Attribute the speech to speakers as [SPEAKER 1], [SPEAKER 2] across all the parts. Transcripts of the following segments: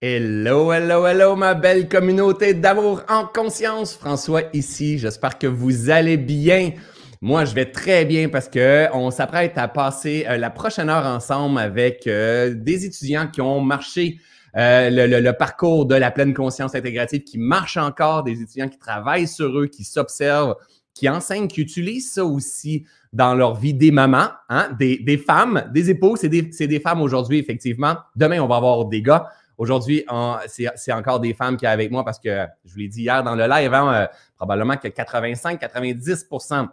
[SPEAKER 1] Hello, hello, hello, ma belle communauté d'amour en conscience. François ici. J'espère que vous allez bien. Moi, je vais très bien parce que on s'apprête à passer euh, la prochaine heure ensemble avec euh, des étudiants qui ont marché euh, le, parcours de la pleine conscience intégrative, qui marche encore, des étudiants qui travaillent sur eux, qui s'observent, qui enseignent, qui utilisent ça aussi dans leur vie des mamans, hein, des, femmes, des épouses. C'est des femmes aujourd'hui, effectivement. Demain, on va avoir des gars. Aujourd'hui, c'est encore des femmes qui sont avec moi parce que je vous l'ai dit hier dans le live, hein, euh, probablement que 85-90%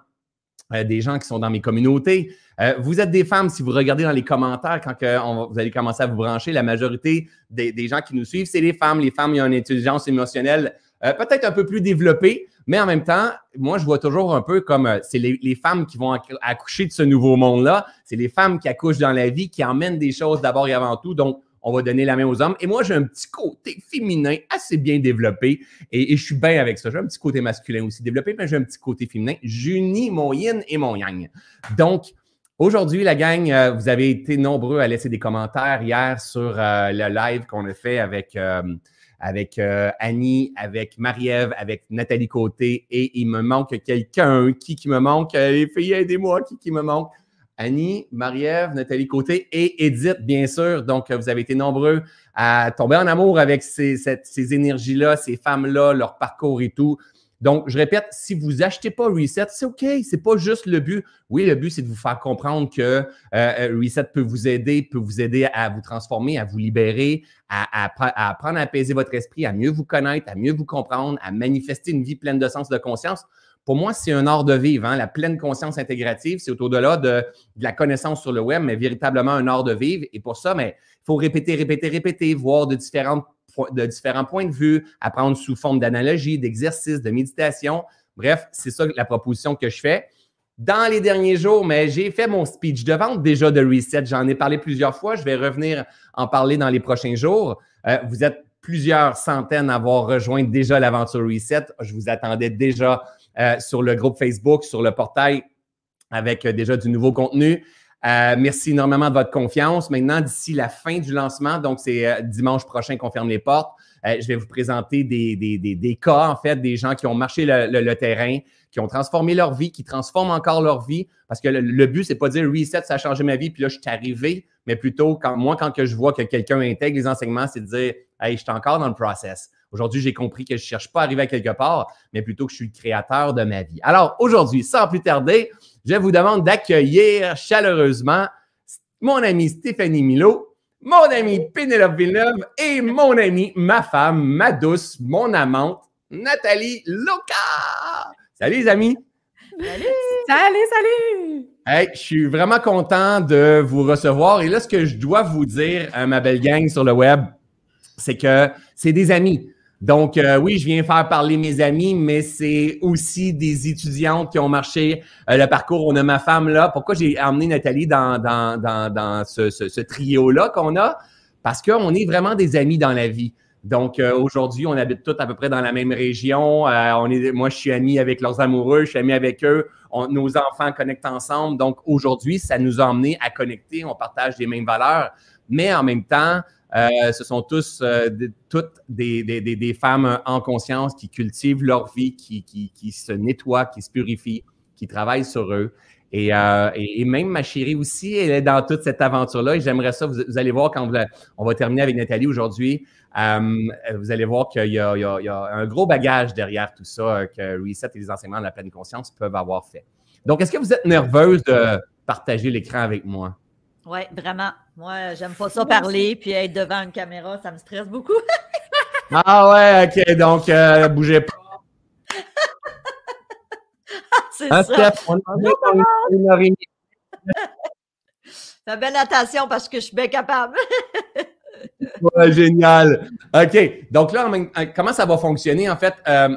[SPEAKER 1] euh, des gens qui sont dans mes communautés. Euh, vous êtes des femmes, si vous regardez dans les commentaires, quand vous allez commencer à vous brancher, la majorité des, gens qui nous suivent, c'est les femmes. Les femmes, ils ont une intelligence émotionnelle peut-être un peu plus développée, mais en même temps, moi, je vois toujours un peu comme c'est les, les, femmes qui vont accoucher de ce nouveau monde-là. C'est les femmes qui accouchent dans la vie, qui emmènent des choses d'abord et avant tout. Donc, on va donner la main aux hommes. Et moi, j'ai un petit côté féminin assez bien développé et, je suis bien avec ça. J'ai un petit côté masculin aussi développé, mais j'ai un petit côté féminin. J'unis mon yin et mon yang. Donc, Aujourd'hui, la gang, euh, vous avez été nombreux à laisser des commentaires hier sur euh, le live qu'on a fait avec, euh, avec Annie, avec Marie-Ève, avec Nathalie Côté et il me manque quelqu'un. Qui qui me manque? Les filles, aidez-moi. Qui qui me manque? Annie, Marie-Ève, Nathalie Côté et Edith, bien sûr. Donc, vous avez été nombreux à tomber en amour avec ces, énergies-là, ces femmes-là, leur parcours et tout. Donc, je répète, si vous achetez pas Reset, c'est OK, c'est pas juste le but. Oui, le but, c'est de vous faire comprendre que euh, euh, Reset peut vous aider, peut vous aider à vous transformer, à vous libérer, à, à, apprendre à apaiser votre esprit, à mieux vous connaître, à mieux vous comprendre, à manifester une vie pleine de sens, de conscience. Pour moi, c'est un art de vivre. Hein. La pleine conscience intégrative, c'est au-delà de, la connaissance sur le web, mais véritablement un art de vivre. Et pour ça, mais il faut répéter, répéter, répéter, voir de, de différents points de vue, apprendre sous forme d'analogie, d'exercice, de méditation. Bref, c'est ça la proposition que je fais. Dans les derniers jours, mais j'ai fait mon speech de vente déjà de Reset. J'en ai parlé plusieurs fois. Je vais revenir en parler dans les prochains jours. Euh, vous êtes plusieurs centaines à avoir rejoint déjà l'aventure Reset. Je vous attendais déjà euh, sur le groupe Facebook, sur le portail avec euh, déjà du nouveau contenu. Euh, merci énormément de votre confiance. Maintenant, d'ici la fin du lancement, donc c'est dimanche prochain qu'on ferme les portes, je vais vous présenter des, des, cas, en fait, des gens qui ont marché le, terrain, qui ont transformé leur vie, qui transforment encore leur vie. Parce que le, but, c'est pas de dire reset, ça a changé ma vie, puis là, je suis arrivé, mais plutôt, quand, moi, quand que je vois que quelqu'un intègre les enseignements, c'est de dire, hey, je suis encore dans le process. Aujourd'hui, j'ai compris que je ne cherche pas à arriver à quelque part, mais plutôt que je suis le créateur de ma vie. Alors, aujourd'hui, sans plus tarder, je vous demande d'accueillir chaleureusement mon amie Stéphanie Milo, mon amie Pénélope Villeneuve et mon amie, ma femme, ma douce, mon amante, Nathalie Loca. Salut les amis!
[SPEAKER 2] Salut! Salut, salut!
[SPEAKER 1] Hey, je suis vraiment content de vous recevoir. Et là, ce que je dois vous dire, à ma belle gang sur le web, c'est que c'est des amis. Donc, euh, oui, je viens faire parler mes amis, mais c'est aussi des étudiantes qui ont marché euh, le parcours. On a ma femme là. Pourquoi j'ai emmené Nathalie dans, dans, dans, ce, trio-là qu'on a? Parce qu'on est vraiment des amis dans la vie. Donc, euh, aujourd'hui, on habite tous à peu près dans la même région. on est, moi, je suis ami avec leurs amoureux, je suis ami avec eux. nos enfants connectent ensemble. Donc, aujourd'hui, ça nous a emmenés à connecter. On partage les mêmes valeurs. Mais en même temps, euh, ce sont tous, euh, toutes des, femmes en conscience qui cultivent leur vie, qui, se nettoient, qui se purifient, qui travaillent sur eux. Euh, et, même ma chérie aussi, elle est dans toute cette aventure-là. Et j'aimerais ça, vous, allez voir quand on va terminer avec Nathalie aujourd'hui, vous allez voir qu'il y, a un gros bagage derrière tout ça que Reset et les enseignements de la pleine conscience peuvent avoir fait. Donc, est-ce que vous êtes nerveuse de partager l'écran avec moi?
[SPEAKER 2] Oui, vraiment. Moi, j'aime pas ça parler, puis être devant une caméra, ça me stresse beaucoup.
[SPEAKER 1] ah ouais, ok, donc euh, bougez pas.
[SPEAKER 2] C'est ça. Steph, on une Fais belle attention parce que je suis bien capable.
[SPEAKER 1] ouais, génial. OK. Donc là, euh, comment ça va fonctionner en fait? Euh,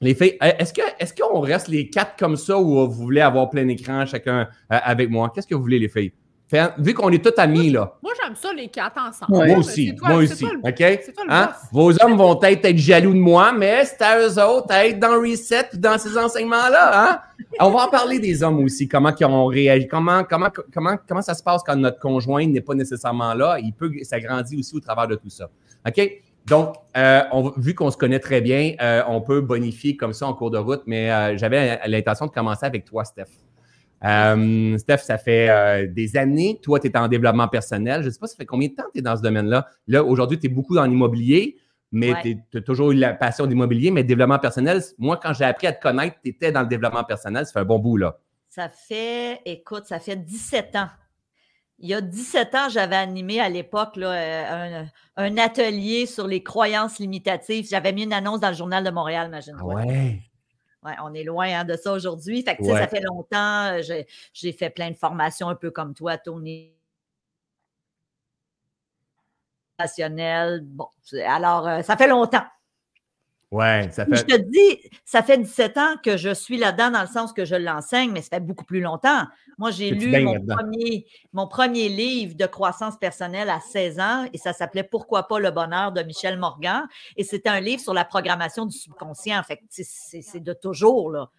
[SPEAKER 1] les filles, est-ce que est-ce qu'on reste les quatre comme ça ou vous voulez avoir plein écran chacun avec moi? Qu'est-ce que vous voulez, les filles? Vu qu'on est tous amis, là.
[SPEAKER 3] Moi, j'aime ça, les quatre ensemble.
[SPEAKER 1] Moi aussi, moi aussi, OK? Hein? Vos hommes vont être, être jaloux de moi, mais c'est à eux autres d'être dans Reset dans ces enseignements-là, hein? On va en parler des hommes aussi, comment ils ont réagi, comment, comment, comment, comment ça se passe quand notre conjoint n'est pas nécessairement là. Il peut s'agrandir aussi au travers de tout ça. OK? Donc, euh, on, vu qu'on se connaît très bien, euh, on peut bonifier comme ça en cours de route, mais euh, j'avais l'intention de commencer avec toi, Steph. Steph, ça fait des années, toi, tu es en développement personnel. Je ne sais pas, ça fait combien de temps tu es dans ce domaine-là? Là, aujourd'hui, tu es beaucoup dans l'immobilier, mais tu as toujours eu la passion d'immobilier, mais développement personnel, moi, quand j'ai appris à te connaître, tu étais dans le développement personnel, ça fait un bon bout, là.
[SPEAKER 2] Ça fait, écoute, ça fait 17 ans il y a 17 ans, j'avais animé à l'époque euh, un, atelier sur les croyances limitatives. J'avais mis une annonce dans le Journal de Montréal, imagine
[SPEAKER 1] ah ouais?
[SPEAKER 2] Ouais, on est loin hein, de ça aujourd'hui. Fait que, Ça fait longtemps. Euh, j'ai fait plein de formations un peu comme toi, Tony. Bon, alors, euh, ça fait longtemps.
[SPEAKER 1] Ouais, ça fait.
[SPEAKER 2] Je te dis, ça fait 17 ans que je suis là-dedans dans le sens que je l'enseigne, mais ça fait beaucoup plus longtemps. Moi, j'ai lu mon premier, mon premier, livre de croissance personnelle à 16 ans et ça s'appelait Pourquoi pas le bonheur de Michel Morgan. Et c'était un livre sur la programmation du subconscient. Fait c'est de toujours, là.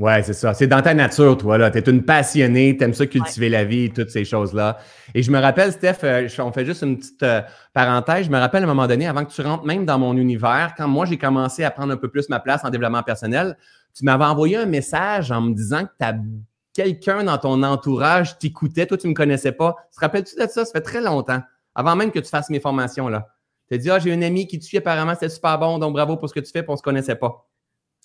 [SPEAKER 1] Ouais, c'est ça. C'est dans ta nature, toi, là. Tu es une passionnée, tu aimes ça cultiver la vie, toutes ces choses-là. Et je me rappelle, Steph, euh, on fait juste une petite euh, parenthèse. Je me rappelle à un moment donné, avant que tu rentres même dans mon univers, quand moi j'ai commencé à prendre un peu plus ma place en développement personnel, tu m'avais envoyé un message en me disant que tu as quelqu'un dans ton entourage t'écoutait. Toi, tu ne me connaissais pas. Te rappelles-tu de ça? Ça fait très longtemps. Avant même que tu fasses mes formations, là. Tu as dit, ah, j'ai une amie qui te suit apparemment, c'était super bon, donc bravo pour ce que tu fais, puis on ne se connaissait pas.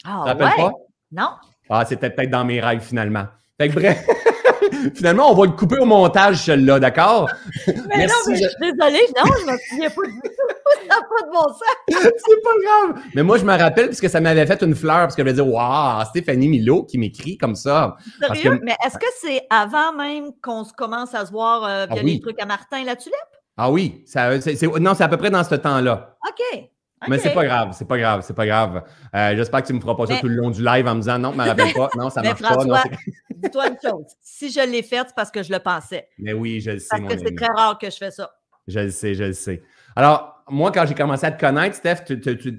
[SPEAKER 2] Ah, tu te rappelles pas? Non.
[SPEAKER 1] Ah, c'était peut-être dans mes rêves finalement. Fait que bref, finalement, on va le couper au montage, celle-là, d'accord?
[SPEAKER 2] Mais non, mais je suis désolée, non, je ne me souviens pas du tout. Ça n'a pas de bon sens.
[SPEAKER 1] C'est pas grave. Mais moi, je me rappelle puisque ça m'avait fait une fleur, parce que je me disais, waouh, Stéphanie Milo qui m'écrit comme ça.
[SPEAKER 2] Sérieux? Mais est-ce que c'est avant même qu'on commence à se voir euh, via ah les trucs à Martin la tulipe?
[SPEAKER 1] Ah oui, ça, non, c'est à peu près dans ce temps-là.
[SPEAKER 2] OK.
[SPEAKER 1] Mais c'est pas grave, c'est pas grave, c'est pas grave. Euh, j'espère que tu me feras pas ça tout le long du live en me disant non, je me rappelle pas, non, ça marche pas.
[SPEAKER 2] dis-toi une chose. Si je l'ai faite, c'est parce que je le pensais.
[SPEAKER 1] Mais oui, je le sais.
[SPEAKER 2] Parce que c'est très rare que je fais ça.
[SPEAKER 1] Je le sais, je le sais. Alors, moi, quand j'ai commencé à te connaître, Steph,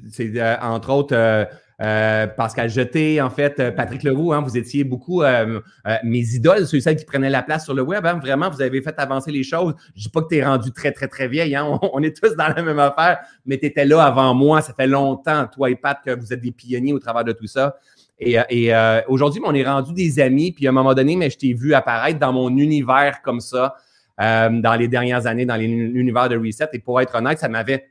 [SPEAKER 1] c'est euh, entre autres euh, euh, Pascal Jeté, en fait, euh, Patrick Leroux, hein, vous étiez beaucoup euh, mes idoles, ceux celles qui prenaient la place sur le web. Hein, vraiment, vous avez fait avancer les choses. Je dis pas que tu es rendu très, très, très vieille. Hein, on, est tous dans la même affaire, mais tu étais là avant moi. Ça fait longtemps, toi et Pat, que vous êtes des pionniers au travers de tout ça. Et, aujourd'hui, on est rendu des amis. Puis à un moment donné, mais je t'ai vu apparaître dans mon univers comme ça dans les dernières années, dans l'univers de Reset. Et pour être honnête, ça m'avait.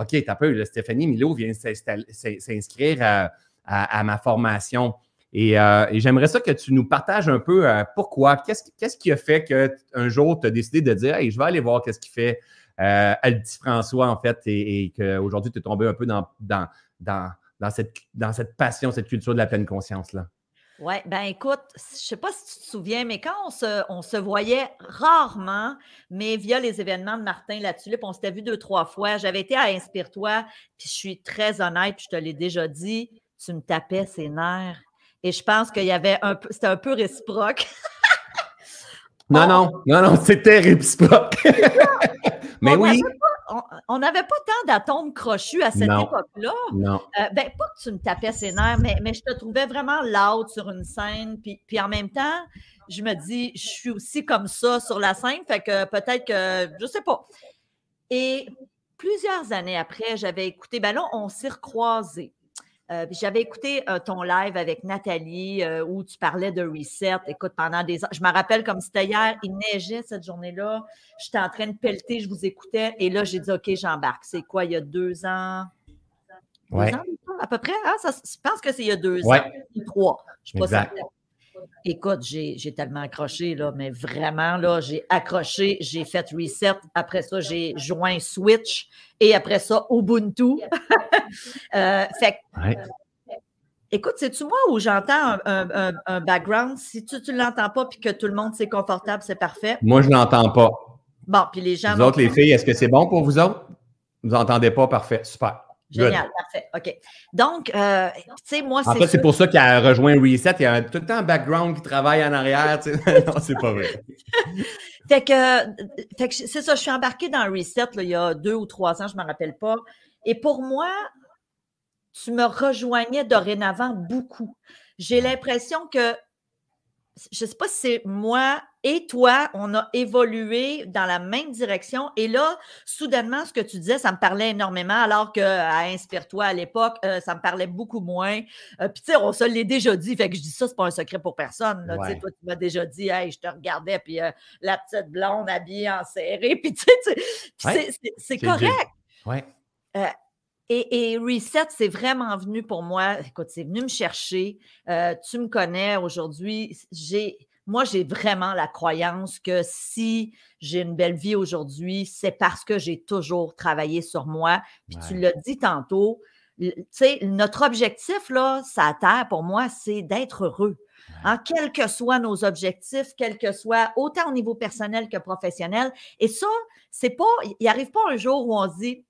[SPEAKER 1] OK, t'as peu, Stéphanie Milo vient s'inscrire à, ma formation. Euh, et, j'aimerais ça que tu nous partages un peu euh, pourquoi, qu'est-ce, qui a fait qu'un jour tu as décidé de dire Hey, je vais aller voir qu'est-ce qu'il fait euh, François, en fait, et, qu'aujourd'hui tu es tombé un peu dans, dans, dans, cette, dans cette passion, cette culture de la pleine conscience-là.
[SPEAKER 2] Oui, ben écoute, je ne sais pas si tu te souviens, mais quand on se, on se voyait rarement, mais via les événements de Martin La Tulipe, on s'était vu deux, trois fois. J'avais été à Inspire-toi, puis je suis très honnête, puis je te l'ai déjà dit, tu me tapais ses nerfs. Et je pense qu'il y avait un peu, c'était un peu réciproque.
[SPEAKER 1] non, non, non, non, c'était réciproque. mais oui
[SPEAKER 2] on n'avait pas tant d'atomes crochus à cette époque-là.
[SPEAKER 1] Non.
[SPEAKER 2] Euh, ben, pas que tu me tapais ses nerfs, mais, mais je te trouvais vraiment loud sur une scène. Puis, puis en même temps, je me dis, je suis aussi comme ça sur la scène, fait que peut-être que, je sais pas. Et plusieurs années après, j'avais écouté, ben là, on s'est recroisés. Euh, j'avais écouté euh, ton live avec Nathalie euh, où tu parlais de reset. Écoute, pendant des ans, je me rappelle comme c'était hier, il neigeait cette journée-là. J'étais en train de pelleter, je vous écoutais. Et là, j'ai dit, OK, j'embarque. C'est quoi, il y a deux ans?
[SPEAKER 1] Ouais.
[SPEAKER 2] ans à peu près? Hein? je pense que c'est il y a deux ans. Trois. Je sais pas Écoute, j'ai tellement accroché, là, mais vraiment, là, j'ai accroché, j'ai fait reset. Après ça, j'ai joint Switch et après ça, Ubuntu. euh, fait Écoute, c'est-tu moi où j'entends un, background? Si tu ne l'entends pas puis que tout le monde c'est confortable, c'est parfait.
[SPEAKER 1] Moi, je ne l'entends pas.
[SPEAKER 2] Bon, puis les gens.
[SPEAKER 1] Vous autres, les filles, est-ce que c'est bon pour vous autres? Vous n'entendez pas? Parfait. Super.
[SPEAKER 2] Génial, parfait. OK. Donc, euh, tu sais, moi, c'est.
[SPEAKER 1] En fait, c'est pour ça qu'il a rejoint Reset. Il y a tout le temps un background qui travaille en arrière. non, c'est pas vrai.
[SPEAKER 2] fait que, que c'est ça, je suis embarquée dans Reset il y a deux ou trois ans, je ne me rappelle pas. Et pour moi, tu me rejoignais dorénavant beaucoup. j'ai l'impression que je ne sais pas si c'est moi et toi, on a évolué dans la même direction. Et là, soudainement, ce que tu disais, ça me parlait énormément, alors qu'à Inspire-toi à l'époque, euh, ça me parlait beaucoup moins. Euh, puis, tu sais, on se l'est déjà dit, fait que je dis ça, c'est pas un secret pour personne. Tu sais, toi, tu m'as déjà dit, hey, je te regardais, puis euh, la petite blonde habillée en serré, puis tu sais, c'est correct.
[SPEAKER 1] Ouais.
[SPEAKER 2] Et, Reset, c'est vraiment venu pour moi. Écoute, c'est venu me chercher. Euh, tu me connais aujourd'hui. J'ai, moi, j'ai vraiment la croyance que si j'ai une belle vie aujourd'hui, c'est parce que j'ai toujours travaillé sur moi. Puis tu l'as dit tantôt. Tu sais, notre objectif, là, ça terre pour moi, c'est d'être heureux. Hein, quels que soient nos objectifs, quels que soient, autant au niveau personnel que professionnel. Et ça, c'est pas, il n'arrive pas un jour où on se dit,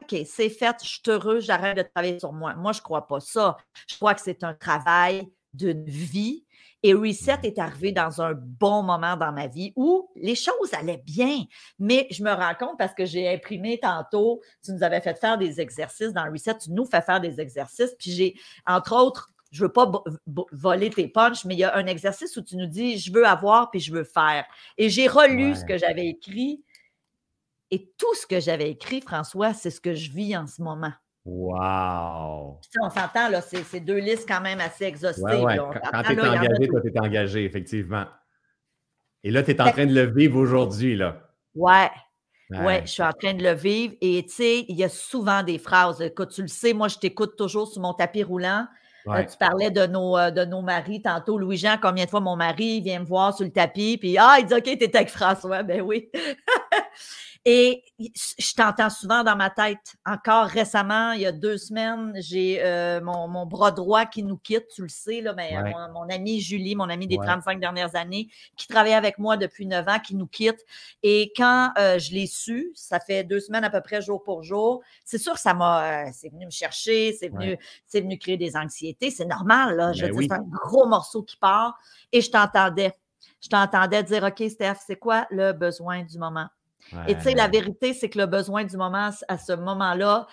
[SPEAKER 2] OK, c'est fait, je suis heureux, j'arrête de travailler sur moi. Moi, je ne crois pas ça. Je crois que c'est un travail d'une vie. Et Reset est arrivé dans un bon moment dans ma vie où les choses allaient bien. Mais je me rends compte parce que j'ai imprimé tantôt, tu nous avais fait faire des exercices dans Reset, tu nous fais faire des exercices. Puis j'ai, entre autres, je ne veux pas voler tes punches, mais il y a un exercice où tu nous dis je veux avoir puis je veux faire. Et j'ai relu ce que j'avais écrit et tout ce que j'avais écrit, François, c'est ce que je vis en ce moment.
[SPEAKER 1] Wow!
[SPEAKER 2] on s'entend, là, c'est deux listes quand même assez exhaustives.
[SPEAKER 1] Quand, tu es engagé, toi, tu es engagé, effectivement. Et là, tu es en train de le vivre aujourd'hui, là.
[SPEAKER 2] Ouais. Ouais. je suis en train de le vivre. Et tu sais, il y a souvent des phrases. Écoute, tu le sais, moi, je t'écoute toujours sur mon tapis roulant. Euh, tu parlais de nos, euh, de nos maris tantôt. Louis-Jean, combien de fois mon mari vient me voir sur le tapis, puis Ah, il dit OK, t'es avec François. Ben oui. Et je t'entends souvent dans ma tête. Encore récemment, il y a deux semaines, j'ai euh, mon, bras droit qui nous quitte, tu le sais, là, mais mon, amie Julie, mon amie des 35 dernières années, qui travaillait avec moi depuis 9 ans, qui nous quitte. Et quand euh, je l'ai su, ça fait deux semaines à peu près jour pour jour, c'est sûr que ça m'a. Euh, c'est venu me chercher, c'est venu, c'est venu créer des anxiétés. C'est normal, là. Je ben c'est un gros morceau qui part. Et je t'entendais. Je t'entendais dire OK, Steph, c'est quoi le besoin du moment? Et tu sais, la vérité, c'est que le besoin du moment, à ce moment-là,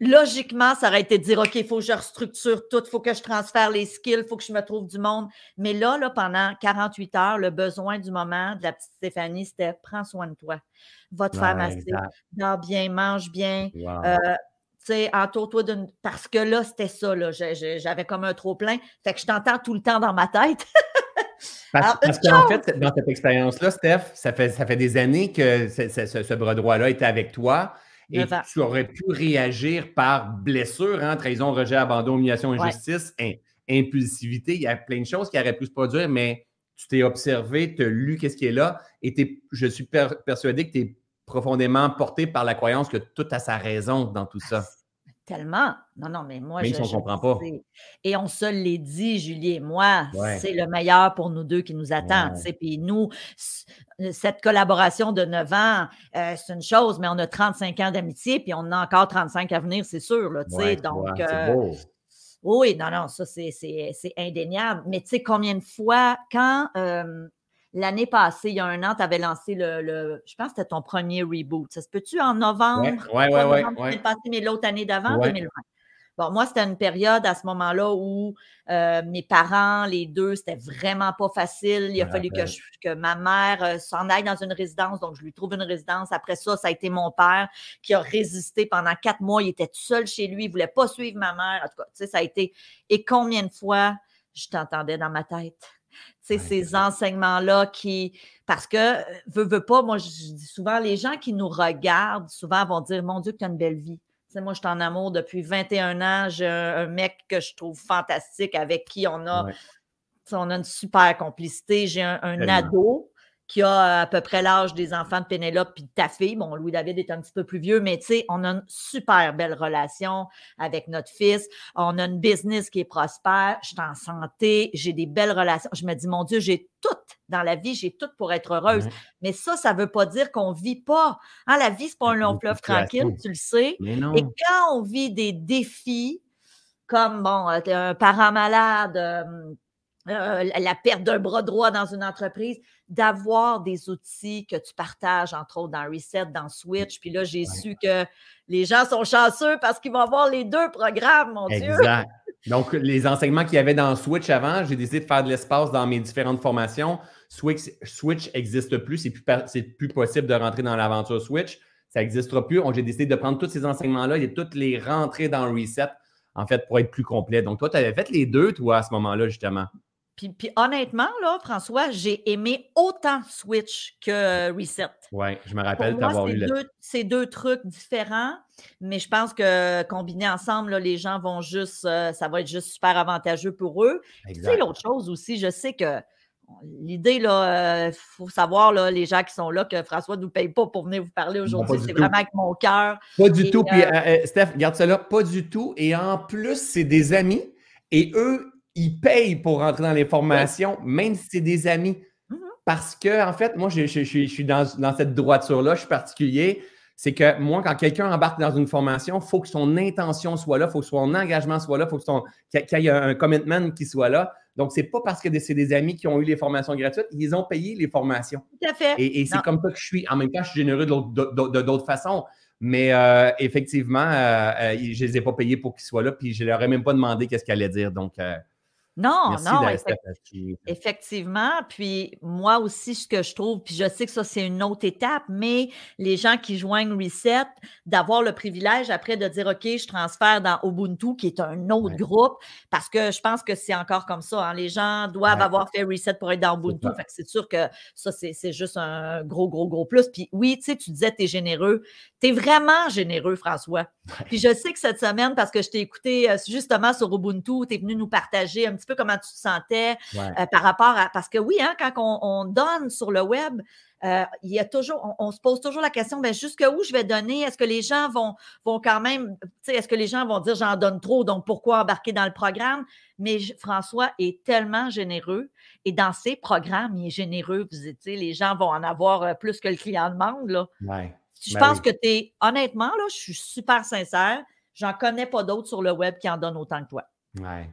[SPEAKER 2] logiquement, ça aurait été de dire OK, il faut que je restructure tout, il faut que je transfère les skills, il faut que je me trouve du monde. Mais là, là, pendant 48 heures, le besoin du moment de la petite Stéphanie, c'était prends soin de toi. Va te faire masser, dors bien, mange bien. Euh, tu sais, entoure-toi d'une. Parce que là, c'était ça, là. J'avais comme un trop-plein. Fait que je t'entends tout le temps dans ma tête.
[SPEAKER 1] Parce, qu'en fait, dans cette expérience-là, Steph, ça fait, ça fait des années que ce, bras droit-là était avec toi et tu aurais pu réagir par blessure, hein, trahison, rejet, abandon, humiliation, injustice, impulsivité. Il y a plein de choses qui auraient pu se produire, mais tu t'es observé, tu as lu qu'est-ce qui est là et je suis persuadé que tu es profondément porté par la croyance que tout a sa raison dans tout ça.
[SPEAKER 2] Tellement. Non, non, mais moi,
[SPEAKER 1] je, on comprend pas.
[SPEAKER 2] Et on se l'est dit, Julie et moi, c'est le meilleur pour nous deux qui nous attend. Puis nous, cette collaboration de 9 ans, euh, c'est une chose, mais on a 35 ans d'amitié, puis on a encore 35 à venir, c'est sûr. Là, donc, euh, oui, non, non, ça, c'est indéniable. Mais tu sais, combien de fois, quand euh, L'année passée, il y a un an, tu avais lancé le, Je pense que c'était ton premier reboot. Ça se peut-tu en novembre?
[SPEAKER 1] Oui, oui, oui.
[SPEAKER 2] mais l'autre année d'avant, 2020. Bon, moi, c'était une période à ce moment-là où euh, mes parents, les deux, c'était vraiment pas facile. Il a fallu que, que, ma mère euh, s'en aille dans une résidence, donc je lui trouve une résidence. Après ça, ça a été mon père qui a résisté pendant quatre mois. Il était tout seul chez lui, il voulait pas suivre ma mère. En tout cas, tu sais, ça a été. Et combien de fois je t'entendais dans ma tête? C'est ces enseignements-là qui. Parce que, veux, veux pas, moi, je dis souvent, les gens qui nous regardent, souvent vont dire Mon Dieu, que tu as une belle vie. moi, je suis en amour depuis 21 ans. J'ai un, mec que je trouve fantastique avec qui on a, on a une super complicité. J'ai un, ado qui a à peu près l'âge des enfants de Pénélope puis de ta fille. Bon, Louis-David est un petit peu plus vieux, mais tu sais, on a une super belle relation avec notre fils. On a une business qui est prospère. Je suis en santé. J'ai des belles relations. Je me dis, mon Dieu, j'ai tout dans la vie. J'ai tout pour être heureuse. Mais ça, ça ne veut pas dire qu'on ne vit pas. Hein, la vie, ce n'est pas un long fleuve tranquille, tu le sais. Et quand on vit des défis, comme, bon, euh, un parent malade, euh, la perte d'un bras droit dans une entreprise, d'avoir des outils que tu partages, entre autres dans Reset, dans Switch. Puis là, j'ai su que les gens sont chanceux parce qu'ils vont avoir les deux programmes, mon Dieu.
[SPEAKER 1] Donc, les enseignements qu'il y avait dans Switch avant, j'ai décidé de faire de l'espace dans mes différentes formations. Switch, Switch n'existe plus, c'est plus, plus possible de rentrer dans l'aventure Switch. Ça n'existera plus. J'ai décidé de prendre tous ces enseignements-là et de toutes les rentrer dans Reset, en fait, pour être plus complet. Donc, toi, tu avais fait les deux, toi, à ce moment-là, justement?
[SPEAKER 2] Puis, honnêtement, là, François, j'ai aimé autant Switch que Reset.
[SPEAKER 1] Oui, je me rappelle t'avoir eu
[SPEAKER 2] deux, C'est deux trucs différents, mais je pense que combinés ensemble, les gens vont juste, euh, ça va être juste super avantageux pour eux. Tu sais, l'autre chose aussi, je sais que l'idée, là, il euh, faut savoir, là, les gens qui sont là, que François ne nous paye pas pour venir vous parler aujourd'hui. C'est vraiment avec mon cœur.
[SPEAKER 1] Pas du tout. Puis, euh, Steph, garde ça là, pas du tout. Et en plus, c'est des amis. Et eux, ils payent pour rentrer dans les formations, même si c'est des amis. Mm-hmm. Parce que, en fait, moi, je, suis dans, cette droiture-là, je suis particulier. C'est que moi, quand quelqu'un embarque dans une formation, il faut que son intention soit là, il faut que son engagement soit là, il faut qu'il y ait un commitment qui soit là. Donc, ce n'est pas parce que c'est des amis qui ont eu les formations gratuites, ils ont payé les formations.
[SPEAKER 2] Tout à fait.
[SPEAKER 1] Et, c'est comme ça que je suis. En même temps, je suis généreux de d'autres façons. Mais euh, effectivement, euh, euh, je ne les ai pas payés pour qu'ils soient là, puis je ne leur ai même pas demandé qu'est-ce qu'ils allaient dire. Donc,
[SPEAKER 2] non, non, effectivement. Puis moi aussi, ce que je trouve, puis je sais que ça, c'est une autre étape, mais les gens qui joignent Reset, d'avoir le privilège après de dire, OK, je transfère dans Ubuntu, qui est un autre groupe, parce que je pense que c'est encore comme ça. Hein. Les gens doivent avoir fait Reset pour être dans Ubuntu. Fait que c'est sûr que ça, c'est juste un gros, gros, gros plus. Puis oui, tu sais, tu disais, tu es généreux. Tu es vraiment généreux, François. Puis je sais que cette semaine, parce que je t'ai écouté euh, justement sur Ubuntu, tu es venu nous partager un petit peu comment tu te sentais euh, par rapport à. Parce que oui, hein, quand on, donne sur le web, euh, il y a toujours, on, se pose toujours la question, ben jusqu'où je vais donner? Est-ce que les gens vont, vont quand même, est-ce que les gens vont dire j'en donne trop, donc pourquoi embarquer dans le programme? Mais François est tellement généreux et dans ses programmes, il est généreux. Vous, les gens vont en avoir euh, plus que le client demande. Là. Je ben pense que tu es, honnêtement, là, je suis super sincère. J'en connais pas d'autres sur le web qui en donnent autant que toi.
[SPEAKER 1] Ouais.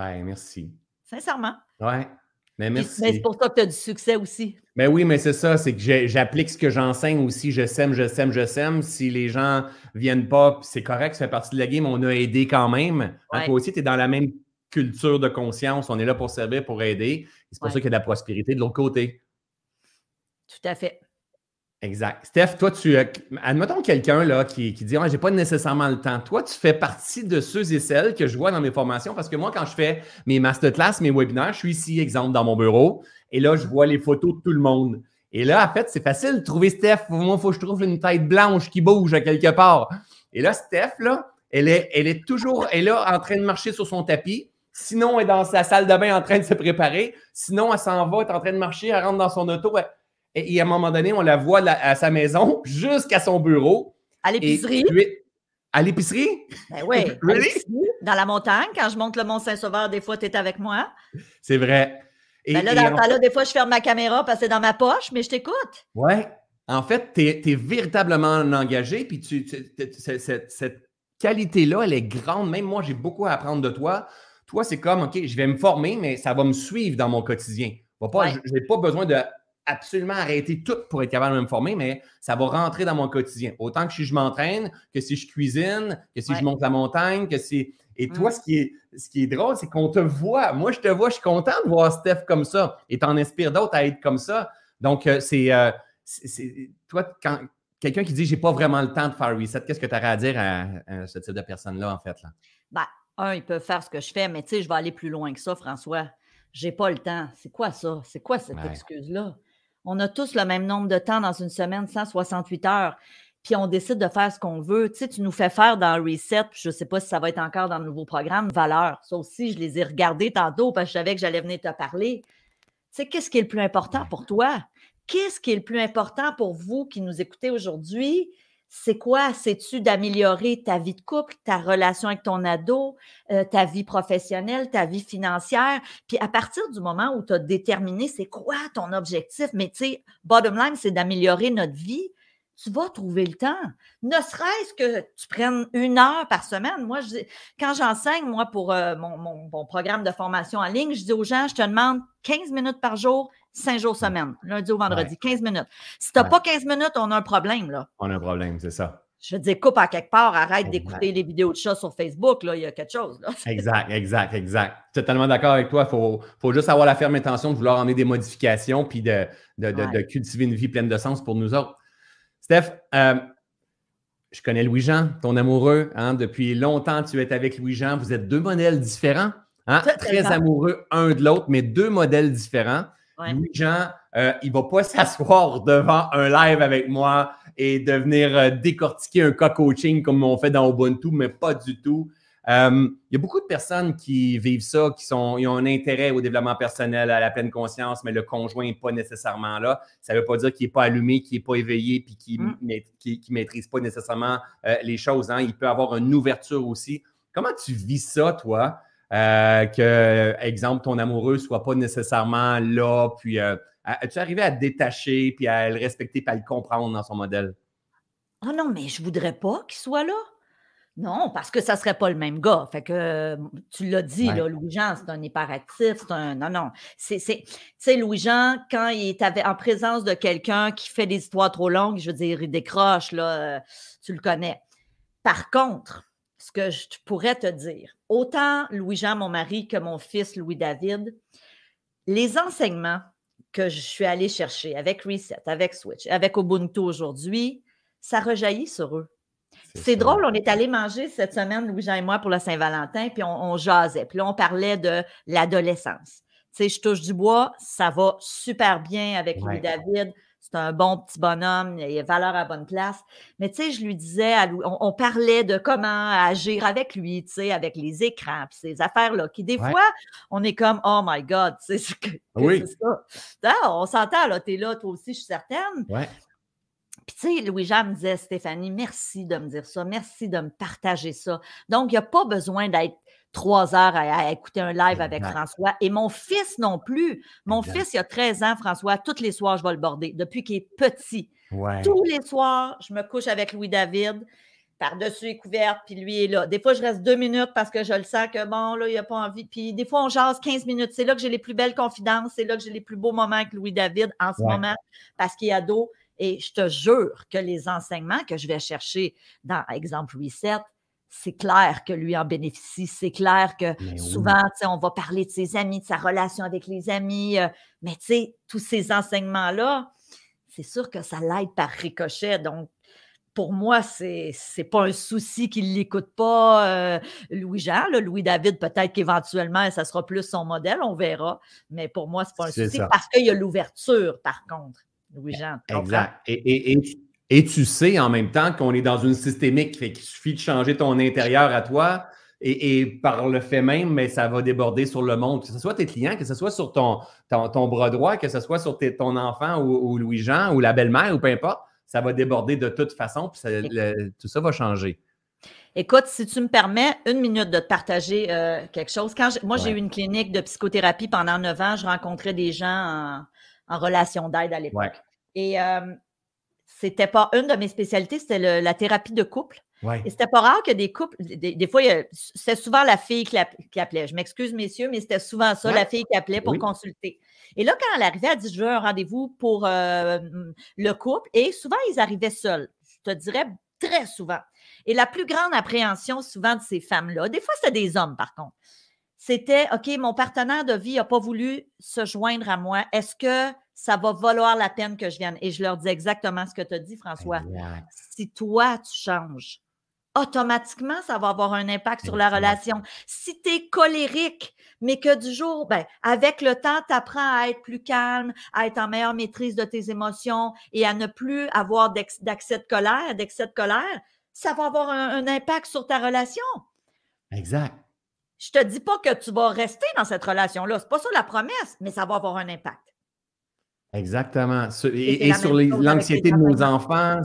[SPEAKER 1] Ben, merci.
[SPEAKER 2] Sincèrement.
[SPEAKER 1] Ouais. Mais merci.
[SPEAKER 2] Mais c'est pour ça que tu as du succès aussi.
[SPEAKER 1] Mais ben oui, mais c'est ça, c'est que j'applique ce que j'enseigne aussi. Je sème, je sème, je sème. Si les gens ne viennent pas, c'est correct, ça fait partie de la game, on a aidé quand même. Toi aussi, tu es dans la même culture de conscience. On est là pour servir, pour aider. C'est pour ça qu'il y a de la prospérité de l'autre côté.
[SPEAKER 2] Tout à fait.
[SPEAKER 1] Exact. Steph, toi, tu. Euh, admettons quelqu'un là, qui, qui dit ah, j'ai pas nécessairement le temps. Toi, tu fais partie de ceux et celles que je vois dans mes formations parce que moi, quand je fais mes masterclass, mes webinaires, je suis ici, exemple, dans mon bureau, et là, je vois les photos de tout le monde. Et là, en fait, c'est facile de trouver Steph. Moi, il faut que je trouve une tête blanche qui bouge à quelque part. Et là, Steph, là, elle est, elle est toujours elle est là en train de marcher sur son tapis. Sinon, elle est dans sa salle de bain en train de se préparer. Sinon, elle s'en va, elle est en train de marcher, elle rentre dans son auto. Et, à un moment donné, on la voit à sa maison jusqu'à son bureau.
[SPEAKER 2] À l'épicerie?
[SPEAKER 1] À l'épicerie?
[SPEAKER 2] Ben oui. Dans la montagne, quand je monte le Mont Saint-Sauveur, des fois, tu es avec moi.
[SPEAKER 1] C'est vrai.
[SPEAKER 2] Et, ben là, dans là, des fois, je ferme ma caméra parce que c'est dans ma poche, mais je t'écoute.
[SPEAKER 1] Oui. En fait, tu es, véritablement engagé, puis tu, cette, qualité-là, elle est grande. Même moi, j'ai beaucoup à apprendre de toi. Toi, c'est comme, OK, je vais me former, mais ça va me suivre dans mon quotidien. Je n'ai pas besoin de absolument arrêter tout pour être capable de me former, mais ça va rentrer dans mon quotidien. Autant que si je m'entraîne, que si je cuisine, que si je monte la montagne, que si. Et toi, mm. ce, qui est, ce qui est drôle, c'est qu'on te voit. Moi, je te vois, je suis content de voir Steph comme ça et t'en inspires d'autres à être comme ça. Donc, euh, euh, c'est. toi, quand quelqu'un qui dit j'ai pas vraiment le temps de faire reset, qu'est-ce que tu aurais à dire à, ce type de personne-là, en fait? Là?
[SPEAKER 2] Ben, un, ils peuvent faire ce que je fais, mais tu sais, je vais aller plus loin que ça, François. J'ai pas le temps. C'est quoi ça? C'est quoi cette excuse-là? On a tous le même nombre de temps dans une semaine, 168 heures. Puis on décide de faire ce qu'on veut. Tu sais, tu nous fais faire dans Reset, je ne sais pas si ça va être encore dans le nouveau programme, valeur. Ça aussi, je les ai regardés tantôt parce que je savais que j'allais venir te parler. Tu sais, qu'est-ce qui est le plus important pour toi? Qu'est-ce qui est le plus important pour vous qui nous écoutez aujourd'hui? C'est quoi? C'est-tu d'améliorer ta vie de couple, ta relation avec ton ado, euh, ta vie professionnelle, ta vie financière? Puis à partir du moment où tu as déterminé c'est quoi ton objectif, mais tu sais, bottom line, c'est d'améliorer notre vie, tu vas trouver le temps. Ne serait-ce que tu prennes une heure par semaine. Moi, quand j'enseigne, moi, pour euh, mon, mon, programme de formation en ligne, je dis aux gens, je te demande 15 minutes par jour, 5 jours semaine, lundi au vendredi, 15 minutes. Si tu n'as pas 15 minutes, on a un problème. Là.
[SPEAKER 1] On a un problème, c'est ça.
[SPEAKER 2] je veux dire, coupe à quelque part, arrête d'écouter les vidéos de chats sur Facebook, là, il y a quelque chose. Là.
[SPEAKER 1] Exact, exact, exact. Totalement d'accord avec toi. Il faut, faut, juste avoir la ferme intention de vouloir emmener des modifications puis de, de, cultiver une vie pleine de sens pour nous autres. Steph, euh, je connais Louis-Jean, ton amoureux. Hein, depuis longtemps, tu es avec Louis-Jean. Vous êtes deux modèles différents. Hein, très amoureux un de l'autre, mais deux modèles différents. Louis-Jean, euh, il ne va pas s'asseoir devant un live avec moi et de venir euh, décortiquer un cas coaching comme on fait dans Ubuntu, mais pas du tout. Euh, il y a beaucoup de personnes qui vivent ça, qui sont, ont un intérêt au développement personnel, à la pleine conscience, mais le conjoint n'est pas nécessairement là. Ça ne veut pas dire qu'il n'est pas allumé, qu'il n'est pas éveillé, puis qu'il ne mm. maîtrise pas nécessairement les choses. Hein. Il peut avoir une ouverture aussi. Comment tu vis ça, toi? Euh, que, exemple, ton amoureux ne soit pas nécessairement là, puis euh, as-tu arrivé à te détacher, puis à le respecter, puis à le comprendre dans son modèle?
[SPEAKER 2] Oh non, mais je voudrais pas qu'il soit là. Non, parce que ça ne serait pas le même gars. Fait que tu l'as dit, Louis-Jean, c'est un hyperactif, c'est un. Non, non. C'est, tu sais, Louis-Jean, quand il est en présence de quelqu'un qui fait des histoires trop longues, je veux dire, il décroche, là, euh, tu le connais. Par contre, ce que je pourrais te dire, autant Louis-Jean, mon mari, que mon fils Louis-David, les enseignements que je suis allée chercher avec Reset, avec Switch, avec Ubuntu aujourd'hui, ça rejaillit sur eux. C'est drôle, on est allé manger cette semaine, Louis-Jean et moi, pour la Saint-Valentin, puis on, jasait. Puis là, on parlait de l'adolescence. Tu sais, je touche du bois, ça va super bien avec Louis-David c'est un bon petit bonhomme, il a valeur à bonne place. Mais tu sais, je lui disais, on, parlait de comment agir avec lui, tu sais, avec les écrans, puis ces affaires-là, qui des fois, on est comme, oh my God, tu sais, que, c'est ça. on s'entend, là, t'es là, toi aussi, je suis certaine. Puis, tu sais, Louis-Jean me disait, Stéphanie, merci de me dire ça, merci de me partager ça. Donc, il n'y a pas besoin d'être trois heures à, écouter un live avec François. Et mon fils non plus. Mon fils, il a 13 ans, François. Tous les soirs, je vais le border depuis qu'il est petit. Tous les soirs, je me couche avec Louis-David par-dessus les couvertes, puis lui est là. Des fois, je reste deux minutes parce que je le sens que bon, là, il n'a pas envie. Puis des fois, on jase 15 minutes. C'est là que j'ai les plus belles confidences. C'est là que j'ai les plus beaux moments avec Louis-David en ce moment parce qu'il est ado. Et je te jure que les enseignements que je vais chercher dans, exemple, Reset, c'est clair que lui en bénéficie. C'est clair que souvent, on va parler de ses amis, de sa relation avec les amis. Euh, mais tu sais, tous ces enseignements-là, c'est sûr que ça l'aide par ricochet. Donc, pour moi, c'est n'est pas un souci qu'il ne l'écoute pas, euh, Louis-Jean. Louis-David, peut-être qu'éventuellement, ça sera plus son modèle, on verra. Mais pour moi, ce n'est pas un souci parce qu'il y a l'ouverture, par contre, Louis-Jean.
[SPEAKER 1] Exact. et, et tu sais en même temps qu'on est dans une systémique, fait qu'il suffit de changer ton intérieur à toi. Et, par le fait même, mais ça va déborder sur le monde, que ce soit tes clients, que ce soit sur ton, ton, bras droit, que ce soit sur ton enfant ou, Louis-Jean ou la belle-mère ou peu importe, ça va déborder de toute façon, puis tout ça va changer.
[SPEAKER 2] Écoute, si tu me permets une minute de te partager euh, quelque chose. Quand moi, j'ai eu une clinique de psychothérapie pendant neuf ans, je rencontrais des gens en, relation d'aide à l'époque. Et euh, c'était pas une de mes spécialités, c'était la thérapie de couple. Et c'était pas rare que des couples, des, fois, c'est souvent la fille qui, appelait. Je m'excuse, messieurs, mais c'était souvent ça, la fille qui appelait pour consulter. Et là, quand elle arrivait, elle dit Je veux un rendez-vous pour euh, le couple. Et souvent, ils arrivaient seuls. Je te dirais très souvent. Et la plus grande appréhension, souvent, de ces femmes-là, des fois, c'était des hommes, par contre, c'était OK, mon partenaire de vie n'a pas voulu se joindre à moi. Est-ce que ça va valoir la peine que je vienne. Et je leur dis exactement ce que tu as dit, François. Si toi, tu changes, automatiquement, ça va avoir un impact sur la relation. Si tu es colérique, mais que du jour, ben, avec le temps, tu apprends à être plus calme, à être en meilleure maîtrise de tes émotions et à ne plus avoir d'accès de colère, d'excès de colère, ça va avoir un, impact sur ta relation.
[SPEAKER 1] Exact.
[SPEAKER 2] Je te dis pas que tu vas rester dans cette relation-là. C'est pas ça la promesse, mais ça va avoir un impact.
[SPEAKER 1] Exactement. Et, sur l'anxiété de nos enfants,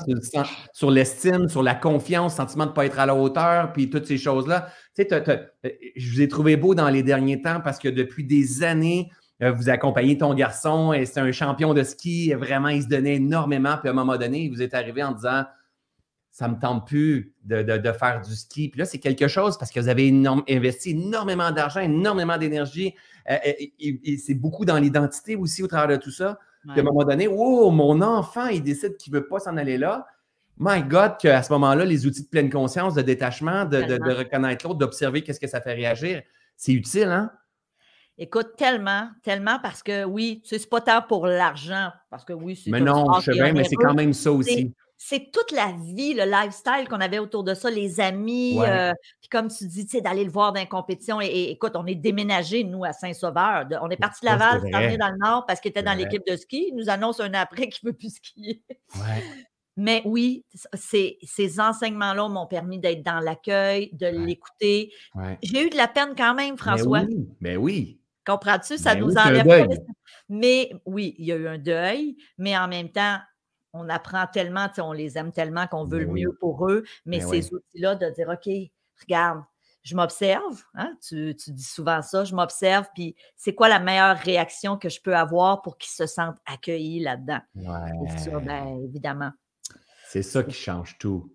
[SPEAKER 1] sur, l'estime, sur la confiance, sentiment de ne pas être à la hauteur, puis toutes ces choses-là. Tu sais, euh, je vous ai trouvé beau dans les derniers temps parce que depuis des années, euh, vous accompagnez ton garçon et c'est un champion de ski. Vraiment, il se donnait énormément. Puis à un moment donné, vous êtes arrivé en disant ça ne me tente plus de, faire du ski. Puis là, c'est quelque chose parce que vous avez investi énormément d'argent, énormément d'énergie. Euh, et c'est beaucoup dans l'identité aussi au travers de tout ça. Puis à un moment donné, oh, mon enfant, il décide qu'il ne veut pas s'en aller là. my God, qu'à ce moment-là, les outils de pleine conscience, de détachement, de, de- de
[SPEAKER 2] Tellement.
[SPEAKER 1] reconnaître l'autre, d'observer qu'est-ce que ça fait réagir, c'est utile, hein?
[SPEAKER 2] Écoute, tellement, tellement parce que oui, tu sais, c'est pas tant pour l'argent, parce que oui, c'est
[SPEAKER 1] Mais non, je sais bien, mais c'est quand même ça aussi.
[SPEAKER 2] C'est toute la vie, le lifestyle qu'on avait autour de ça, les amis.
[SPEAKER 1] Ouais.
[SPEAKER 2] euh, puis comme tu dis, tu sais, d'aller le voir dans une compétition. Et, et écoute, on est déménagé, nous, à Saint-Sauveur. On est parti de Laval, s'en venir dans le Nord parce qu'il était dans l'équipe de ski. Il nous annonce un après qu'il ne veut plus skier.
[SPEAKER 1] Ouais.
[SPEAKER 2] Mais oui, ces enseignements-là m'ont permis d'être dans l'accueil, de l'écouter. J'ai eu de la peine quand même,
[SPEAKER 1] Mais
[SPEAKER 2] François.
[SPEAKER 1] oui, mais oui.
[SPEAKER 2] Comprends-tu? Ça nous
[SPEAKER 1] oui,
[SPEAKER 2] enlève. Mais oui, il y a eu un deuil, mais en même temps, on apprend tellement, on les aime tellement qu'on veut
[SPEAKER 1] Ben
[SPEAKER 2] le
[SPEAKER 1] oui.
[SPEAKER 2] mieux pour eux. Mais
[SPEAKER 1] Ben
[SPEAKER 2] ces outils-là, de dire, OK, regarde, je m'observe, hein, tu, tu dis souvent ça, je m'observe, puis c'est quoi la meilleure réaction que je peux avoir pour qu'ils se sentent accueillis là-dedans? Ben, évidemment.
[SPEAKER 1] C'est ça qui change tout.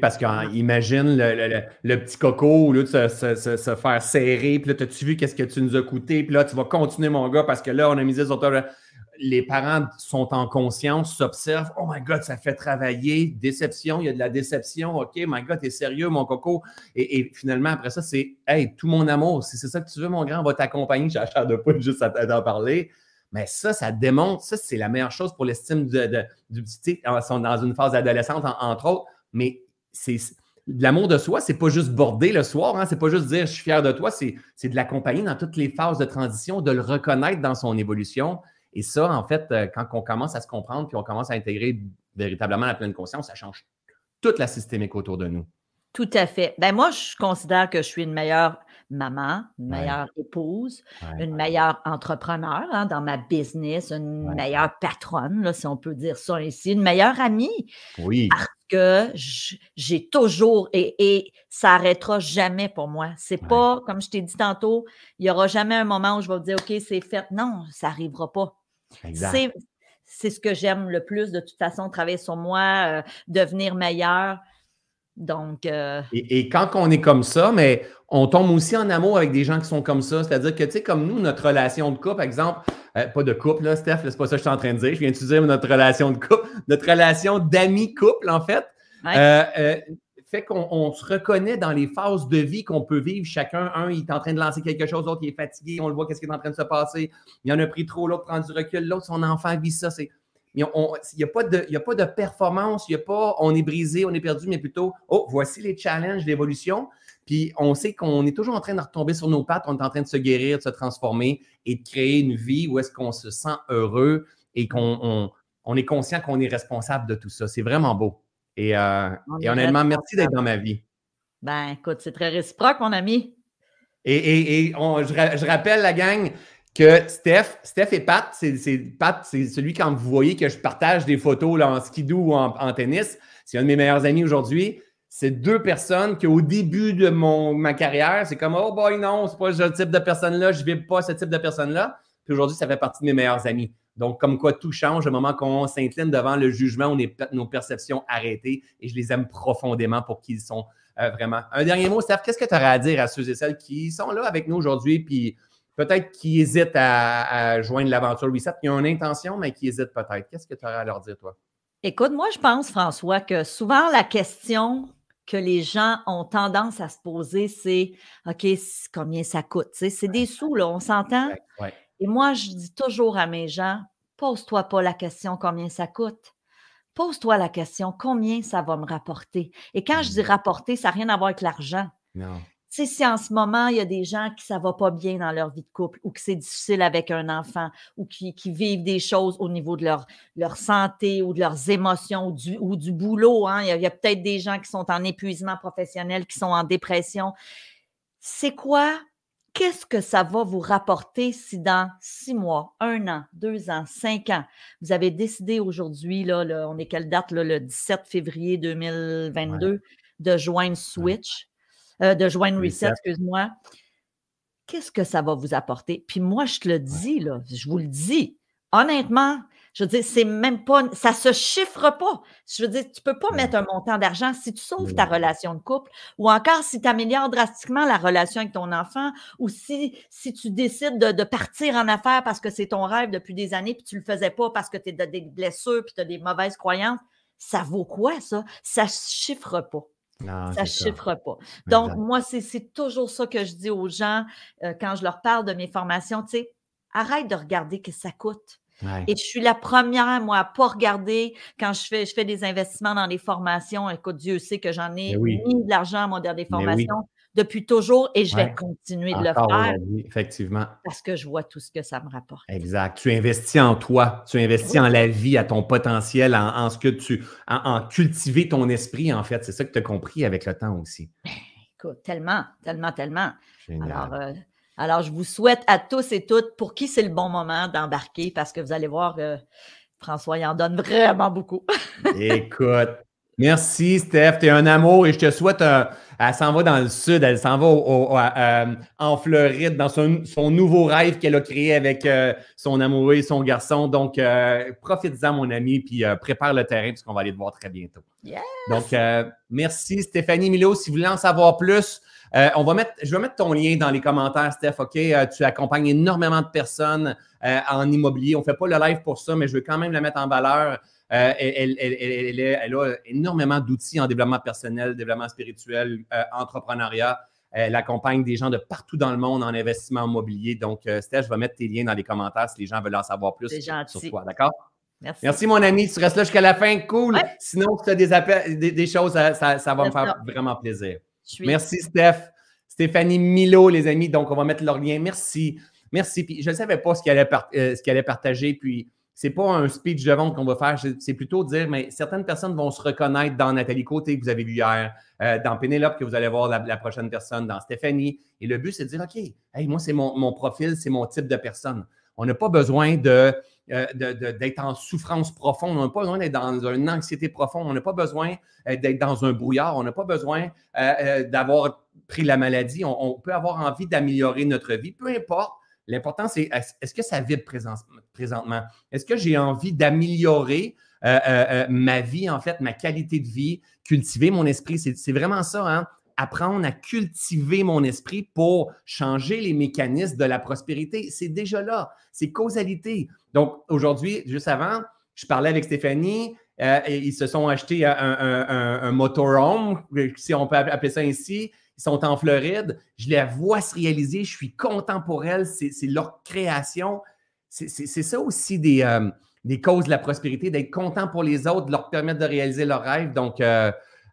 [SPEAKER 1] Parce qu'imagine le, le- le- le petit coco, lieu de se, se- se- se faire serrer, puis là, t'as-tu vu qu'est-ce que tu nous as coûté, puis là, tu vas continuer, mon gars, parce que là, on a misé sur toi. Les parents sont en conscience, s'observent. Oh my God, ça fait travailler. Déception, il y a de la déception. OK, my God, t'es sérieux, mon coco. Et, finalement, après ça, c'est Hey, tout mon amour, si c'est ça que tu veux, mon grand, on va t'accompagner. J'ai acheté de pas juste à t'en parler. Mais ça, ça démontre, ça, c'est la meilleure chose pour l'estime de, de- du petit. Ils sont dans une phase adolescente, en- entre autres. Mais c'est l'amour de soi, c'est pas juste border le soir, hein, c'est pas juste dire je suis fier de toi, c'est de l'accompagner dans toutes les phases de transition, de le reconnaître dans son évolution. Et ça, en fait, euh, quand on commence à se comprendre puis on commence à intégrer véritablement la pleine conscience, ça change toute la systémique autour de nous.
[SPEAKER 2] Tout à fait. Ben moi, je considère que je suis une meilleure maman, une
[SPEAKER 1] Ouais.
[SPEAKER 2] meilleure épouse,
[SPEAKER 1] Ouais.
[SPEAKER 2] une meilleure entrepreneur hein, dans ma business, une meilleure patronne, là, si on peut dire ça ici, une meilleure amie,
[SPEAKER 1] Oui,
[SPEAKER 2] que j- j'ai toujours, et, et ça n'arrêtera jamais pour moi. C'est pas, comme je t'ai dit tantôt, il n'y aura jamais un moment où je vais me dire, OK, c'est fait. Non, ça n'arrivera pas. C'est, c'est ce que j'aime le plus, de toute façon, travailler sur moi, euh, devenir meilleur. Donc, euh,
[SPEAKER 1] Et, et quand on est comme ça, mais on tombe aussi en amour avec des gens qui sont comme ça. C'est-à-dire que, tu sais, comme nous, notre relation de couple, par exemple, euh, pas de couple, là, Steph, là, c'est pas ça que je suis en train de dire. Je viens de dire notre relation de couple, notre relation d'amis-couple, en fait.
[SPEAKER 2] Ouais.
[SPEAKER 1] Euh, qu'on on se reconnaît dans les phases de vie qu'on peut vivre chacun. Un, il est en train de lancer quelque chose, l'autre, il est fatigué, on le voit, qu'est-ce qui est en train de se passer. Il en a pris trop, l'autre prend du recul, l'autre, son enfant vit ça. C'est. Il n'y a, pas de- y a pas de performance, il n'y a pas on est brisé, on est perdu, mais plutôt, oh, voici les challenges d'évolution. Puis on sait qu'on est toujours en train de retomber sur nos pattes, on est en train de se guérir, de se transformer et de créer une vie où est-ce qu'on se sent heureux et qu'on on, on est conscient qu'on est responsable de tout ça. C'est vraiment beau. Et, euh,
[SPEAKER 2] On
[SPEAKER 1] et honnêtement, merci d'être dans ma vie.
[SPEAKER 2] ben, écoute, c'est très réciproque, mon ami.
[SPEAKER 1] Et, et- et on- je, je rappelle la gang que Steph, Steph et Pat, c'est Pat, c'est celui quand vous voyez que je partage des photos là, en skidoo ou en, en tennis. C'est un de mes meilleurs amis aujourd'hui. C'est deux personnes qu'au début de mon, ma carrière, c'est comme Oh boy, non, c'est pas ce type de personne-là, je ne vis pas ce type de personne-là. Puis aujourd'hui, ça fait partie de mes meilleurs amis. Donc, comme quoi tout change, au moment qu'on s'incline devant le jugement, on est peut-être nos perceptions arrêtées et je les aime profondément pour qui ils sont euh, vraiment. Un dernier mot, Steph, qu'est-ce que tu aurais à dire à ceux et celles qui sont là avec nous aujourd'hui, puis peut-être qui hésitent à, à joindre l'aventure Reset, qui ont une intention, mais qui hésitent peut-être. Qu'est-ce que tu aurais à leur dire, toi?
[SPEAKER 2] Écoute, moi, je pense, François, que souvent la question que les gens ont tendance à se poser, c'est OK, combien ça coûte? C'est des sous, là, on s'entend?
[SPEAKER 1] Ouais, ouais.
[SPEAKER 2] Et moi, je dis toujours à mes gens, pose-toi pas la question combien ça coûte. Pose-toi la question combien ça va me rapporter? Et quand je dis
[SPEAKER 1] Mm.
[SPEAKER 2] rapporter, ça n'a rien à voir avec l'argent.
[SPEAKER 1] Non.
[SPEAKER 2] Tu sais, si en ce moment, il y a des gens qui ça va pas bien dans leur vie de couple ou que c'est difficile avec un enfant ou qui, qui vivent des choses au niveau de leur, leur santé ou de leurs émotions ou du, ou du boulot, hein. il y a, il y a peut-être des gens qui sont en épuisement professionnel, qui sont en dépression. C'est quoi? Qu'est-ce que ça va vous rapporter si dans six mois, un an, deux ans, cinq ans, vous avez décidé aujourd'hui, là, on est quelle date, là, le 17 février 2022, de joindre Switch, euh, de joindre Reset,
[SPEAKER 1] Reset.
[SPEAKER 2] excuse-moi. Qu'est-ce que ça va vous apporter? Puis moi, je te le dis, là, je vous le dis, honnêtement, je veux dire, c'est même pas, ça se chiffre pas. Je veux dire, tu peux pas mettre un montant d'argent si tu sauves ta relation de couple ou encore si tu améliores drastiquement la relation avec ton enfant ou si, si tu décides de, de partir en affaires parce que c'est ton rêve depuis des années puis tu le faisais pas parce que tu as des blessures puis tu as des mauvaises croyances. ça vaut quoi, ça? Ça ne chiffre pas.
[SPEAKER 1] Non,
[SPEAKER 2] ça ne chiffre pas. Donc, moi, c'est c'est toujours ça que je dis aux gens euh, quand je leur parle de mes formations. Tu sais, arrête de regarder que ça coûte.
[SPEAKER 1] Ouais.
[SPEAKER 2] Et je suis la première, moi, à ne pas regarder quand je fais, je fais des investissements dans des formations. Écoute, Dieu sait que j'en ai
[SPEAKER 1] oui.
[SPEAKER 2] mis de l'argent, moi, dans des
[SPEAKER 1] oui.
[SPEAKER 2] formations depuis toujours et je vais continuer de le faire
[SPEAKER 1] effectivement.
[SPEAKER 2] parce que je vois tout ce que ça me rapporte.
[SPEAKER 1] Exact. Tu investis en toi, tu investis en la vie, à ton potentiel, en, en ce que tu. En, en cultiver ton esprit, en fait. C'est ça que tu as compris avec le temps aussi.
[SPEAKER 2] Écoute, tellement, tellement, tellement.
[SPEAKER 1] Génial.
[SPEAKER 2] Alors, euh, alors, je vous souhaite à tous et toutes, pour qui c'est le bon moment d'embarquer, parce que vous allez voir, euh, François, il en donne vraiment beaucoup.
[SPEAKER 1] Écoute. Merci, Steph. Tu es un amour et je te souhaite un. Elle s'en va dans le sud, elle s'en va au- au- à- euh, en Floride, dans son, son nouveau rêve qu'elle a créé avec euh, son amoureux et son garçon. Donc, euh, profite-en, mon ami, puis prépare le terrain, puisqu'on va aller te voir très bientôt.
[SPEAKER 2] Yes!
[SPEAKER 1] Donc, merci, Stéphanie Milo. Si vous voulez en savoir plus, euh, on va mettre, je vais mettre ton lien dans les commentaires, Steph. OK? Euh, tu accompagnes énormément de personnes euh, en immobilier. On ne fait pas le live pour ça, mais je veux quand même la mettre en valeur. Elle, a énormément d'outils en développement personnel, développement spirituel, entrepreneuriat. Elle accompagne des gens de partout dans le monde en investissement immobilier. Donc, Steph, je vais mettre tes liens dans les commentaires si les gens veulent en savoir plus sur toi. D'accord?
[SPEAKER 2] Merci.
[SPEAKER 1] Merci, mon ami. Tu restes là jusqu'à la fin. Cool.
[SPEAKER 2] Ouais.
[SPEAKER 1] Sinon, si tu as des, appels- des, des choses, ça, ça- ça va me faire
[SPEAKER 2] ça.
[SPEAKER 1] vraiment plaisir. Merci, Steph. Stéphanie Milo, les amis. Donc, on va mettre leur lien. Merci. Merci. Puis, je ne savais pas ce qu'elle allait, euh, partager. Puis, c'est pas un speech de vente qu'on va faire. C'est- plutôt dire, mais certaines personnes vont se reconnaître dans Nathalie Côté, que vous avez vu hier, euh, dans Pénélope, que vous allez voir la, prochaine personne, dans Stéphanie. Et le but, c'est de dire, OK, hey, moi, c'est mon profil, c'est mon type de personne. On n'a pas besoin de, euh, d'être en souffrance profonde. On n'a pas besoin d'être dans une anxiété profonde. On n'a pas besoin euh, d'être dans un brouillard. On n'a pas besoin euh, d'avoir pris la maladie. On, peut avoir envie d'améliorer notre vie. Peu importe. L'important, c'est est-ce que ça vibre présent- présentement? Est-ce que j'ai envie d'améliorer ma vie, en fait, ma qualité de vie, cultiver mon esprit? C'est vraiment ça, hein? Apprendre à cultiver mon esprit pour changer les mécanismes de la prospérité. C'est déjà là. C'est causalité. Donc, aujourd'hui, juste avant, je parlais avec Stéphanie. euh, ils se sont achetés un, motorhome, si on peut appeler ça ainsi. Ils sont en Floride. Je la vois se réaliser. Je suis content pour elles. C'est leur création. C'est ça aussi des, euh, des causes de la prospérité, d'être content pour les autres, de leur permettre de réaliser leurs rêves. Donc, euh,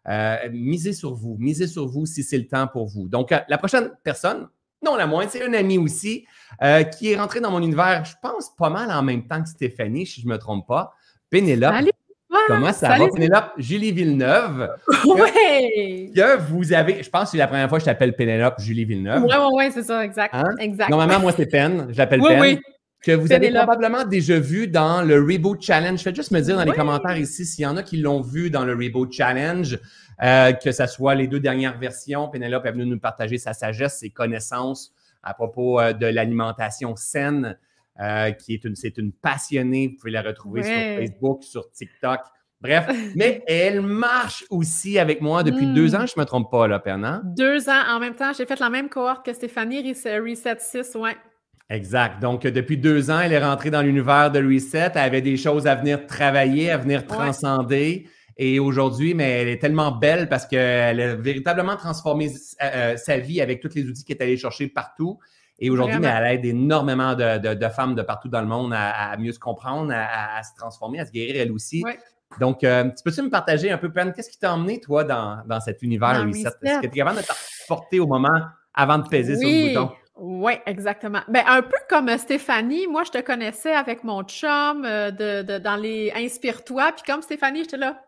[SPEAKER 1] euh, misez sur vous. Misez sur vous si c'est le temps pour vous. Donc, euh, la prochaine personne, non la moindre, c'est un ami aussi euh, qui est rentré dans mon univers, je pense, pas mal en même temps que Stéphanie, si je ne me trompe pas. Pénélope. Comment ça
[SPEAKER 3] Salut.
[SPEAKER 1] va, Pénélope? Julie Villeneuve.
[SPEAKER 3] Ouais.
[SPEAKER 1] Que vous avez, je pense que c'est la première fois que je t'appelle Pénélope Julie Villeneuve.
[SPEAKER 3] Ouais, ouais, ouais, c'est ça, exact.
[SPEAKER 1] Hein?
[SPEAKER 3] Exact.
[SPEAKER 1] Normalement, moi, c'est Pen. Je l'appelle
[SPEAKER 3] Oui,
[SPEAKER 1] Pen.
[SPEAKER 3] oui.
[SPEAKER 1] Que vous avez probablement déjà vu dans le Reboot Challenge. Faites juste me dire dans les
[SPEAKER 3] Oui.
[SPEAKER 1] commentaires ici s'il y en a qui l'ont vu dans le Reboot Challenge, euh, que ce soit les deux dernières versions. Pénélope est venue nous partager sa sagesse, ses connaissances à propos euh, de l'alimentation saine, euh, qui est une, c'est une passionnée. Vous pouvez la retrouver sur Facebook, sur TikTok. Bref, mais elle marche aussi avec moi depuis
[SPEAKER 3] Mm.
[SPEAKER 1] deux ans, je ne me trompe pas, là, hein?
[SPEAKER 3] Deux ans en même temps, j'ai fait la même cohorte que Stéphanie, Reset, Reset 6, ouais.
[SPEAKER 1] Exact. Donc, euh, depuis deux ans, elle est rentrée dans l'univers de Reset. Elle avait des choses à venir travailler, à venir transcender. Et aujourd'hui, mais elle est tellement belle parce qu'elle a véritablement transformé euh, euh, sa vie avec tous les outils qu'elle est allée chercher partout. Et aujourd'hui, elle aide énormément de, de- de femmes de partout dans le monde à, à mieux se comprendre, à, se transformer, à se guérir elle aussi.
[SPEAKER 3] Ouais.
[SPEAKER 1] Donc, euh, tu peux-tu me partager un peu, Pen, qu'est-ce qui t'a emmené, toi, dans, dans cet univers
[SPEAKER 3] Dans
[SPEAKER 1] Reset? Est-ce que tu es capable de te porter au moment avant de peser sur le bouton?
[SPEAKER 3] Oui, exactement. Ben, un peu comme euh, Stéphanie, moi, je te connaissais avec mon chum euh, de, de- dans les Inspire-toi. Puis comme Stéphanie, j'étais là.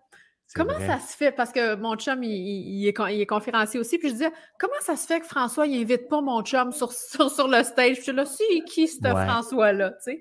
[SPEAKER 3] Comment
[SPEAKER 1] vrai.
[SPEAKER 3] ça se fait? Parce que mon chum, il, est, il est conférencier aussi. Puis je disais, comment ça se fait que François, il invite pas mon chum sur, sur, sur le stage? Puis je suis là, c'est qui ce
[SPEAKER 1] Ouais.
[SPEAKER 3] François-là? tu sais?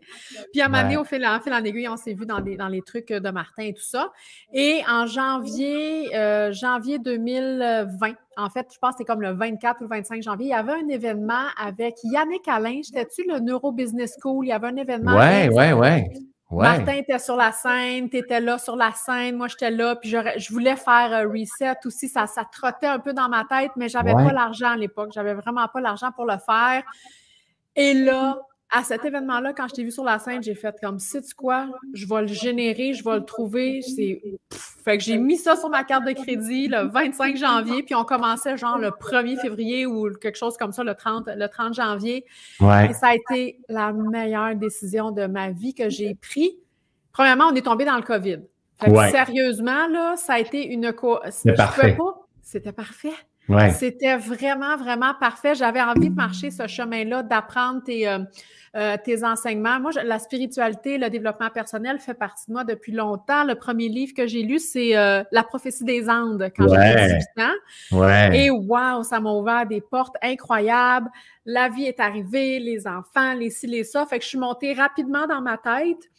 [SPEAKER 3] Puis à un moment donné, au fil, en fil en aiguille, on s'est vu dans, des- dans les trucs de Martin et tout ça. Et en janvier, euh, janvier 2020, en fait, je pense que c'est comme le 24 ou le 25 janvier, il y avait un événement avec Yannick Alain. J'étais-tu le Neuro Business School? Il y avait un événement.
[SPEAKER 1] Ouais,
[SPEAKER 3] avec-
[SPEAKER 1] ouais, ouais. Ouais.
[SPEAKER 3] Martin était sur la scène, tu étais là sur la scène, moi j'étais là, puis je voulais faire un reset aussi, ça, ça trottait un peu dans ma tête, mais j'avais
[SPEAKER 1] Ouais.
[SPEAKER 3] pas l'argent à l'époque, j'avais vraiment pas l'argent pour le faire. Et là, à cet événement-là, quand je t'ai vu sur la scène, j'ai fait comme, sais-tu quoi, je vais le générer, je vais le trouver. Fait que j'ai mis ça sur ma carte de crédit le 25 janvier, puis on commençait genre le 1er février ou quelque chose comme ça, le 30, le 30 janvier. Et ça a été la meilleure décision de ma vie que j'ai prise. Premièrement, on est tombé dans le COVID. Sérieusement, là, ça a été une... Co...
[SPEAKER 1] C'était parfait.
[SPEAKER 3] C'était parfait. C'était vraiment, vraiment parfait. J'avais envie de marcher ce chemin-là, d'apprendre tes, euh, euh, tes enseignements. Moi, la spiritualité, le développement personnel fait partie de moi depuis longtemps. Le premier livre que j'ai lu, c'est euh, La prophétie des Andes quand j'avais 18 ans. Et wow, ça m'a ouvert des portes incroyables. La vie est arrivée, les enfants, les ci, les ça. Fait que je suis montée rapidement dans ma tête.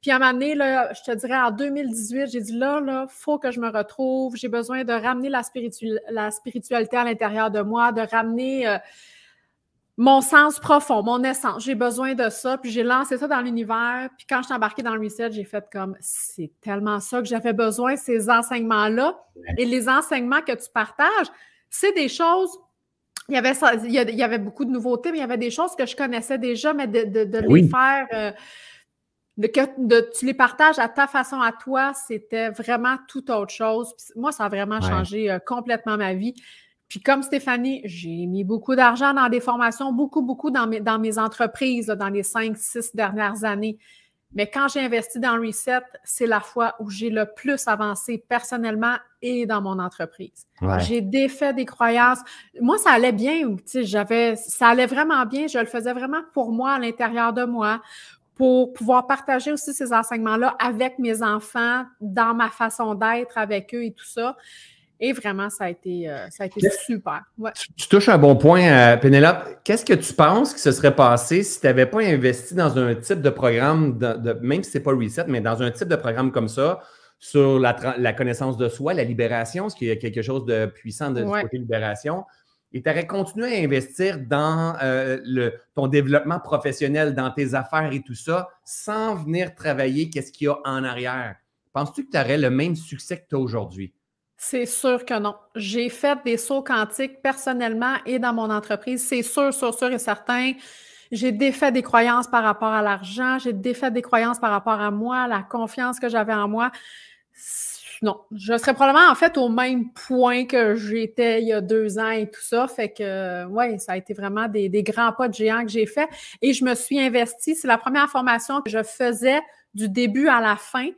[SPEAKER 3] Puis à un moment donné, là, je te dirais en 2018, j'ai dit là, là, faut que je me retrouve. J'ai besoin de ramener la, la spiritualité à l'intérieur de moi, de ramener euh, mon sens profond, mon essence. J'ai besoin de ça. Puis j'ai lancé ça dans l'univers. Puis quand je suis embarquée dans le reset, j'ai fait comme c'est tellement ça que j'avais besoin, ces enseignements-là. Et les enseignements que tu partages, c'est des choses. Il y, avait il y avait beaucoup de nouveautés, mais il y avait des choses que je connaissais déjà, mais de, de, les faire. Euh, de, que de, tu les partages à ta façon, à toi, c'était vraiment tout autre chose. moi, ça a vraiment changé euh, complètement ma vie. Puis comme Stéphanie, j'ai mis beaucoup d'argent dans des formations, beaucoup, beaucoup dans mes, dans mes entreprises dans les cinq, six dernières années. Mais quand j'ai investi dans Reset, c'est la fois où j'ai le plus avancé personnellement et dans mon entreprise. J'ai défait des croyances. Moi, ça allait bien. J'avais, ça allait vraiment bien. Je le faisais vraiment pour moi, à l'intérieur de moi, pour pouvoir partager aussi ces enseignements-là avec mes enfants, dans ma façon d'être avec eux et tout ça. Et vraiment, ça a été, euh, ça a été super.
[SPEAKER 1] Tu, touches un bon point, euh, Pénélope. Qu'est-ce que tu penses qui se serait passé si tu n'avais pas investi dans un type de programme, de, même si ce n'est pas Reset, mais dans un type de programme comme ça, sur la, connaissance de soi, la libération, ce qui est quelque chose de puissant de, ouais. côté libération, et tu aurais continué à investir dans euh, le, ton développement professionnel, dans tes affaires et tout ça, sans venir travailler qu'est-ce qu'il y a en arrière. Penses-tu que tu aurais le même succès que tu as aujourd'hui?
[SPEAKER 3] C'est sûr que non. J'ai fait des sauts quantiques personnellement et dans mon entreprise. C'est sûr, sûr, sûr et certain. J'ai défait des croyances par rapport à l'argent. J'ai défait des croyances par rapport à moi, la confiance que j'avais en moi. Non, je serais probablement en fait au même point que j'étais il y a deux ans et tout ça. Fait que, oui, ça a été vraiment des, des grands pas de géant que j'ai fait. Et je me suis investie. C'est la première formation que je faisais du début à la fin.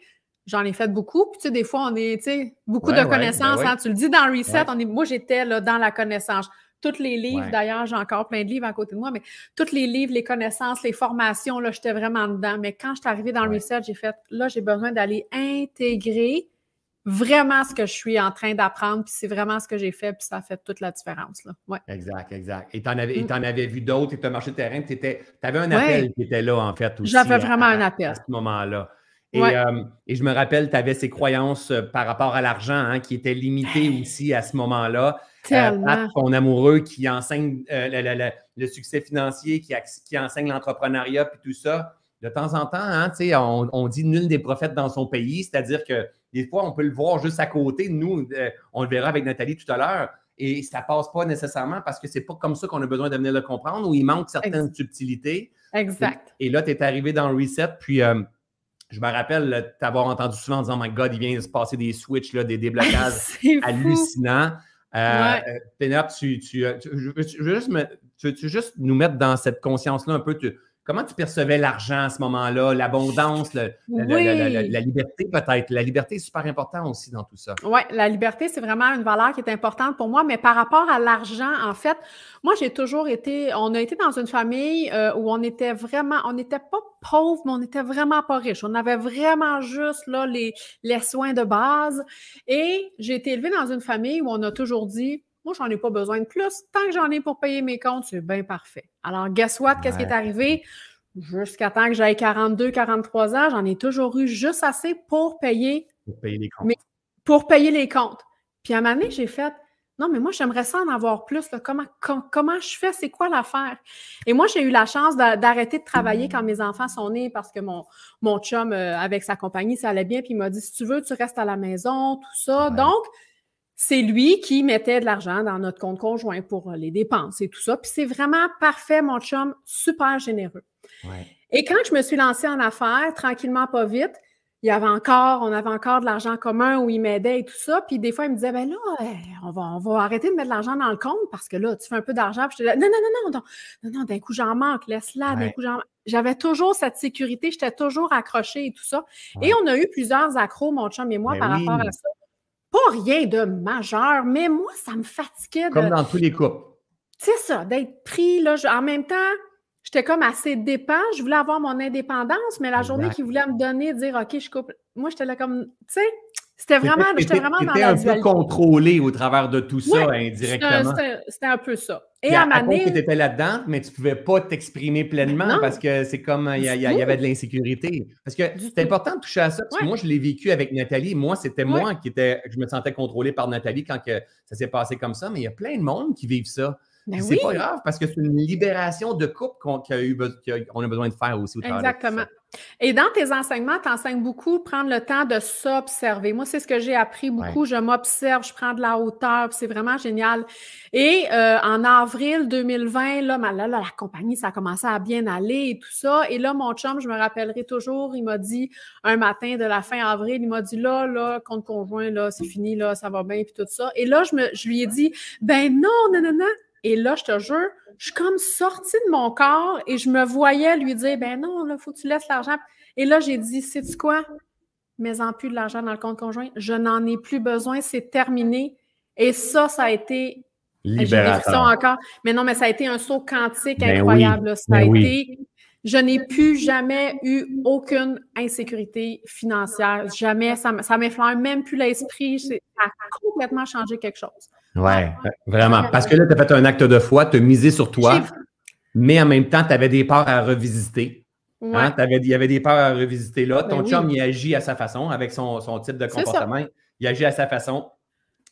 [SPEAKER 3] J'en ai fait beaucoup. Puis, tu sais, des fois, on est, tu sais, beaucoup de ben connaissances. hein, tu le dis dans Reset, on est, moi, j'étais là dans la connaissance. Tous les livres, d'ailleurs, j'ai encore plein de livres à côté de moi, mais tous les livres, les connaissances, les formations, là, j'étais vraiment dedans. Mais quand je suis arrivée dans le Reset, j'ai fait, là, j'ai besoin d'aller intégrer vraiment ce que je suis en train d'apprendre, puis c'est vraiment ce que j'ai fait, puis ça a fait toute la différence. Là. Ouais.
[SPEAKER 1] Exact, exact. Et tu en, avais, mm. avais vu d'autres, et tu as marché le terrain, tu avais un appel qui était là, en fait.
[SPEAKER 3] J'avais vraiment un appel.
[SPEAKER 1] À ce moment-là. Euh, et, je me rappelle, tu avais ces croyances euh, par rapport à l'argent hein, qui étaient limitées aussi à ce moment-là.
[SPEAKER 3] Euh,
[SPEAKER 1] ton amoureux qui enseigne le, succès financier, qui, qui enseigne l'entrepreneuriat, puis tout ça. De temps en temps, hein, on, on dit nul des prophètes dans son pays, c'est-à-dire que des fois, on peut le voir juste à côté. Nous, on le verra avec Nathalie tout à l'heure. Et ça passe pas nécessairement parce que c'est pas comme ça qu'on a besoin de venir le comprendre ou il manque certaines subtilités.
[SPEAKER 3] Exact.
[SPEAKER 1] Et, là, tu es arrivé dans le reset, puis je me rappelle t'avoir entendu souvent en disant My God, il vient de se passer des switches, là, des déblocages hallucinants. Euh, Pénop, tu, tu, veux juste tu, veux juste nous mettre dans cette conscience-là un peu? Comment tu percevais l'argent à ce moment-là, l'abondance, la, liberté peut-être? La liberté est super importante aussi dans tout ça.
[SPEAKER 3] Oui, la liberté, c'est vraiment une valeur qui est importante pour moi, mais par rapport à l'argent, en fait, moi, j'ai toujours été, on a été dans une famille euh, où on était vraiment, on n'était pas pauvre, mais on n'était vraiment pas riche. On avait vraiment juste là, les, les soins de base. Et j'ai été élevée dans une famille où on a toujours dit, moi, j'en ai pas besoin de plus. Tant que j'en ai pour payer mes comptes, c'est bien parfait. Alors, guess what? Qu'est-ce qui est arrivé? Jusqu'à temps que j'aille 42, 43 ans, j'en ai toujours eu juste assez pour payer,
[SPEAKER 1] pour payer les comptes.
[SPEAKER 3] pour payer les comptes. Puis à un moment donné, j'ai fait non, mais moi, j'aimerais ça en avoir plus. Comment, comment je fais? C'est quoi l'affaire? Et moi, j'ai eu la chance d'arrêter de travailler quand mes enfants sont nés parce que mon, mon chum, euh, avec sa compagnie, ça allait bien. Puis il m'a dit, si tu veux, tu restes à la maison, tout ça. Donc, c'est lui qui mettait de l'argent dans notre compte conjoint pour euh, les dépenses et tout ça. Puis c'est vraiment parfait, mon chum, super généreux. Et quand je me suis lancée en affaires, tranquillement, pas vite, il y avait encore, on avait encore de l'argent commun où il m'aidait et tout ça. Puis des fois, il me disait, ben là, eh, on va, on va arrêter de mettre de l'argent dans le compte parce que là, tu fais un peu d'argent. Puis je te dis, non, non, non, non, non, non, d'un coup, j'en manque, laisse-la, d'un coup, j'en J'avais toujours cette sécurité, j'étais toujours accrochée et tout ça. Et on a eu plusieurs accros, mon chum et moi,
[SPEAKER 1] Ben
[SPEAKER 3] par
[SPEAKER 1] oui.
[SPEAKER 3] rapport à ça. Pas rien de majeur, mais moi, ça me fatiguait de.
[SPEAKER 1] Comme dans tous les couples.
[SPEAKER 3] C'est ça, d'être pris. Là, je- en même temps, j'étais comme assez dépend. Je voulais avoir mon indépendance, mais la journée qu'ils voulaient me donner, dire OK, je coupe. Moi, j'étais là comme. Tu sais, c'était vraiment, j'étais vraiment dans la
[SPEAKER 1] un peu contrôlé au travers de tout ça, indirectement.
[SPEAKER 3] C'était un- peu ça. Et à
[SPEAKER 1] à,
[SPEAKER 3] ma
[SPEAKER 1] que tu
[SPEAKER 3] année,
[SPEAKER 1] étais là-dedans, mais tu ne pouvais pas t'exprimer pleinement
[SPEAKER 3] Non.
[SPEAKER 1] parce que c'est comme il y, avait de l'insécurité. Parce que c'est important de toucher à ça. Parce que moi, je l'ai vécu avec Nathalie. Moi, c'était moi qui était, je me sentais contrôlé par Nathalie quand que ça s'est passé comme ça. Mais il y a plein de monde qui vivent ça.
[SPEAKER 3] ben
[SPEAKER 1] C'est pas grave parce que c'est une libération de couple qu'on a a besoin de faire aussi au travers
[SPEAKER 3] exactement. Et dans tes enseignements, tu enseignes beaucoup prendre le temps de s'observer. Moi, c'est ce que j'ai appris beaucoup. Je m'observe, je prends de la hauteur, c'est vraiment génial. Et euh, en avril 2020, là, ma- là, là, la compagnie, ça a commencé à bien aller et tout ça. Et là, mon chum, je me rappellerai toujours, il m'a dit un matin de la fin avril, il m'a dit là, là, compte conjoint, là, c'est fini, là, ça va bien, puis tout ça. Et là, je, me, je lui ai dit, ben non, non, non, non. Et là, je te jure, je suis comme sortie de mon corps et je me voyais lui dire, ben non, là, faut que tu laisses l'argent. Et là, j'ai dit, sais-tu quoi? Mets-en plus de l'argent dans le compte conjoint. Je n'en ai plus besoin, c'est terminé. Et ça, ça a été
[SPEAKER 1] Libérateur.
[SPEAKER 3] encore. Mais non, mais ça a été un saut quantique
[SPEAKER 1] Ben
[SPEAKER 3] incroyable. Ça
[SPEAKER 1] Ben
[SPEAKER 3] a
[SPEAKER 1] oui.
[SPEAKER 3] été. Je n'ai plus jamais eu aucune insécurité financière. Jamais. Ça, ça m'effleure même plus l'esprit. Ça a complètement changé quelque chose.
[SPEAKER 1] Ouais, vraiment. Parce que là, tu as fait un acte de foi, tu as misé sur toi, mais en même temps, tu avais des parts à revisiter.
[SPEAKER 3] Ouais.
[SPEAKER 1] Hein, t'avais- il y avait des peurs à revisiter là. Ton
[SPEAKER 3] Ben oui.
[SPEAKER 1] chum, il agit à sa façon, avec son, son type de
[SPEAKER 3] C'est
[SPEAKER 1] comportement. Il agit à sa façon.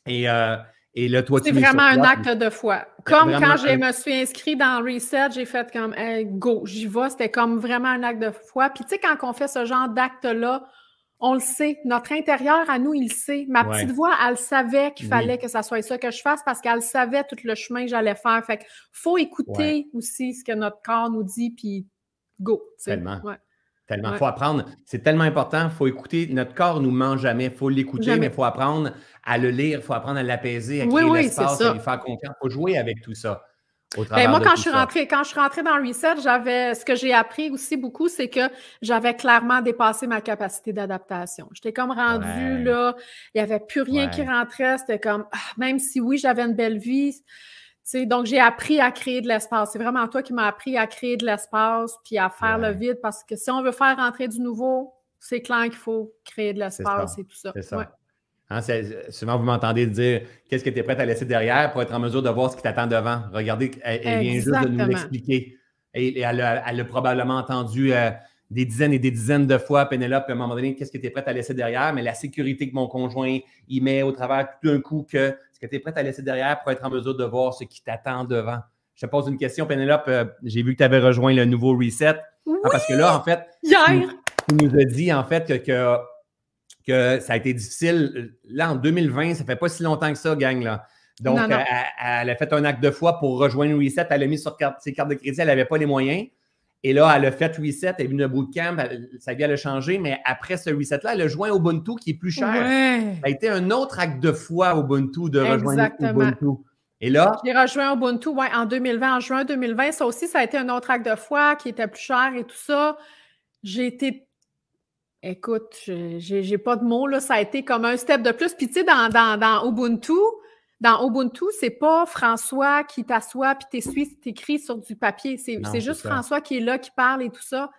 [SPEAKER 1] Et, euh, et là, toi,
[SPEAKER 3] C'est
[SPEAKER 1] tu mets
[SPEAKER 3] vraiment
[SPEAKER 1] sur
[SPEAKER 3] un
[SPEAKER 1] toi,
[SPEAKER 3] acte de foi. Comme quand je me suis inscrite dans Reset, j'ai fait comme Hey, go, j'y vais. C'était comme vraiment un acte de foi. Puis tu sais, quand on fait ce genre d'acte-là, on le sait. Notre intérieur à nous, il le sait. Ma
[SPEAKER 1] Ouais.
[SPEAKER 3] petite voix, elle savait qu'il
[SPEAKER 1] Oui.
[SPEAKER 3] fallait que ça soit ça que je fasse parce qu'elle savait tout le chemin que j'allais faire. Fait qu'il faut écouter aussi ce que notre corps nous dit, puis go.
[SPEAKER 1] Tellement.
[SPEAKER 3] Ouais.
[SPEAKER 1] Tellement.
[SPEAKER 3] Ouais.
[SPEAKER 1] faut apprendre. C'est tellement important. Il faut écouter. Notre corps ne nous ment jamais. Il faut l'écouter, mais il faut apprendre à le lire. Il faut apprendre à l'apaiser, à
[SPEAKER 3] Oui,
[SPEAKER 1] créer
[SPEAKER 3] oui,
[SPEAKER 1] l'espace, à lui faire confiance. Il faut jouer avec tout ça.
[SPEAKER 3] Ben,
[SPEAKER 1] travers
[SPEAKER 3] moi, quand je, suis rentrée, quand je suis rentrée dans Reset, j'avais ce que j'ai appris aussi beaucoup, c'est que j'avais clairement dépassé ma capacité d'adaptation. J'étais comme rendue
[SPEAKER 1] Ouais.
[SPEAKER 3] là, il n'y avait plus rien
[SPEAKER 1] Ouais.
[SPEAKER 3] qui rentrait. C'était comme ah, même si oui, j'avais une belle vie. tu sais, donc, j'ai appris à créer de l'espace. C'est vraiment toi qui m'as appris à créer de l'espace puis à faire
[SPEAKER 1] Ouais.
[SPEAKER 3] le vide parce que si on veut faire rentrer du nouveau, c'est clair qu'il faut créer de l'espace et tout ça.
[SPEAKER 1] C'est ça. Hein, souvent, vous m'entendez dire qu'est-ce que tu es prête à laisser derrière pour être en mesure de voir ce qui t'attend devant? Regardez, elle, elle vient juste de nous l'expliquer. Et, et elle, a, elle a probablement entendu euh, des dizaines et des dizaines de fois, Pénélope, à un moment donné, qu'est-ce que tu es prête à laisser derrière, mais la sécurité que mon conjoint y met au travers tout d'un coup, que ce que tu es prête à laisser derrière pour être en mesure de voir ce qui t'attend devant? Je te pose une question, Pénélope. euh, J'ai vu que tu avais rejoint le nouveau Reset.
[SPEAKER 3] Oui,
[SPEAKER 1] Ah, parce que là, en fait,
[SPEAKER 3] hier.
[SPEAKER 1] tu nous as dit en fait que, que, que ça a été difficile. Là, en 2020, ça fait pas si longtemps que ça, gang. Là. Donc,
[SPEAKER 3] Non, non.
[SPEAKER 1] Elle, elle a fait un acte de foi pour rejoindre Reset. Elle a mis sur carte- ses cartes de crédit, elle n'avait pas les moyens. Et là, elle a fait Reset, elle est venue de bootcamp, elle- sa vie, elle a changé. Mais après ce Reset-là, elle a joint Ubuntu, qui est plus cher.
[SPEAKER 3] Ouais.
[SPEAKER 1] Ça a été un autre acte de foi Ubuntu de rejoindre
[SPEAKER 3] Exactement.
[SPEAKER 1] Ubuntu. Et là,
[SPEAKER 3] J'ai rejoint Ubuntu ouais, en 2020, en juin 2020. Ça aussi, ça a été un autre acte de foi qui était plus cher et tout ça. J'ai été. Écoute, j'ai pas de mots, là. Ça a été comme un step de plus. Puis, tu sais, dans, dans, dans Ubuntu, dans Ubuntu, c'est pas François qui t'assoit puis t'essuie, t'écris sur du papier. C'est juste
[SPEAKER 1] ça.
[SPEAKER 3] François qui est là, qui parle et tout ça.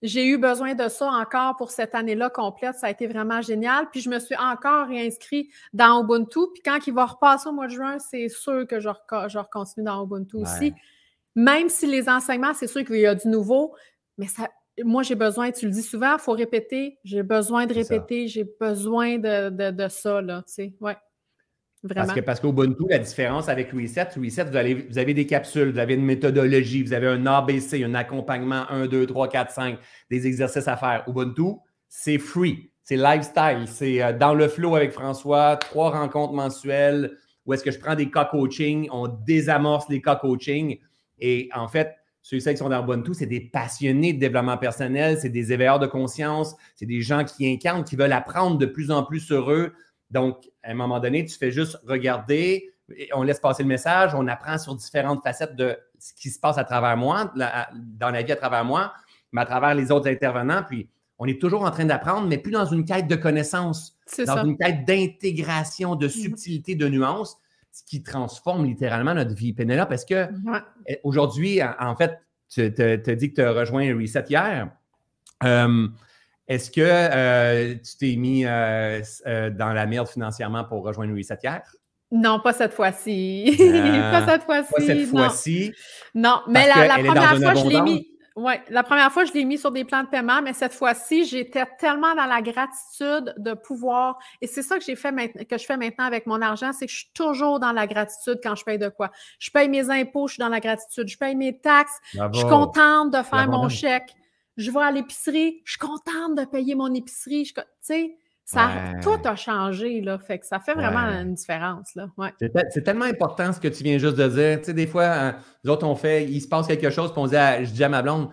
[SPEAKER 3] J'ai eu besoin de ça encore pour cette année-là complète. Ça a été vraiment génial. Puis je me suis encore réinscrit dans Ubuntu. Puis quand il va repasser au mois de juin, c'est sûr que je, je continue dans Ubuntu aussi. Même si les enseignements, c'est sûr qu'il y a du nouveau, mais ça, moi, j'ai besoin, tu le dis souvent, il faut répéter. J'ai besoin de répéter. J'ai besoin de, de, de ça, là, tu sais. Ouais. Vraiment.
[SPEAKER 1] Parce que parce qu'Ubuntu, la différence avec Reset, Reset, vous, allez- vous avez des capsules, vous avez une méthodologie, vous avez un ABC, un accompagnement 1, 2, 3, 4, 5, des exercices à faire. Ubuntu, c'est free, c'est lifestyle, c'est euh, dans le flow avec François, trois rencontres mensuelles où est-ce que je prends des cas coaching, on désamorce les cas coaching et en fait, ceux qui sont dans Ubuntu, c'est des passionnés de développement personnel, c'est des éveilleurs de conscience, c'est des gens qui incarnent, qui veulent apprendre de plus en plus sur eux. Donc, à un moment donné, tu fais juste regarder, on laisse passer le message, on apprend sur différentes facettes de ce qui se passe à travers moi, dans la vie à travers moi, mais à travers les autres intervenants. Puis, on est toujours en train d'apprendre, mais plus dans une quête de connaissance, dans une quête d'intégration, de mhm. subtilité, de nuance ce qui transforme littéralement notre vie. Pénélope, est-ce que eh, aujourd'hui, en fait, tu as dit que tu as rejoint Reset hier. Euh, est-ce que euh, tu t'es mis euh, dans la merde financièrement pour rejoindre Reset hier?
[SPEAKER 3] Non, pas cette fois-ci. pas cette fois-ci.
[SPEAKER 1] Pas cette fois-ci.
[SPEAKER 3] Non, mais la, la première fois, je l'ai mis. Oui, la première fois, je l'ai mis sur des plans de paiement, mais cette fois-ci, j'étais tellement dans la gratitude de pouvoir. Et c'est ça que j'ai fait que je fais maintenant avec mon argent, c'est que je suis toujours dans la gratitude quand je paye de quoi. Je paye mes impôts, je suis dans la gratitude. Je paye mes taxes, je suis contente de faire mon chèque. Je vais à l'épicerie, je suis contente de payer mon épicerie. Tu sais, ça, tout a changé, là. Fait que ça fait vraiment une différence, là. Ouais.
[SPEAKER 1] C'est, tellement important ce que tu viens juste de dire. Tu sais, des fois, hein, nous autres, on fait, il se passe quelque chose, puis on dit, je dis à ma blonde,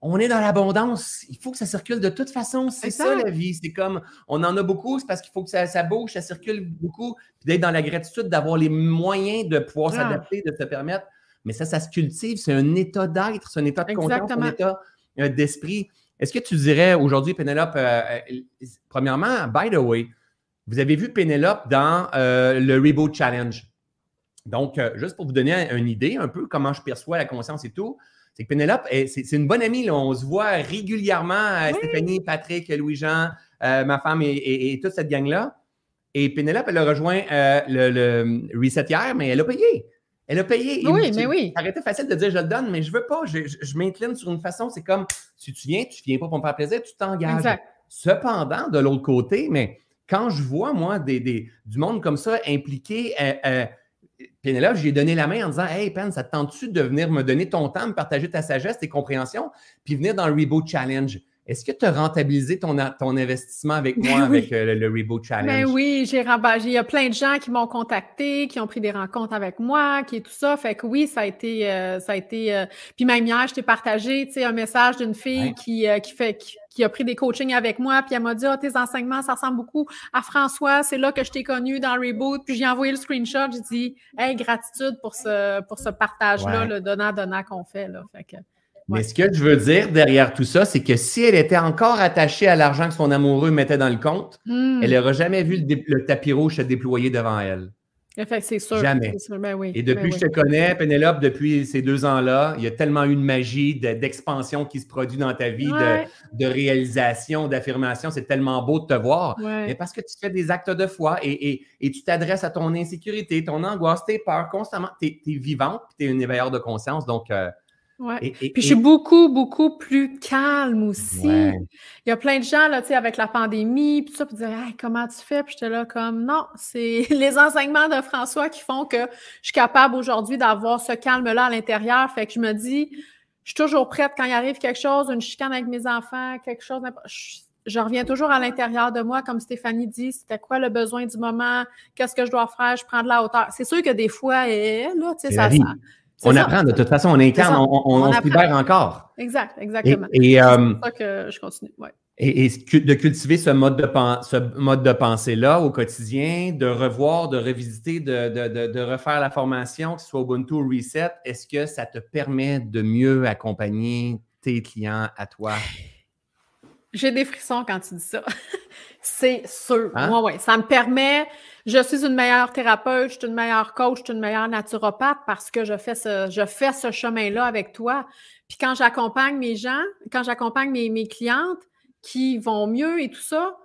[SPEAKER 1] on est dans l'abondance. Il faut que ça circule de toute façon. C'est ça, la vie. C'est comme, on en a beaucoup, c'est parce qu'il faut que ça, bouge, ça circule beaucoup. Puis d'être dans la gratitude, d'avoir les moyens de pouvoir ah. s'adapter, de se permettre. Mais ça, ça se cultive. C'est un état d'être, c'est un état de conscience, un état d'esprit. Est-ce que tu dirais aujourd'hui, Pénélope, euh, euh, premièrement, by the way, vous avez vu Pénélope dans euh, le Reboot Challenge. Donc, juste pour vous donner une idée un peu comment je perçois la conscience et tout, c'est que Pénélope, c'est une bonne amie. On se voit régulièrement, Stéphanie, Patrick, Louis-Jean, ma femme et, toute cette gang-là. Et Pénélope, elle a rejoint le, le Reset hier, mais elle a payé. Elle a payé.
[SPEAKER 3] Oui, mais oui.
[SPEAKER 1] Ça aurait été facile de dire je le donne, mais je veux pas. Je, je, m'incline sur une façon. C'est comme si tu viens, tu viens pas pour me faire plaisir, tu t'engages. Cependant, de l'autre côté, mais quand je vois, moi, des, des du monde comme ça impliqué, euh, euh, Pénélope, j'ai donné la main en disant Hey, Pen, ça te tente-tu de venir me donner ton temps, me partager ta sagesse, tes compréhensions, puis venir dans le Reboot Challenge? Est-ce que tu as rentabilisé ton, ton investissement avec moi, avec euh, le, Reboot Challenge?
[SPEAKER 3] Ben oui, j'ai Il y a plein de gens qui m'ont contacté, qui ont pris des rencontres avec moi, qui est tout ça. Fait que oui, ça a été. Euh, ça a été euh, Puis même hier, je t'ai partagé un message d'une fille qui, qui, fait. Qui, a pris des coachings avec moi, puis elle m'a dit Ah, tes enseignements, ça ressemble beaucoup à François, c'est là que je t'ai connu dans Reboot. Puis j'ai envoyé le screenshot, j'ai dit Hey, gratitude pour ce, pour ce partage-là, le donnant-donnant qu'on fait. Là. Fait que,
[SPEAKER 1] mais ce que je veux dire derrière tout ça, c'est que si elle était encore attachée à l'argent que son amoureux mettait dans le compte, hmm. elle n'aurait jamais vu le, tapis rouge se déployer devant elle.
[SPEAKER 3] C'est sûr.
[SPEAKER 1] Jamais.
[SPEAKER 3] Ben
[SPEAKER 1] Et depuis
[SPEAKER 3] ben
[SPEAKER 1] que je te connais, Pénélope, depuis ces deux ans-là, il y a tellement eu de magie, d'expansion qui se produit dans ta vie, de, réalisation, d'affirmation. C'est tellement beau de te voir. Mais parce que tu fais des actes de foi et, tu t'adresses à ton insécurité, ton angoisse, tes peurs constamment. Tu es, vivante, tu es une éveilleur de conscience. Donc, euh,
[SPEAKER 3] Ouais. Puis je suis beaucoup, beaucoup plus calme aussi. Il y a plein de gens, là, tu sais, avec la pandémie, puis tout ça, puis dire hey, comment tu fais? Puis j'étais là comme non, c'est les enseignements de François qui font que je suis capable aujourd'hui d'avoir ce calme-là à l'intérieur. Fait que je me dis, je suis toujours prête quand il arrive quelque chose, une chicane avec mes enfants, quelque chose. Je, je reviens toujours à l'intérieur de moi, comme Stéphanie dit, c'était quoi le besoin du moment, qu'est-ce que je dois faire, je prends de la hauteur. C'est sûr que des fois, eh, là, tu sais, ça, ça,
[SPEAKER 1] on apprend, de toute façon, on incarne, on, on, se libère encore.
[SPEAKER 3] Exact, exactement.
[SPEAKER 1] Et, euh,
[SPEAKER 3] c'est ça que je continue. Ouais.
[SPEAKER 1] Et, de cultiver ce mode de, ce mode de pensée-là au quotidien, de revoir, de revisiter, de, de, de, refaire la formation, que ce soit Ubuntu ou Reset, est-ce que ça te permet de mieux accompagner tes clients à toi?
[SPEAKER 3] J'ai des frissons quand tu dis ça. c'est sûr. Hein? Moi, ouais. Ça me permet je suis une meilleure thérapeute, je suis une meilleure coach, je suis une meilleure naturopathe parce que je fais ce, je fais ce chemin-là avec toi. Puis quand j'accompagne mes gens, quand j'accompagne mes, mes clientes qui vont mieux et tout ça,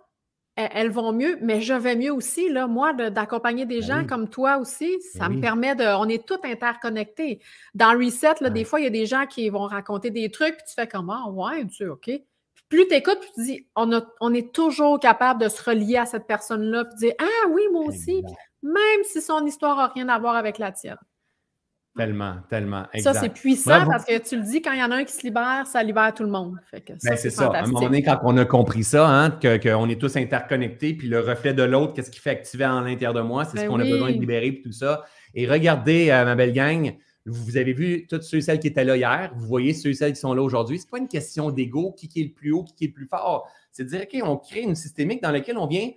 [SPEAKER 3] e, elles vont mieux, mais je vais mieux aussi, là, moi, d'accompagner des ben gens comme toi aussi, ça ben me permet de. On est tous interconnectés. Dans Reset, là, des fois, il y a des gens qui vont raconter des trucs, puis tu fais comment? Ah, ouais, tu OK plus tu écoutes, tu dis, on, on est toujours capable de se relier à cette personne-là, puis dire, ah oui, moi aussi, même si son histoire n'a rien à voir avec la tienne.
[SPEAKER 1] Tellement, tellement. Exact.
[SPEAKER 3] Ça, c'est puissant parce que tu le dis, quand il y en a un qui se libère, ça libère tout le monde.
[SPEAKER 1] Ben, c'est ça. À un moment donné, quand on a compris ça, hein, qu'on est tous interconnectés, puis le reflet de l'autre, qu'est-ce qui fait activer en l'intérieur de moi, c'est ce ben qu'on a besoin de libérer, puis tout ça. Et regardez, euh, ma belle gang, vous avez vu tous ceux et celles qui étaient là hier, vous voyez ceux et celles qui sont là aujourd'hui. Ce n'est pas une question d'ego, qui, qui est le plus haut, qui, qui est le plus fort. C'est de dire, OK, on crée une systémique dans laquelle on vient.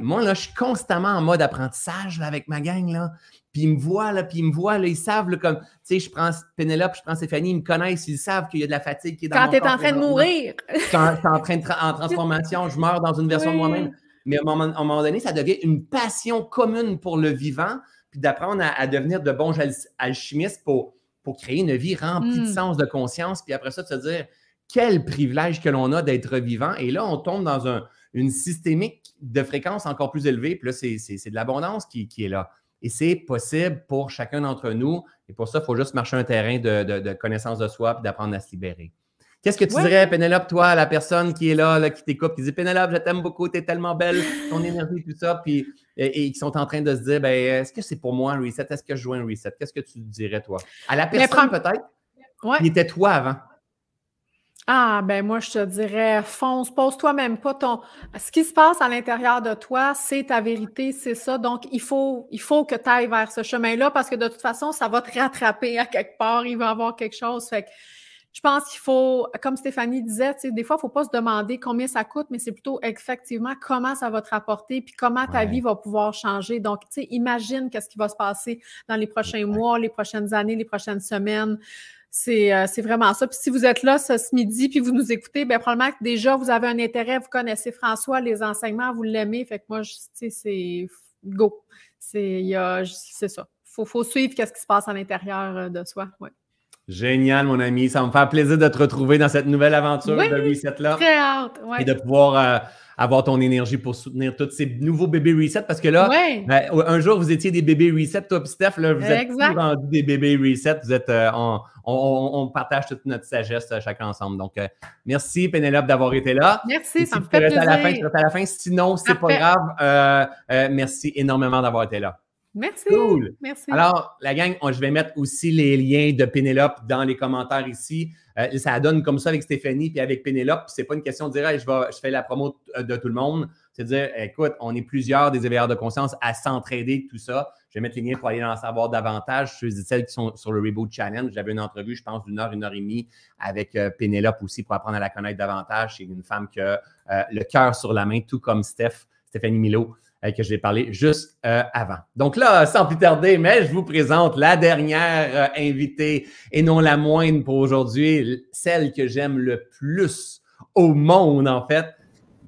[SPEAKER 1] moi, là, je suis constamment en mode apprentissage avec ma gang. Là. Puis ils me voient, là, puis ils me voient, là, ils savent, comme, tu sais, je prends Pénélope, je prends Stéphanie, ils me connaissent, ils savent qu'il y a de la fatigue qui est dans
[SPEAKER 3] Quand tu es en train de mourir.
[SPEAKER 1] Quand tu es en train de en transformation, je meurs dans une version de moi-même. Mais à un, moment, donné, ça devient une passion commune pour le vivant, puis d'apprendre à, devenir de bons alchimistes pour, pour créer une vie remplie de hmm. sens, de conscience, puis après ça, de se dire quel privilège que l'on a d'être vivant. Et là, on tombe dans un, une systémique de fréquence encore plus élevée, puis là, c'est de l'abondance qui, qui est là. Et c'est possible pour chacun d'entre nous. Et pour ça, il faut juste marcher un terrain de, connaissance de soi et d'apprendre à se libérer. Qu'est-ce que tu dirais, Pénélope, toi, à la personne qui est là, qui t'écoute, qui dit Pénélope, je t'aime beaucoup, tu es tellement belle, ton énergie, tout ça, puis et, qui sont en train de se dire ben, est-ce que c'est pour moi un reset? Est-ce que je joue un reset? Qu'est-ce que tu dirais, toi? À la personne, peut-être, qui était toi avant.
[SPEAKER 3] Ah, ben moi, je te dirais, fonce, pose-toi même pas ton. Ce qui se passe à l'intérieur de toi, c'est ta vérité, c'est ça. Donc, il faut, il faut que tu ailles vers ce chemin-là parce que de toute façon, ça va te rattraper à quelque part. Il va y avoir quelque chose. Fait que je pense qu'il faut, comme Stéphanie disait, des fois, il ne faut pas se demander combien ça coûte, mais c'est plutôt effectivement comment ça va te rapporter puis comment ta vie va pouvoir changer. Donc, tu sais, imagine qu'est-ce qui va se passer dans les prochains mois, les prochaines années, les prochaines semaines. Euh, c'est vraiment ça. Puis si vous êtes là ce, midi, puis vous nous écoutez, bien probablement que déjà vous avez un intérêt, vous connaissez François, les enseignements, vous l'aimez. Fait que moi, tu sais, c'est go. C'est ça. Il faut, faut, suivre qu'est-ce qui se passe à l'intérieur euh, de soi. Ouais.
[SPEAKER 1] Génial, mon ami. Ça me fait plaisir de te retrouver dans cette nouvelle aventure de Reset-là.
[SPEAKER 3] Très hâte.
[SPEAKER 1] Et de pouvoir euh, avoir ton énergie pour soutenir tous ces nouveaux bébés Reset. Parce que là, ben, un jour, vous étiez des bébés Reset, toi et Steph. Là, vous êtes rendus des bébés Reset. Vous êtes, euh, on, partage toute notre sagesse euh, chacun ensemble. Donc, merci, Pénélope, d'avoir été là.
[SPEAKER 3] Merci, ça me fait plaisir. À
[SPEAKER 1] la fin, à la fin. Sinon, c'est pas grave. merci énormément d'avoir été là.
[SPEAKER 3] Merci.
[SPEAKER 1] Cool.
[SPEAKER 3] Merci.
[SPEAKER 1] Alors, la gang, je vais mettre aussi les liens de Pénélope dans les commentaires ici. Euh, ça donne comme ça avec Stéphanie puis avec Pénélope. C'est pas une question de dire je, vais, je fais la promo de tout le monde. C'est de dire écoute, on est plusieurs des éveilleurs de conscience à s'entraider, tout ça. Je vais mettre les liens pour aller en savoir davantage. Ceux et celles qui sont sur le Reboot Challenge. J'avais une entrevue, je pense, d'une heure, une heure et demie avec euh, Pénélope aussi pour apprendre à la connaître davantage. C'est une femme qui a euh, le cœur sur la main, tout comme Steph, Stéphanie Milo que je l'ai parlé juste euh, avant. Donc là, sans plus tarder, mais je vous présente la dernière euh, invitée et non la moindre pour aujourd'hui, celle que j'aime le plus au monde, en fait.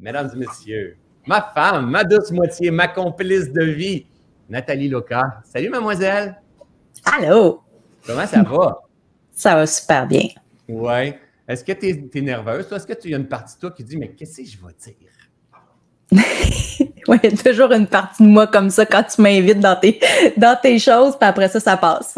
[SPEAKER 1] Mesdames et messieurs, ma femme, ma douce moitié, ma complice de vie, Nathalie Loca. Salut, mademoiselle.
[SPEAKER 4] Allô.
[SPEAKER 1] Comment ça va?
[SPEAKER 4] Ça va super bien.
[SPEAKER 1] Ouais. Est-ce que tu es, nerveuse? Est-ce que tu y a une partie de toi qui dit, mais qu'est-ce que je vais dire?
[SPEAKER 4] oui, il y a toujours une partie de moi comme ça quand tu m'invites dans tes, dans tes choses, puis après ça, ça passe.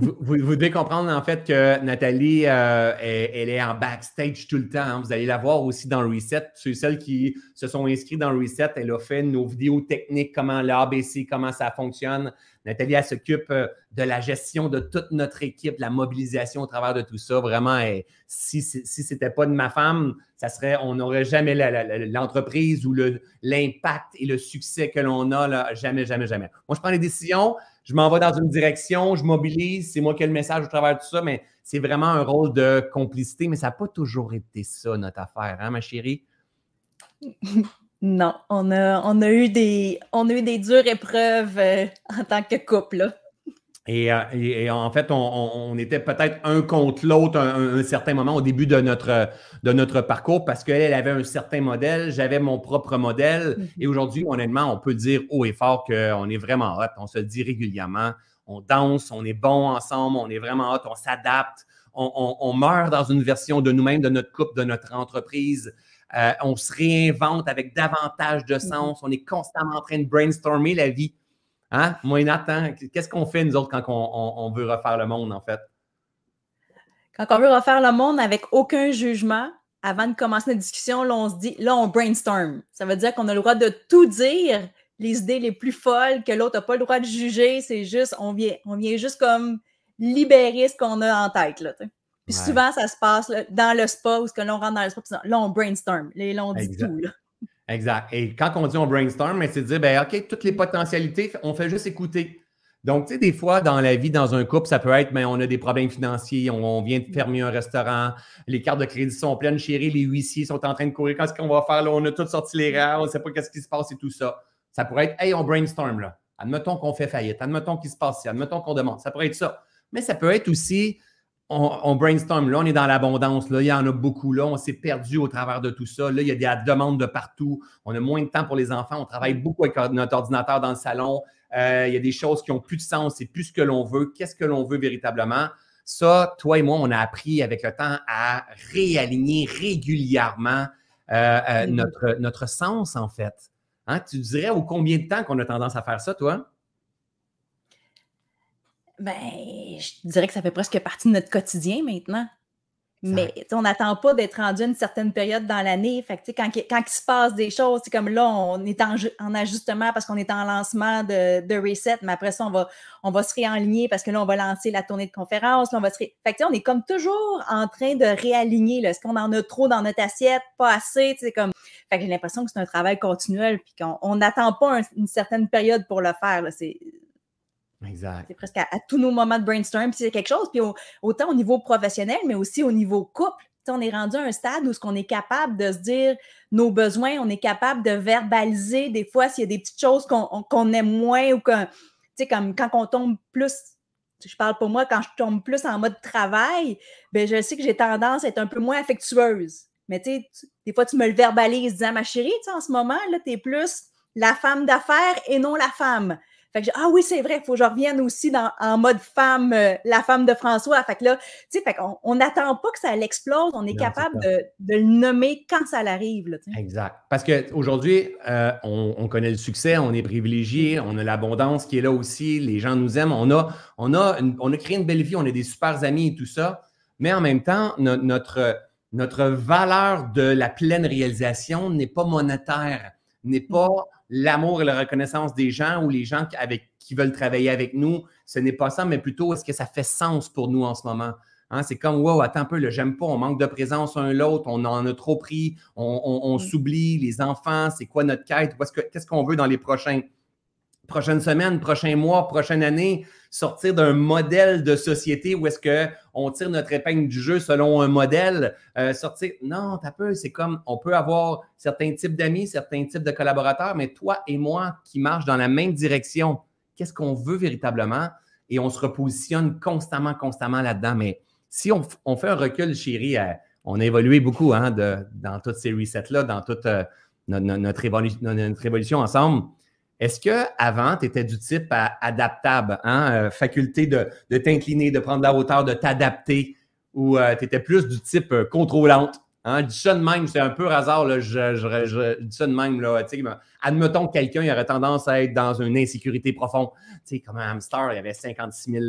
[SPEAKER 1] Vous, vous, devez comprendre en fait que Nathalie, euh, elle, est en backstage tout le temps. Hein. Vous allez la voir aussi dans le reset. Ceux celles qui se sont inscrits dans le reset, elle a fait nos vidéos techniques, comment l'ABC, comment ça fonctionne. Nathalie, elle s'occupe euh, de la gestion de toute notre équipe, la mobilisation au travers de tout ça. Vraiment, si, ce n'était pas de ma femme, ça serait, on n'aurait jamais l'entreprise ou l'impact et le succès que l'on a, jamais, jamais, jamais. Moi, je prends les décisions, je m'en vais dans une direction, je mobilise, c'est moi qui ai le message au travers de tout ça, mais c'est vraiment un rôle de complicité, mais ça n'a pas toujours été ça, notre affaire, hein, ma chérie?
[SPEAKER 4] Non, on a, on a, eu, des, on a eu des dures épreuves euh, en tant que couple.
[SPEAKER 1] Euh, et, en fait, on, était peut-être un contre l'autre un, un, certain moment au début de notre, de notre parcours parce qu'elle avait un certain modèle, j'avais mon propre modèle. Mm-hmm. Et aujourd'hui, honnêtement, on peut dire haut et fort qu'on est vraiment hot. On se le dit régulièrement. On danse, on est bon ensemble, on est vraiment hot, on s'adapte. On, on, meurt dans une version de nous-mêmes, de notre couple, de notre entreprise. Euh, on se réinvente avec davantage de mm-hmm. sens. On est constamment en train de brainstormer la vie. Hein? Moi, Nathan, qu'est-ce qu'on fait, nous autres, quand on, veut refaire le monde, en fait?
[SPEAKER 4] Quand on veut refaire le monde avec aucun jugement, avant de commencer la discussion, là, on se dit, là, on brainstorm. Ça veut dire qu'on a le droit de tout dire, les idées les plus folles, que l'autre n'a pas le droit de juger. C'est juste, on vient, on vient juste comme libérer ce qu'on a en tête. Là, puis souvent, ça se passe dans le spa où que l'on rentre dans le spa, là, on brainstorm. Là, on dit tout. Là.
[SPEAKER 1] Exact. Et quand on dit on brainstorm, c'est de dire, ben, OK, toutes les potentialités, on fait juste écouter. Donc, tu sais, des fois, dans la vie, dans un couple, ça peut être, mais on a des problèmes financiers, on, vient de fermer un restaurant, les cartes de crédit sont pleines, chérie, les huissiers sont en train de courir. Qu'est-ce qu'on va faire là? On a tous sorti les rangs, on ne sait pas qu'est-ce qui se passe et tout ça. Ça pourrait être, hey, on brainstorm là. Admettons qu'on fait faillite, admettons qu'il se passe ci, admettons qu'on demande. Ça pourrait être ça. Mais ça peut être aussi, on, brainstorm, là, on est dans l'abondance, là, il y en a beaucoup, là, on s'est perdu au travers de tout ça. Là, il y a des demandes de partout, on a moins de temps pour les enfants, on travaille beaucoup avec notre ordinateur dans le salon, euh, il y a des choses qui n'ont plus de sens, c'est plus ce que l'on veut, qu'est-ce que l'on veut véritablement? Ça, toi et moi, on a appris avec le temps à réaligner régulièrement euh, euh, mm-hmm. notre, notre sens, en fait. Hein? Tu dirais au combien de temps qu'on a tendance à faire ça, toi?
[SPEAKER 4] Ben, je dirais que ça fait presque partie de notre quotidien maintenant. Mais on n'attend pas d'être rendu à une certaine période dans l'année. Fait que, quand, quand il se passe des choses, c'est comme là, on est en, ajustement parce qu'on est en lancement de, de, reset, mais après ça, on va, on va se réaligner parce que là, on va lancer la tournée de conférence. on va se Fait que, on est comme toujours en train de réaligner. Est-ce qu'on en a trop dans notre assiette? Pas assez? Comme... Fait que j'ai l'impression que c'est un travail continuel puis qu'on n'attend pas une certaine période pour le faire. C'est
[SPEAKER 1] Exact.
[SPEAKER 4] C'est presque à, tous nos moments de brainstorm, c'est quelque chose. Puis autant au niveau professionnel, mais aussi au niveau couple. on est rendu à un stade où on est capable de se dire nos besoins, on est capable de verbaliser des fois s'il y a des petites choses qu'on aime moins ou que, comme quand on tombe plus, je parle pour moi, quand je tombe plus en mode travail, ben je sais que j'ai tendance à être un peu moins affectueuse. Mais tu sais, des fois, tu me le verbalises disant, ma chérie, en ce moment, là, tu es plus la femme d'affaires et non la femme. Fait que ah oui, c'est vrai, il faut que je revienne aussi dans, en mode femme, euh, la femme de François. Fait que là, tu sais, fait qu'on n'attend pas que ça l'explose, on est capable de, de, le nommer quand ça l'arrive.
[SPEAKER 1] Exact. Parce qu'aujourd'hui, euh, on, on, connaît le succès, on est privilégié, on a l'abondance qui est là aussi, les gens nous aiment, on a, on a, on a créé une belle vie, on a des super amis et tout ça. Mais en même temps, notre, notre valeur de la pleine réalisation n'est pas monétaire, n'est pas l'amour et la reconnaissance des gens ou les gens avec, qui veulent travailler avec nous. Ce n'est pas ça, mais plutôt est-ce que ça fait sens pour nous en ce moment? Hein, c'est comme, wow, attends un peu, le j'aime pas, on manque de présence un l'autre, on en a trop pris, on, mm. s'oublie, les enfants, c'est quoi notre quête, qu'est-ce qu'on veut dans les prochains, prochaines semaines, prochains mois, prochaine année, sortir d'un modèle de société où est-ce qu'on tire notre épingle du jeu selon un modèle, euh, sortir. Non, t'as peu, c'est comme on peut avoir certains types d'amis, certains types de collaborateurs, mais toi et moi qui marchent dans la même direction, qu'est-ce qu'on veut véritablement? Et on se repositionne constamment, constamment là-dedans. Mais si on, fait un recul, chérie, euh, on a évolué beaucoup hein, dans toutes ces resets-là, dans toute euh, notre, évolution ensemble. Est-ce qu'avant, tu étais du type adaptable, hein? Euh, faculté de, t'incliner, de prendre la hauteur, de t'adapter, ou euh, tu étais plus du type euh, contrôlante? Hein? Je dis ça de même, c'est un peu hasard, là, je, je, dis ça de même. Admettons que quelqu'un aurait tendance à être dans une insécurité profonde. Comme un hamster, il y avait 56 000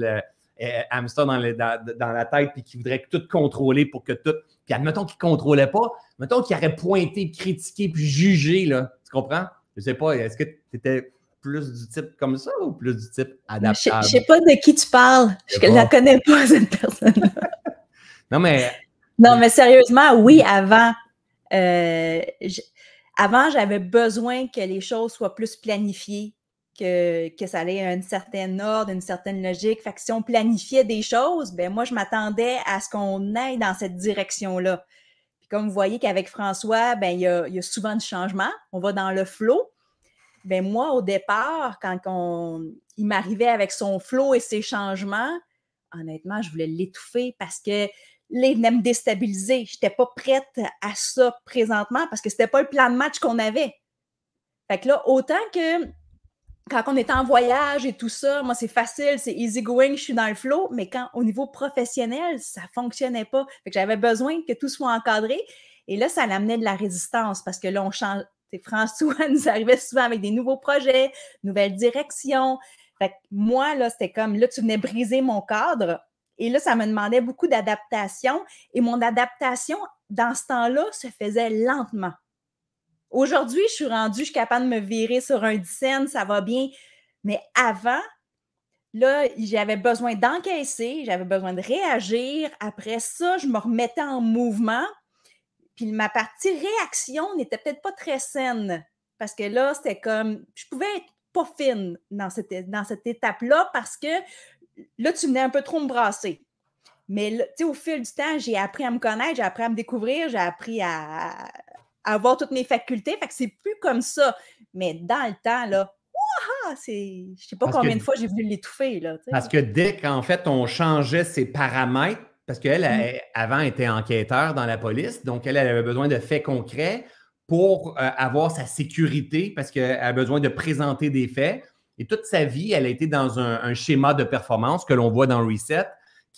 [SPEAKER 1] hamsters dans, la tête, puis qui voudrait tout contrôler pour que tout. Puis admettons qu'il ne contrôlait pas, admettons qu'il aurait pointé, critiqué, puis jugé, tu comprends? Je sais pas, est-ce que tu étais plus du type comme ça ou plus du type adaptable?
[SPEAKER 4] Je ne sais pas de qui tu parles. Je ne la connais pas, cette personne.
[SPEAKER 1] non, mais.
[SPEAKER 4] Non, mais sérieusement, oui, avant. Euh, avant, j'avais besoin que les choses soient plus planifiées, que, que ça allait à un certain ordre, une certaine logique. Fait que si on planifiait des choses, ben moi, je m'attendais à ce qu'on aille dans cette direction-là comme vous voyez qu'avec François, ben, il, y a, il souvent du changement. On va dans le flot. Ben, moi, au départ, quand il m'arrivait avec son flot et ses changements, honnêtement, je voulais l'étouffer parce que les venait me déstabiliser. Je n'étais pas prête à ça présentement parce que ce n'était pas le plan de match qu'on avait. Fait que là, autant que quand on est en voyage et tout ça, moi, c'est facile, c'est easy going, je suis dans le flow, mais quand au niveau professionnel, ça fonctionnait pas. J'avais besoin que tout soit encadré. Et là, ça l'amenait de la résistance parce que là, on change. François nous arrivait souvent avec des nouveaux projets, nouvelles directions. Fait que moi, là, c'était comme, là, tu venais briser mon cadre. Et là, ça me demandait beaucoup d'adaptation. Et mon adaptation, dans ce temps-là, se faisait lentement. Aujourd'hui, je suis rendue, je suis capable de me virer sur un dizaine, ça va bien. Mais avant, là, j'avais besoin d'encaisser, j'avais besoin de réagir. Après ça, je me remettais en mouvement. Puis ma partie réaction n'était peut-être pas très saine. Parce que là, c'était comme, je pouvais être pas fine dans cette, dans cette étape-là parce que là, tu venais un peu trop me brasser. Mais au fil du temps, j'ai appris à me connaître, j'ai appris à me découvrir, j'ai appris à, avoir toutes mes facultés. Fait que c'est plus comme ça. Mais dans le temps, là, c'est. Je sais pas combien de fois j'ai voulu l'étouffer.
[SPEAKER 1] Parce que dès qu'en fait, on changeait ses paramètres, parce qu'elle, mmh. avant, était enquêteur dans la police, donc elle, avait besoin de faits concrets pour euh, avoir sa sécurité, parce qu'elle a besoin de présenter des faits. Et toute sa vie, elle a été dans un, schéma de performance que l'on voit dans Reset,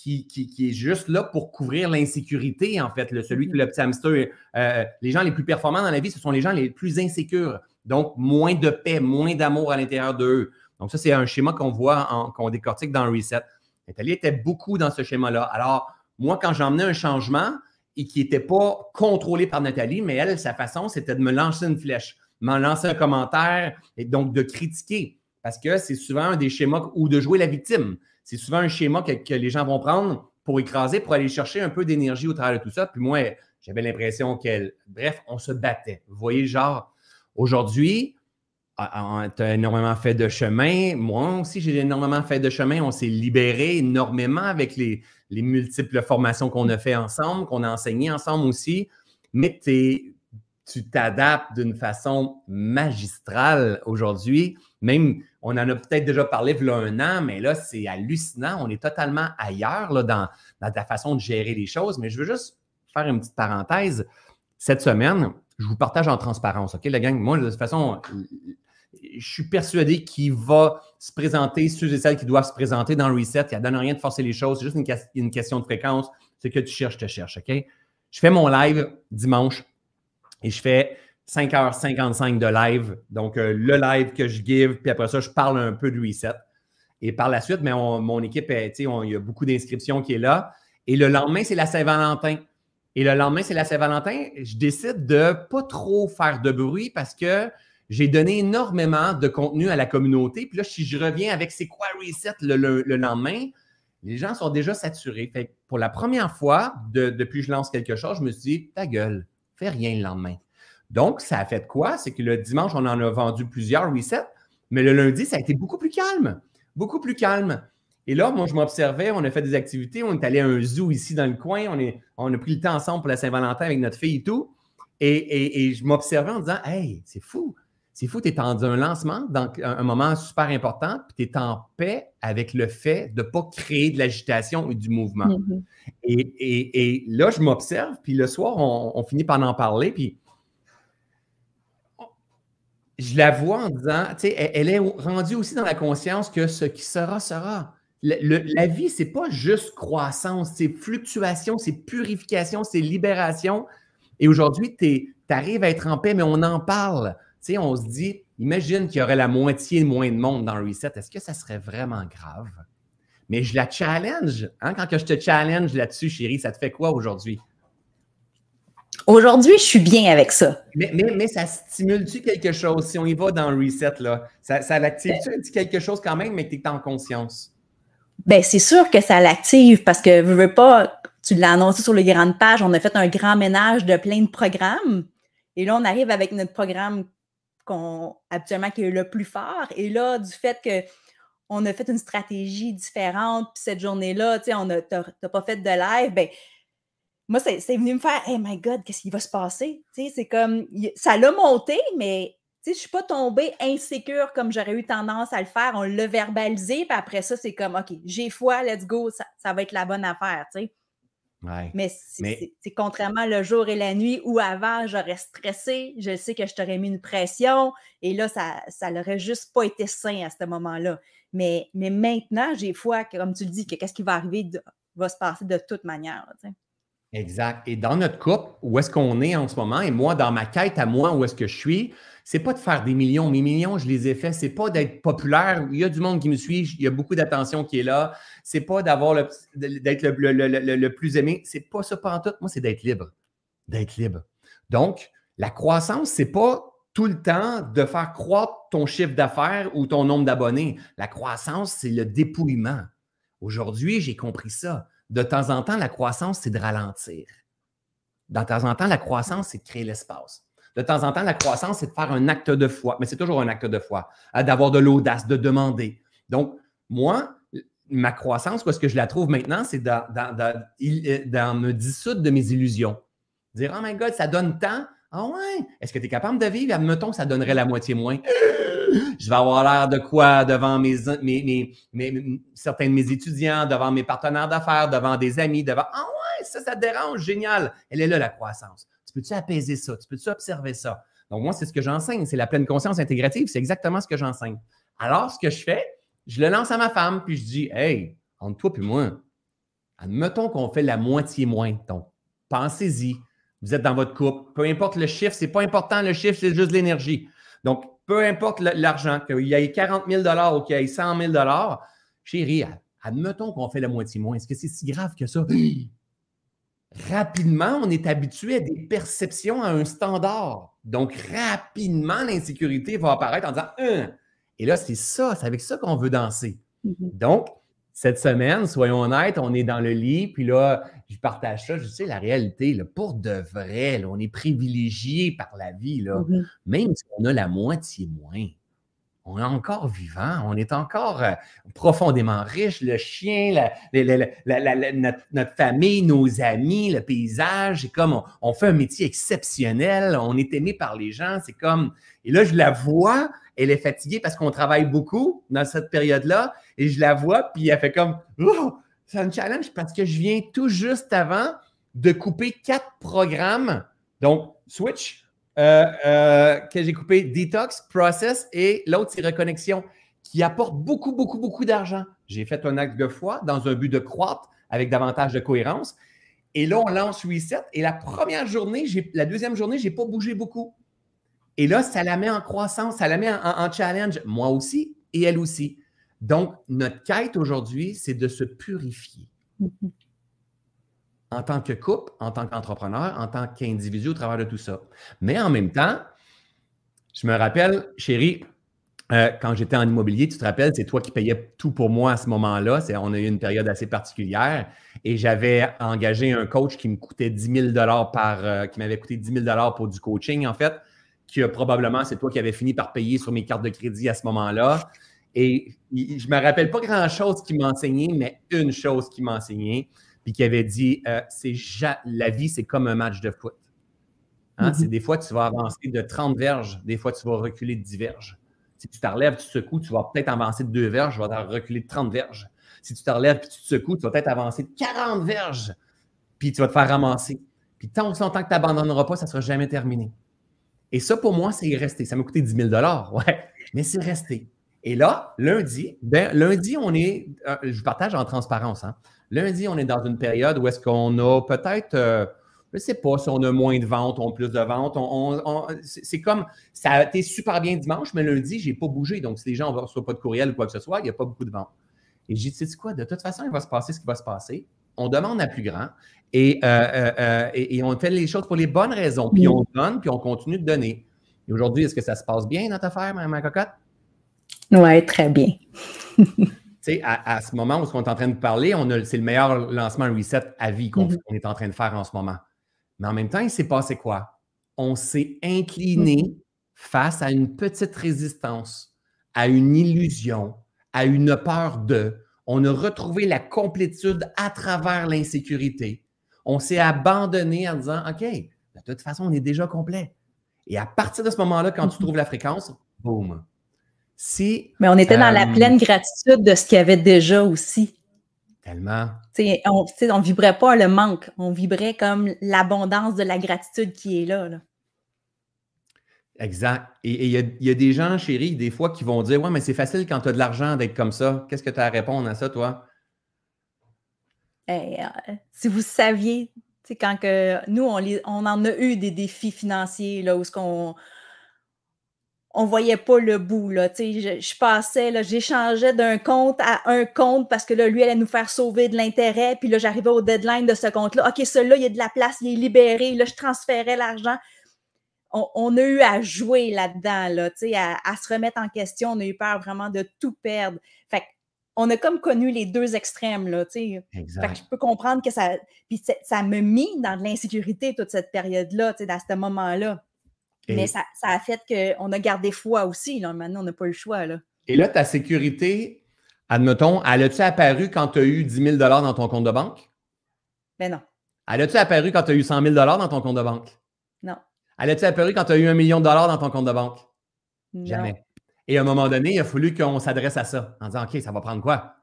[SPEAKER 1] qui, est juste là pour couvrir l'insécurité, en fait. Le, celui que le petit hamster, euh, les gens les plus performants dans la vie, ce sont les gens les plus insécures. Donc, moins de paix, moins d'amour à l'intérieur d'eux. Donc, ça, c'est un schéma qu'on voit, qu'on décortique dans Reset. Nathalie était beaucoup dans ce schéma-là. Alors, moi, quand j'emmenais un changement et qui n'était pas contrôlé par Nathalie, mais elle, sa façon, c'était de me lancer une flèche, m'en lancer un commentaire et donc de critiquer. Parce que c'est souvent un des schémas ou de jouer la victime. C'est souvent un schéma que, les gens vont prendre pour écraser, pour aller chercher un peu d'énergie au travers de tout ça. Puis moi, j'avais l'impression qu'elle, bref, on se battait. Vous voyez, genre, Aujourd'hui, tu as énormément fait de chemin. Moi aussi, j'ai énormément fait de chemin. On s'est libéré énormément avec les, multiples formations qu'on a fait ensemble, qu'on a enseignées ensemble aussi. Mais tu t'adaptes d'une façon magistrale aujourd'hui. Même, on en a peut-être déjà parlé il y a un an, mais là, c'est hallucinant. On est totalement ailleurs là, dans, dans ta façon de gérer les choses. Mais je veux juste faire une petite parenthèse. Cette semaine, je vous partage en transparence, OK, la gang? Moi, de toute façon, je suis persuadé qu'il va se présenter, ceux et celles qui doivent se présenter dans le reset. Il ne donne rien de forcer les choses. C'est juste une, question de fréquence. Ce que tu cherches, te cherche, OK? Je fais mon live dimanche et je fais 5h55 de live. Donc, euh, le live que je give, puis après ça, je parle un peu du reset. Et par la suite, mais mon équipe, il y a beaucoup d'inscriptions qui est là. Et le lendemain, c'est la Saint-Valentin. Et le lendemain, c'est la Saint-Valentin. Je décide de pas trop faire de bruit parce que j'ai donné énormément de contenu à la communauté. Puis là, si je reviens avec c'est quoi Reset le, lendemain, les gens sont déjà saturés. Fait pour la première fois depuis que je lance quelque chose, je me suis dit, ta gueule, fais rien le lendemain. Donc, ça a fait quoi? C'est que le dimanche, on en a vendu plusieurs resets, mais le lundi, ça a été beaucoup plus calme. Beaucoup plus calme. Et là, moi, je m'observais, on a fait des activités, on est allé à un zoo ici dans le coin, on, est, on a pris le temps ensemble pour la Saint-Valentin avec notre fille et tout. Et, je m'observais en disant Hey, c'est fou, c'est fou, tu es dans un lancement, dans un, moment super important, puis tu es en paix avec le fait de ne pas créer de l'agitation ou du mouvement. Mm-hmm. et, là, je m'observe, puis le soir, on, finit par en parler, puis je la vois en disant, tu sais, elle, est rendue aussi dans la conscience que ce qui sera, sera la vie, c'est pas juste croissance, c'est fluctuation, c'est purification, c'est libération. Et aujourd'hui, tu arrives à être en paix, mais on en parle. Tu sais, on se dit, imagine qu'il y aurait la moitié moins de monde dans le reset. Est-ce que ça serait vraiment grave? Mais je la challenge. Hein? Quand je te challenge là-dessus, chérie, ça te fait quoi aujourd'hui?
[SPEAKER 4] Aujourd'hui, je suis bien avec ça.
[SPEAKER 1] Mais, mais, ça stimule-tu quelque chose? Si on y va dans le reset? Là? Ça, ça l'active-tu quelque chose quand même, mais que tu es en conscience?
[SPEAKER 4] Ben, c'est sûr que ça l'active parce que, veux, veux pas, tu l'as annoncé sur les grandes pages, on a fait un grand ménage de plein de programmes. Et là, on arrive avec notre programme qu'on, habituellement, qui est le plus fort. Et là, du fait que on a fait une stratégie différente, puis cette journée-là, tu sais, on n'a pas fait de live, ben, moi, c'est venu me faire, hey my God, qu'est-ce qui va se passer? Tu sais, c'est comme, ça l'a monté, mais je ne suis pas tombée insécure comme j'aurais eu tendance à le faire. On l'a verbalisé, puis après ça, c'est comme, OK, j'ai foi, let's go, ça, va être la bonne affaire, tu sais. Mais c'est contrairement le jour et la nuit où avant, j'aurais stressé, je sais que je t'aurais mis une pression, et là, ça, ça n'aurait juste pas été sain à ce moment-là. Mais, mais maintenant, j'ai foi, que, comme tu le dis, que qu'est-ce qui va arriver va se passer de toute manière.
[SPEAKER 1] Exact. Et dans notre couple, où est-ce qu'on est en ce moment, et moi, dans ma quête à moi, où est-ce que je suis, c'est pas de faire des millions. Mes millions, je les ai faits. C'est pas d'être populaire. Il y a du monde qui me suit. Il y a beaucoup d'attention qui est là. C'est pas d'avoir d'être le, plus aimé. C'est pas ça pas en tout. Moi, c'est d'être libre. D'être libre. Donc, la croissance, c'est pas tout le temps de faire croître ton chiffre d'affaires ou ton nombre d'abonnés. La croissance, c'est le dépouillement. Aujourd'hui, j'ai compris ça. De temps en temps, la croissance, c'est de ralentir. De temps en temps, la croissance, c'est de créer l'espace. De temps en temps, la croissance, c'est de faire un acte de foi, mais c'est toujours un acte de foi, hein, d'avoir de l'audace, de demander. Donc, moi, ma croissance, est-ce que je la trouve maintenant, c'est dans, dans, me dissoudre de mes illusions. Dire, oh my God, ça donne tant. Ah ouais, est-ce que tu es capable de vivre? Admettons que ça donnerait la moitié moins. Je vais avoir l'air de quoi devant mes, certains de mes étudiants, devant mes partenaires d'affaires, devant des amis, devant. Ah ouais, ça, ça te dérange, génial. Elle est là, la croissance. Tu peux-tu apaiser ça? Tu peux-tu observer ça? Donc, moi, c'est ce que j'enseigne. C'est la pleine conscience intégrative. C'est exactement ce que j'enseigne. Alors, ce que je fais, je le lance à ma femme, puis je dis Hey, entre toi et moi, admettons qu'on fait la moitié moins. Donc, pensez-y. Vous êtes dans votre couple. Peu importe le chiffre, ce n'est pas important. Le chiffre, c'est juste l'énergie. Donc, peu importe l'argent, qu'il y ait 40 000 ou qu'il y ait 100 000 chérie, admettons qu'on fait la moitié moins. Est-ce que c'est si grave que ça? Rapidement, on est habitué à des perceptions à un standard. Donc, rapidement, l'insécurité va apparaître en disant un. Et là, c'est ça, c'est avec ça qu'on veut danser. Mm-hmm. Donc, cette semaine, soyons honnêtes, on est dans le lit, puis là, je partage ça. Je sais, la réalité, là, pour de vrai, on est privilégié par la vie, là, mm-hmm. même si on a la moitié moins. On est encore vivant, on est encore euh, profondément riche. Le chien, notre, famille, nos amis, le paysage, c'est comme on, on, fait un métier exceptionnel, on est aimé par les gens. C'est comme. Et là, je la vois, elle est fatiguée parce qu'on travaille beaucoup dans cette période-là. Et je la vois, puis elle fait comme oh, c'est un challenge parce que je viens tout juste avant de couper quatre programmes. Donc, Switch, euh, euh, que j'ai coupé Detox, Process et l'autre, c'est Reconnexion, qui apporte beaucoup, beaucoup, beaucoup d'argent. J'ai fait un acte de foi dans un but de croître avec davantage de cohérence. Et là, on lance Reset. Et la première journée, la deuxième journée, je n'ai pas bougé beaucoup. Et là, ça la met en croissance, ça la met en, challenge, moi aussi et elle aussi. Donc, notre quête aujourd'hui, c'est de se purifier. Mm-hmm. En tant que couple, en tant qu'entrepreneur, en tant qu'individu au travers de tout ça. Mais en même temps, je me rappelle, chérie, euh, quand j'étais en immobilier, tu te rappelles, c'est toi qui payais tout pour moi à ce moment-là. On a eu une période assez particulière et j'avais engagé un coach qui me coûtait 10 000 par, euh, qui m'avait coûté 10 000 pour du coaching, en fait que probablement c'est toi qui avais fini par payer sur mes cartes de crédit à ce moment-là. Et je ne me rappelle pas grand-chose qui m'enseignait, mais une chose qui m'enseignait, puis qui avait dit euh, c'est la vie, c'est comme un match de foot. Hein? Mm-hmm. C'est des fois, tu vas avancer de 30 verges, des fois, tu vas reculer de 10 verges. Si tu te relèves, tu te secoues, tu vas peut-être avancer de 2 verges, tu vas reculer de 30 verges. Si tu te relèves puis tu te secoues, tu vas peut-être avancer de 40 verges, puis tu vas te faire ramasser. Puis tant longtemps que tu n'abandonneras pas, ça ne sera jamais terminé. Et ça, pour moi, c'est resté. Ça m'a coûté 10 000 ouais, mais c'est resté. Et là, lundi, ben, lundi, on est, euh, je partage en transparence, hein. lundi, on est dans une période où est-ce qu'on a peut-être, euh, je ne sais pas si on a moins de ventes, on a plus de ventes. c'est comme, ça a été super bien dimanche, mais lundi, je n'ai pas bougé. Donc, si les gens ne reçoivent pas de courriel ou quoi que ce soit, il n'y a pas beaucoup de ventes. Et j'ai dit, tu sais quoi, de toute façon, il va se passer ce qui va se passer. On demande à plus grand. Euh, euh, euh, et, on fait les choses pour les bonnes raisons. Puis on donne, puis on continue de donner. Et aujourd'hui, est-ce que ça se passe bien dans ta affaire, ma, cocotte?
[SPEAKER 4] Oui, très bien.
[SPEAKER 1] tu sais, à, ce moment où on est en train de parler, c'est le meilleur lancement reset à vie qu'on mm-hmm. est en train de faire en ce moment. Mais en même temps, il s'est passé quoi? On s'est incliné mm-hmm. face à une petite résistance, à une illusion, à une peur de. On a retrouvé la complétude à travers l'insécurité on s'est abandonné en disant OK, de toute façon, on est déjà complet. Et à partir de ce moment-là, quand tu trouves la fréquence, boum.
[SPEAKER 4] Si, Mais on était dans la euh, pleine gratitude de ce qu'il y avait déjà aussi.
[SPEAKER 1] Tellement.
[SPEAKER 4] on ne vibrait pas le manque, on vibrait comme l'abondance de la gratitude qui est là.
[SPEAKER 1] Exact. Et il y, a des gens, chérie, des fois, qui vont dire Ouais, mais c'est facile quand tu as de l'argent d'être comme ça. Qu'est-ce que tu as à répondre à ça, toi?
[SPEAKER 4] Euh, si vous saviez, quand que nous, on, on, en a eu des défis financiers là, où ce qu'on on voyait pas le bout. Là, je, je passais, j'échangeais d'un compte à un compte parce que là, lui allait nous faire sauver de l'intérêt. Puis là, j'arrivais au deadline de ce compte-là. OK, celui-là, il y a de la place, il est libéré. Là, je transférais l'argent. On, a eu à jouer là-dedans, là, à, à, se remettre en question. On a eu peur vraiment de tout perdre. Fait on a comme connu les deux extrêmes, là, tu sais. je peux comprendre que ça... Puis ça me mis dans de l'insécurité toute cette période-là, tu sais, dans ce moment-là. Mais ça, a fait qu'on a gardé foi aussi. Là. Maintenant, on n'a pas eu le choix. Là.
[SPEAKER 1] Et là, ta sécurité, admettons, elle a-tu apparu quand tu as eu 10 000 dans ton compte de banque?
[SPEAKER 4] Ben non.
[SPEAKER 1] Elle a-tu apparu quand tu as eu 100 000 dans ton compte de banque?
[SPEAKER 4] Non.
[SPEAKER 1] Elle a-tu apparu quand tu as eu un million de dollars dans ton compte de banque?
[SPEAKER 4] Non.
[SPEAKER 1] Jamais. Et à un moment donné, il a fallu qu'on s'adresse à ça en disant OK, ça va prendre quoi?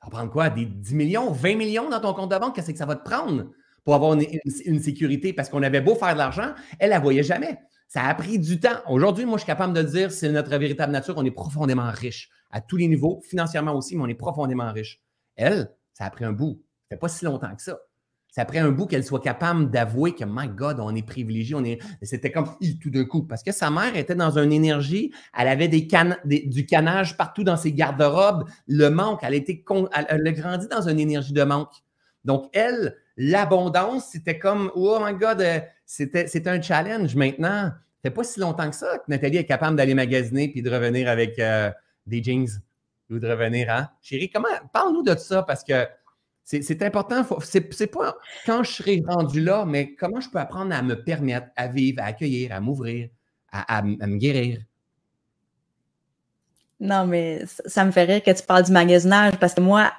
[SPEAKER 1] Ça va prendre quoi? Des 10 millions, 20 millions dans ton compte de banque? Qu'est-ce que ça va te prendre pour avoir une, sécurité? Parce qu'on avait beau faire de l'argent, elle ne la voyait jamais. Ça a pris du temps. Aujourd'hui, moi, je suis capable de dire, c'est notre véritable nature, on est profondément riche à tous les niveaux, financièrement aussi, mais on est profondément riche. Elle, ça a pris un bout. Ça fait pas si longtemps que ça. Ça a pris un bout qu'elle soit capable d'avouer que, my God, on est privilégié. On est... C'était comme tout d'un coup. Parce que sa mère était dans une énergie, elle avait du canage partout dans ses garde-robes. Le manque, elle, était elle, a grandi dans une énergie de manque. Donc, elle, l'abondance, c'était comme, oh my God, euh, c'était un challenge. Maintenant, ça fait pas si longtemps que ça que Nathalie est capable d'aller magasiner puis de revenir avec euh, des jeans ou de revenir, hein? Chérie, comment, parle-nous de ça parce que c'est important. C'est pas quand je serai rendu là, mais comment je peux apprendre à me permettre, à vivre, à accueillir, à m'ouvrir, à, me guérir?
[SPEAKER 4] Non, mais ça me fait rire que tu parles du magasinage parce que moi,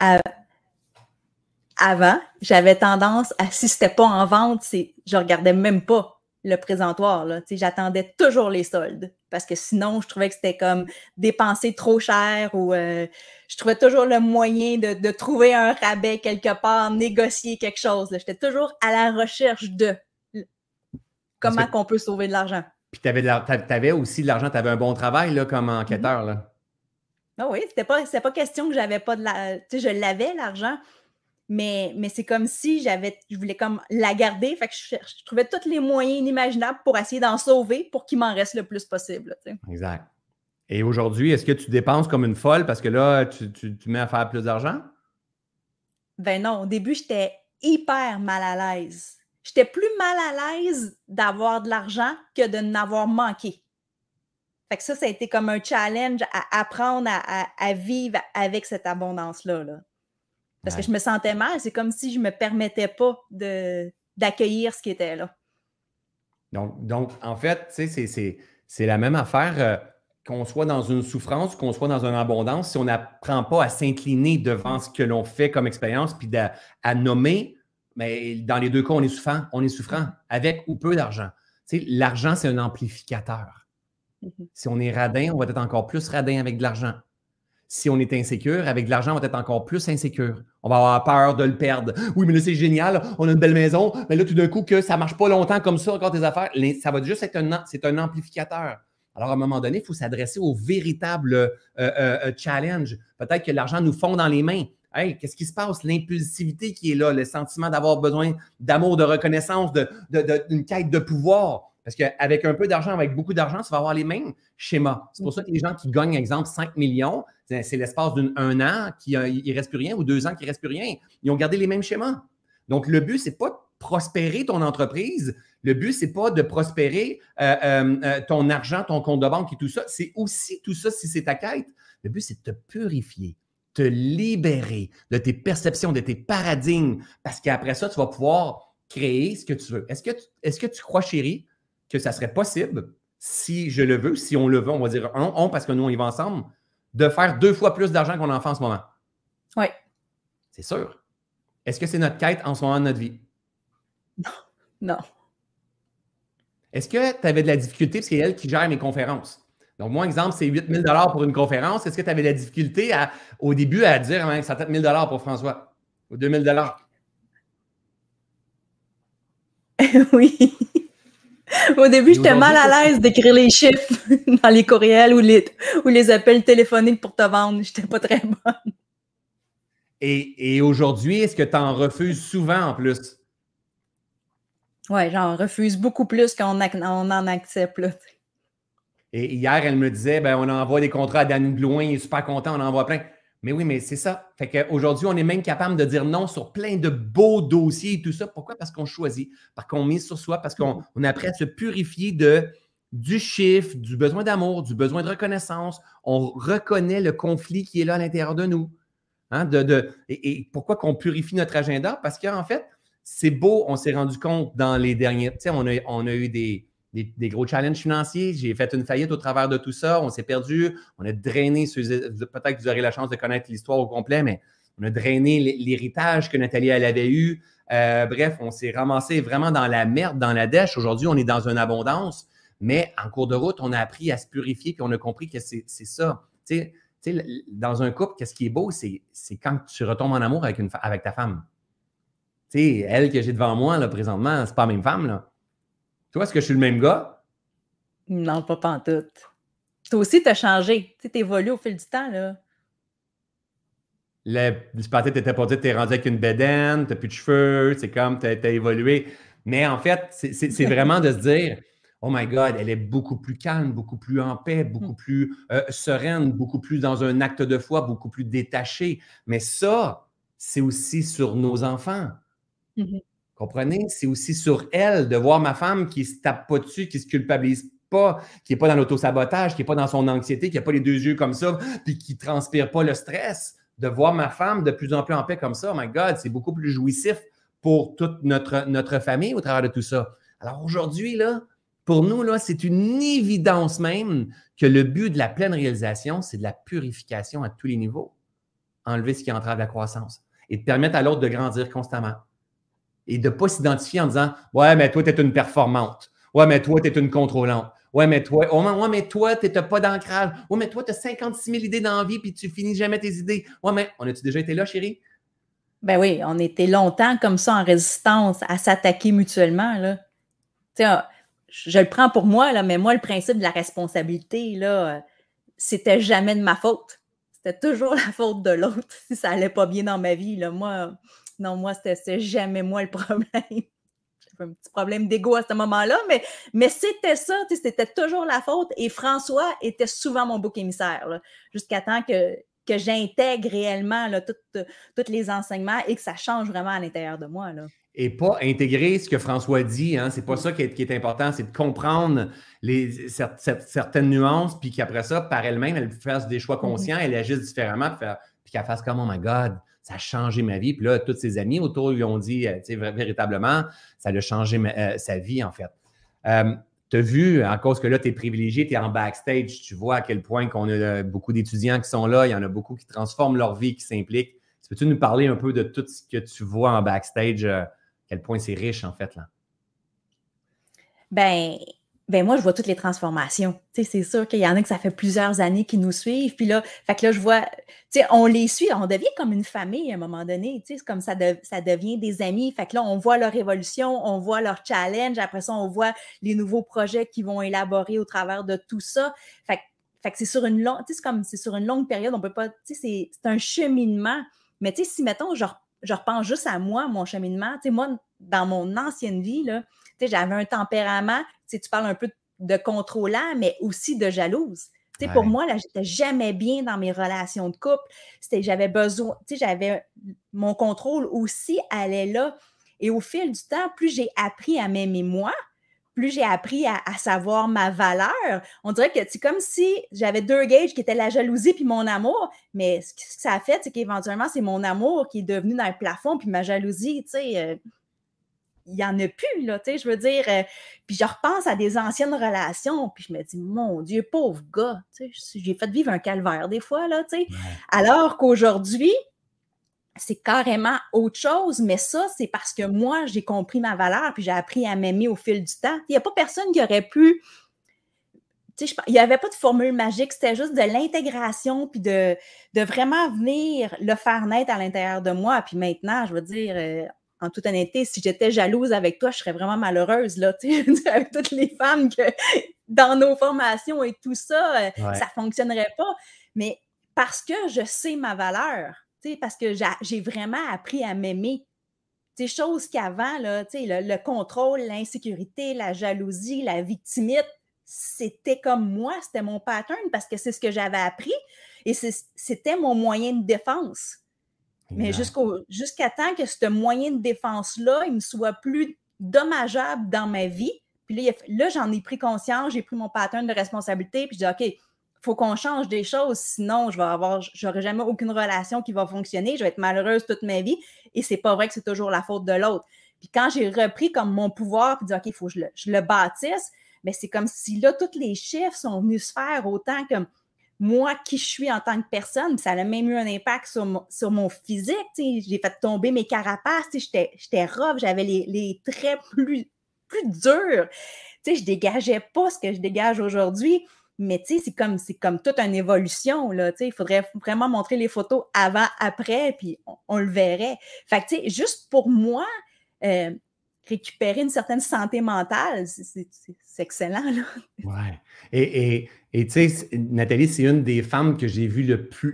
[SPEAKER 4] avant, j'avais tendance à, si c'était pas en vente, je regardais même pas le présentoir. J'attendais toujours les soldes parce que sinon, je trouvais que c'était comme dépenser trop cher ou euh, je trouvais toujours le moyen de, trouver un rabais quelque part, négocier quelque chose. J'étais toujours à la recherche de comment qu'on peut sauver de l'argent.
[SPEAKER 1] Puis tu avais, aussi de l'argent, tu avais un bon travail là, comme enquêteur. Là.
[SPEAKER 4] Ah oui, c'était pas, pas question que j'avais pas de la. Tu sais, je l'avais, l'argent, mais, mais c'est comme si j'avais, je voulais comme la garder. Fait que je, trouvais tous les moyens inimaginables pour essayer d'en sauver pour qu'il m'en reste le plus possible.
[SPEAKER 1] Exact. Et aujourd'hui, est-ce que tu dépenses comme une folle parce que là, tu, tu, mets à faire plus d'argent?
[SPEAKER 4] Ben non, au début, j'étais hyper mal à l'aise. J'étais plus mal à l'aise d'avoir de l'argent que de n'avoir manqué. Fait que ça, ça a été comme un challenge à apprendre à, vivre avec cette abondance-là. Là. Parce que je me sentais mal. C'est comme si je ne me permettais pas d'accueillir ce qui était là.
[SPEAKER 1] Donc, donc en fait, c'est la même affaire. Euh, qu'on soit dans une souffrance, qu'on soit dans une abondance, si on n'apprend pas à s'incliner devant ce que l'on fait comme expérience, puis à nommer, mais dans les deux cas, on est souffrant, on est souffrant, avec ou peu d'argent. l'argent, c'est un amplificateur. Mm-hmm. Si on est radin, on va être encore plus radin avec de l'argent si on est insécure, avec de l'argent, on va être encore plus insécure. On va avoir peur de le perdre. Oui, mais là, c'est génial, on a une belle maison, mais là, tout d'un coup, que ça ne marche pas longtemps comme ça, encore tes affaires, ça va juste être un, c'est un amplificateur. Alors, à un moment donné, il faut s'adresser au véritable euh, euh, euh, challenge. Peut-être que l'argent nous fond dans les mains. Hey, qu'est-ce qui se passe? L'impulsivité qui est là, le sentiment d'avoir besoin d'amour, de reconnaissance, d'une de, quête de pouvoir. Parce qu'avec un peu d'argent, avec beaucoup d'argent, ça va avoir les mêmes schémas. C'est pour ça que les gens qui gagnent, exemple, 5 millions, c'est l'espace d'un an qui ne reste plus rien ou deux ans qui ne reste plus rien. Ils ont gardé les mêmes schémas. Donc, le but, ce n'est pas de prospérer ton entreprise. Le but, ce n'est pas de prospérer euh, euh, euh, ton argent, ton compte de banque et tout ça. C'est aussi tout ça si c'est ta quête. Le but, c'est de te purifier, te libérer de tes perceptions, de tes paradigmes, parce qu'après ça, tu vas pouvoir créer ce que tu veux. Est-ce que, est que tu crois, chérie, que ça serait possible, si je le veux, si on le veut, on va dire on, parce que nous, on y va ensemble, de faire deux fois plus d'argent qu'on en fait en ce moment?
[SPEAKER 4] Oui.
[SPEAKER 1] C'est sûr. Est-ce que c'est notre quête en ce moment de notre vie?
[SPEAKER 4] Non. Non.
[SPEAKER 1] Est-ce que tu avais de la difficulté, parce c'est elle qui gère mes conférences? Donc, moi, exemple, c'est 8 000 pour une conférence. Est-ce que tu avais de la difficulté au début à dire hein, ça 000 pour François ou 2 000
[SPEAKER 4] Oui. Au début, j'étais mal à l'aise d'écrire les chiffres dans les courriels ou les, ou les appels téléphoniques pour te vendre. Je n'étais pas très bonne.
[SPEAKER 1] Et, aujourd'hui, est-ce que tu en refuses souvent en plus?
[SPEAKER 4] Oui, j'en refuse beaucoup plus qu'on on en accepte.
[SPEAKER 1] Et hier, elle me disait ben, on envoie des contrats à Danny Blouin, il est super content, on en envoie plein. Mais oui, mais c'est ça. Fait qu'aujourd'hui, on est même capable de dire non sur plein de beaux dossiers et tout ça. Pourquoi? Parce qu'on choisit, parce qu'on mise sur soi, parce qu'on on apprend à se purifier de, du chiffre, du besoin d'amour, du besoin de reconnaissance. On reconnaît le conflit qui est là à l'intérieur de nous. Hein, de, et, pourquoi qu'on purifie notre agenda? Parce qu'en fait, c'est beau, on s'est rendu compte dans les derniers, tu sais, on a, on a eu des, des, gros challenges financiers. J'ai fait une faillite au travers de tout ça. On s'est perdu. On a drainé. Peut-être que vous aurez la chance de connaître l'histoire au complet, mais on a drainé l'héritage que Nathalie elle avait eu. Euh, bref, on s'est ramassé vraiment dans la merde, dans la dèche. Aujourd'hui, on est dans une abondance, mais en cours de route, on a appris à se purifier puis on a compris que c'est ça. Dans un couple, qu'est-ce qui est beau, c'est quand tu retombes en amour avec, une, avec ta femme. Tu sais, elle que j'ai devant moi, là, présentement, c'est pas la même femme, là. Toi, est-ce que je suis le même gars?
[SPEAKER 4] Non, pas pantoute. Toi aussi, tu as changé. Tu évolué au fil du temps, là.
[SPEAKER 1] Le, tu t'étais pas dit, t'es rendu avec une bédaine, t'as plus de cheveux, c'est comme, t'as as évolué. Mais en fait, c'est vraiment de se dire, oh my God, elle est beaucoup plus calme, beaucoup plus en paix, beaucoup plus euh, sereine, beaucoup plus dans un acte de foi, beaucoup plus détachée. Mais ça, c'est aussi sur nos enfants. Mm-hmm. Comprenez? C'est aussi sur elle de voir ma femme qui se tape pas dessus, qui se culpabilise pas, qui n'est pas dans l'autosabotage, qui n'est pas dans son anxiété, qui n'a pas les deux yeux comme ça, puis qui ne transpire pas le stress. De voir ma femme de plus en plus en paix comme ça, oh my God, c'est beaucoup plus jouissif pour toute notre, notre famille au travers de tout ça. Alors aujourd'hui, là, pour nous, là, c'est une évidence même que le but de la pleine réalisation, c'est de la purification à tous les niveaux. Enlever ce qui entrave la croissance et de permettre à l'autre de grandir constamment et de ne pas s'identifier en disant Ouais, mais toi, tu es une performante. Ouais, mais toi, tu es une contrôlante. Ouais, mais toi, oh, ouais, mais toi, tu n'as pas d'ancrage. Ouais, mais toi, tu as 56 000 idées d'envie puis tu finis jamais tes idées. Ouais, mais on a-tu déjà été là, chérie?
[SPEAKER 4] Ben oui, on était longtemps comme ça en résistance à s'attaquer mutuellement. Là. sais, je le prends pour moi, là, mais moi, le principe de la responsabilité, c'était jamais de ma faute. C'était toujours la faute de l'autre si ça allait pas bien dans ma vie. Là. Moi, non, moi, c'était jamais moi le problème. J'avais un petit problème d'ego à ce moment-là, mais, mais c'était ça, c'était toujours la faute. Et François était souvent mon bouc émissaire, jusqu'à temps que, que j'intègre réellement tous les enseignements et que ça change vraiment à l'intérieur de moi. Là.
[SPEAKER 1] Et pas intégrer ce que François dit, hein, c'est pas ça qui est, important, c'est de comprendre les, certaines nuances, puis qu'après ça, par elle-même, elle fasse des choix mm-hmm. conscients, elle agisse différemment, puis qu'elle fasse comme, oh my God, ça a changé ma vie. Puis là, tous ses amis autour lui ont dit, euh, tu sais, véritablement, ça a changé euh, sa vie, en fait. Euh, tu as vu, en cause que là, tu es privilégié, tu es en backstage, tu vois à quel point qu'on a beaucoup d'étudiants qui sont là, il y en a beaucoup qui transforment leur vie, qui s'impliquent. Peux-tu nous parler un peu de tout ce que tu vois en backstage, à quel point c'est riche, en fait, là?
[SPEAKER 4] Ben, ben moi, je vois toutes les transformations. c'est sûr qu'il y en a que ça fait plusieurs années qui nous suivent. Puis là, fait que là, je vois, on les suit, on devient comme une famille à un moment donné. C'est comme ça, ça devient des amis. Fait que là, on voit leur évolution, on voit leur challenge. Après ça, on voit les nouveaux projets qu'ils vont élaborer au travers de tout ça. Fait, fait que c'est sur une longue, c'est comme c'est sur une longue période, on peut pas, c'est un cheminement. Mais si mettons, je, je repense juste à moi, mon cheminement, moi, dans mon ancienne vie, là, j'avais un tempérament, tu parles un peu de contrôlant, mais aussi de jalouse. Pour moi, là, j'étais jamais bien dans mes relations de couple. J'avais besoin, j'avais mon contrôle aussi allait là. Et au fil du temps, plus j'ai appris à m'aimer moi, plus j'ai appris à, savoir ma valeur. On dirait que c'est comme si j'avais deux gages qui étaient la jalousie puis mon amour, mais ce que ça a fait, c'est qu'éventuellement, c'est mon amour qui est devenu dans le plafond, puis ma jalousie, tu sais, euh, il n'y en a plus, là, tu sais, je veux dire. Euh, puis je repense à des anciennes relations, puis je me dis, mon Dieu, pauvre gars, tu sais, j'ai fait vivre un calvaire des fois, là, tu sais. Alors qu'aujourd'hui, c'est carrément autre chose, mais ça, c'est parce que moi, j'ai compris ma valeur, puis j'ai appris à m'aimer au fil du temps. Il n'y a pas personne qui aurait pu. Tu sais, il n'y avait pas de formule magique, c'était juste de l'intégration, puis de, de vraiment venir le faire naître à l'intérieur de moi. Puis maintenant, je veux dire, euh, en toute honnêteté, si j'étais jalouse avec toi, je serais vraiment malheureuse, là, avec toutes les femmes que dans nos formations et tout ça, euh, ça ne fonctionnerait pas. Mais parce que je sais ma valeur, parce que j'ai vraiment appris à m'aimer. Des choses qu'avant, le, le contrôle, l'insécurité, la jalousie, la victimite, c'était comme moi, c'était mon pattern parce que c'est ce que j'avais appris et c'était mon moyen de défense. Mais jusqu'à temps que ce moyen de défense-là, il me soit plus dommageable dans ma vie. Puis là, là j'en ai pris conscience, j'ai pris mon pattern de responsabilité, puis je dis, OK, il faut qu'on change des choses, sinon je vais avoir, j'aurai jamais aucune relation qui va fonctionner, je vais être malheureuse toute ma vie. Et c'est pas vrai que c'est toujours la faute de l'autre. Puis quand j'ai repris comme mon pouvoir, puis dit, OK, il faut que je le, bâtisse, Mais c'est comme si là, tous les chiffres sont venus se faire autant que moi, qui je suis en tant que personne. Ça a même eu un impact sur mon, sur mon physique. J'ai fait tomber mes carapaces. J'étais rough, j'avais les, les, traits plus, plus durs. sais, je dégageais pas ce que je dégage aujourd'hui. Mais c'est comme, comme toute une évolution. Là, il faudrait vraiment montrer les photos avant, après, puis on, le verrait. Fait que, juste pour moi, euh, récupérer une certaine santé mentale, c'est excellent.
[SPEAKER 1] Ouais. Et, tu sais, Nathalie, c'est une des femmes que j'ai vu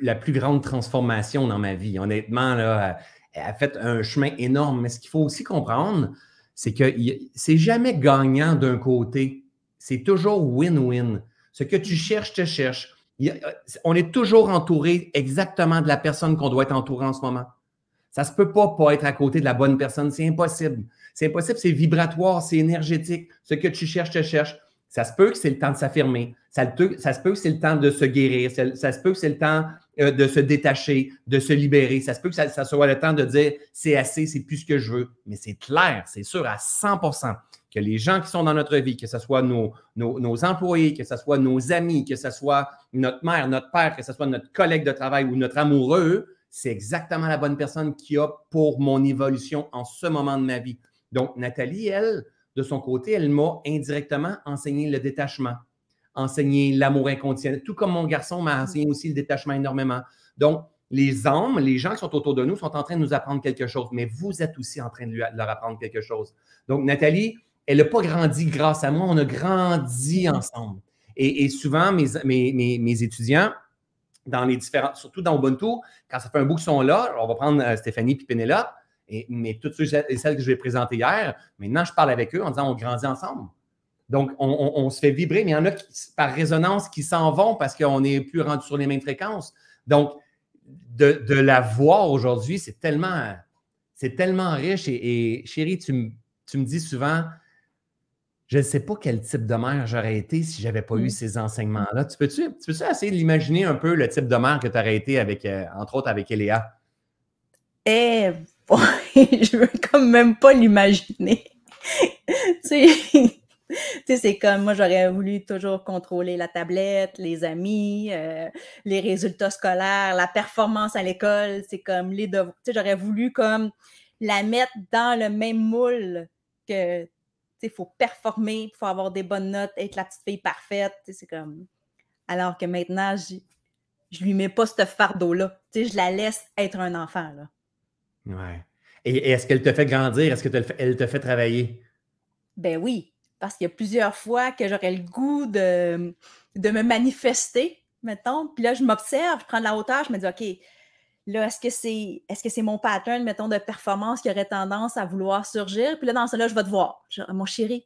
[SPEAKER 1] la plus grande transformation dans ma vie. Honnêtement, là, elle a fait un chemin énorme. Mais ce qu'il faut aussi comprendre, c'est que c'est jamais gagnant d'un côté. C'est toujours win-win. Ce que tu cherches, te cherches. On est toujours entouré exactement de la personne qu'on doit être entouré en ce moment. Ça ne se peut pas pas être à côté de la bonne personne. C'est impossible. C'est impossible. C'est vibratoire, c'est énergétique. Ce que tu cherches, te cherches. Ça se peut que c'est le temps de s'affirmer. Ça, se peut que c'est le temps de se guérir. Ça, se peut que c'est le temps euh, de se détacher, de se libérer. Ça se peut que ça, soit le temps de dire c'est assez, c'est plus ce que je veux. Mais c'est clair, c'est sûr à 100% que les gens qui sont dans notre vie, que ce soit nos, nos, employés, que ce soit nos amis, que ce soit notre mère, notre père, que ce soit notre collègue de travail ou notre amoureux, c'est exactement la bonne personne qui a pour mon évolution en ce moment de ma vie. Donc, Nathalie, elle, de son côté, elle m'a indirectement enseigné le détachement, enseigné l'amour inconditionnel, tout comme mon garçon m'a enseigné aussi le détachement énormément. Donc, les hommes, les gens qui sont autour de nous sont en train de nous apprendre quelque chose, mais vous êtes aussi en train de leur apprendre quelque chose. Donc, Nathalie, elle n'a pas grandi grâce à moi, on a grandi ensemble. Et, souvent, mes, mes, étudiants, dans les différents, surtout dans Ubuntu, quand ça fait un bout qu'ils sont là, on va prendre euh, Stéphanie et Pénélope, et, mais toutes ceux et celles que je vais présenter hier, maintenant, je parle avec eux en disant on grandit ensemble. Donc, on, se fait vibrer, mais il y en a qui, par résonance qui s'en vont parce qu'on n'est plus rendu sur les mêmes fréquences. Donc, de, la voir aujourd'hui, c'est tellement, c'est tellement riche. Et, chérie, tu, tu me dis souvent, je ne sais pas quel type de mère j'aurais été si je n'avais pas eu mmh. ces enseignements-là. Tu peux-tu peux essayer de l'imaginer un peu le type de mère que tu aurais été avec, euh, entre autres, avec Eléa?
[SPEAKER 4] Eh, je veux quand même pas l'imaginer. tu sais, c'est comme moi, j'aurais voulu toujours contrôler la tablette, les amis, euh, les résultats scolaires, la performance à l'école. C'est comme les devoirs. Tu sais, j'aurais voulu comme la mettre dans le même moule que il faut performer, il faut avoir des bonnes notes, être la petite fille parfaite. C'est comme. Alors que maintenant, je, je lui mets pas ce fardeau-là. Je la laisse être un enfant. Là.
[SPEAKER 1] Ouais. Et, est-ce qu'elle te fait grandir? Est-ce qu'elle te fait travailler?
[SPEAKER 4] Ben oui, parce qu'il y a plusieurs fois que j'aurais le goût de, de me manifester, mettons. Puis là, je m'observe, je prends de la hauteur, je me dis, OK, Là, est-ce que c'est est-ce que c'est mon pattern, mettons, de performance qui aurait tendance à vouloir surgir? Puis là, dans cela, je vais te voir. mon chéri,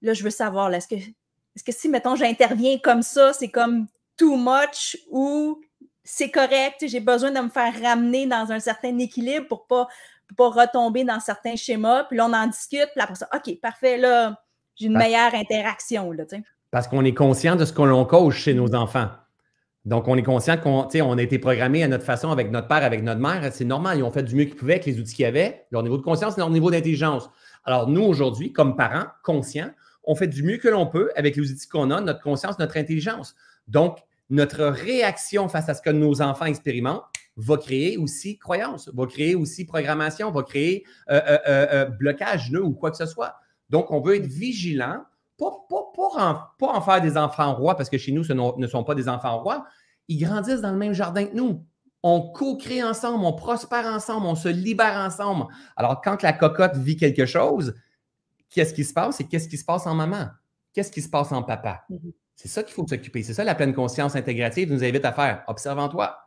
[SPEAKER 4] là, je veux savoir, est-ce que, est-ce que si, mettons, j'interviens comme ça, c'est comme too much ou c'est correct, j'ai besoin de me faire ramener dans un certain équilibre pour pas, pas retomber dans certains schémas. Puis là, on en discute. Puis après ça, OK, parfait, là, j'ai une meilleure interaction. Là,
[SPEAKER 1] Parce qu'on est conscient de ce qu'on coach chez nos enfants. Donc, on est conscient qu'on on a été programmé à notre façon avec notre père, avec notre mère. C'est normal, ils ont fait du mieux qu'ils pouvaient avec les outils qu'ils avaient, leur niveau de conscience, leur niveau d'intelligence. Alors, nous, aujourd'hui, comme parents conscients, on fait du mieux que l'on peut avec les outils qu'on a, notre conscience, notre intelligence. Donc, notre réaction face à ce que nos enfants expérimentent va créer aussi croyance, va créer aussi programmation, va créer euh, euh, euh, blocage, nœud ou quoi que ce soit. Donc, on veut être vigilant pas, pas, en, faire des enfants rois, parce que chez nous, ce ne sont pas des enfants rois. Ils grandissent dans le même jardin que nous. On co-crée ensemble, on prospère ensemble, on se libère ensemble. Alors, quand la cocotte vit quelque chose, qu'est-ce qui se passe? Et qu'est-ce qui se passe en maman? Qu'est-ce qui se passe en papa? Mm-hmm. C'est ça qu'il faut s'occuper. C'est ça la pleine conscience intégrative nous invite à faire. Observe en toi.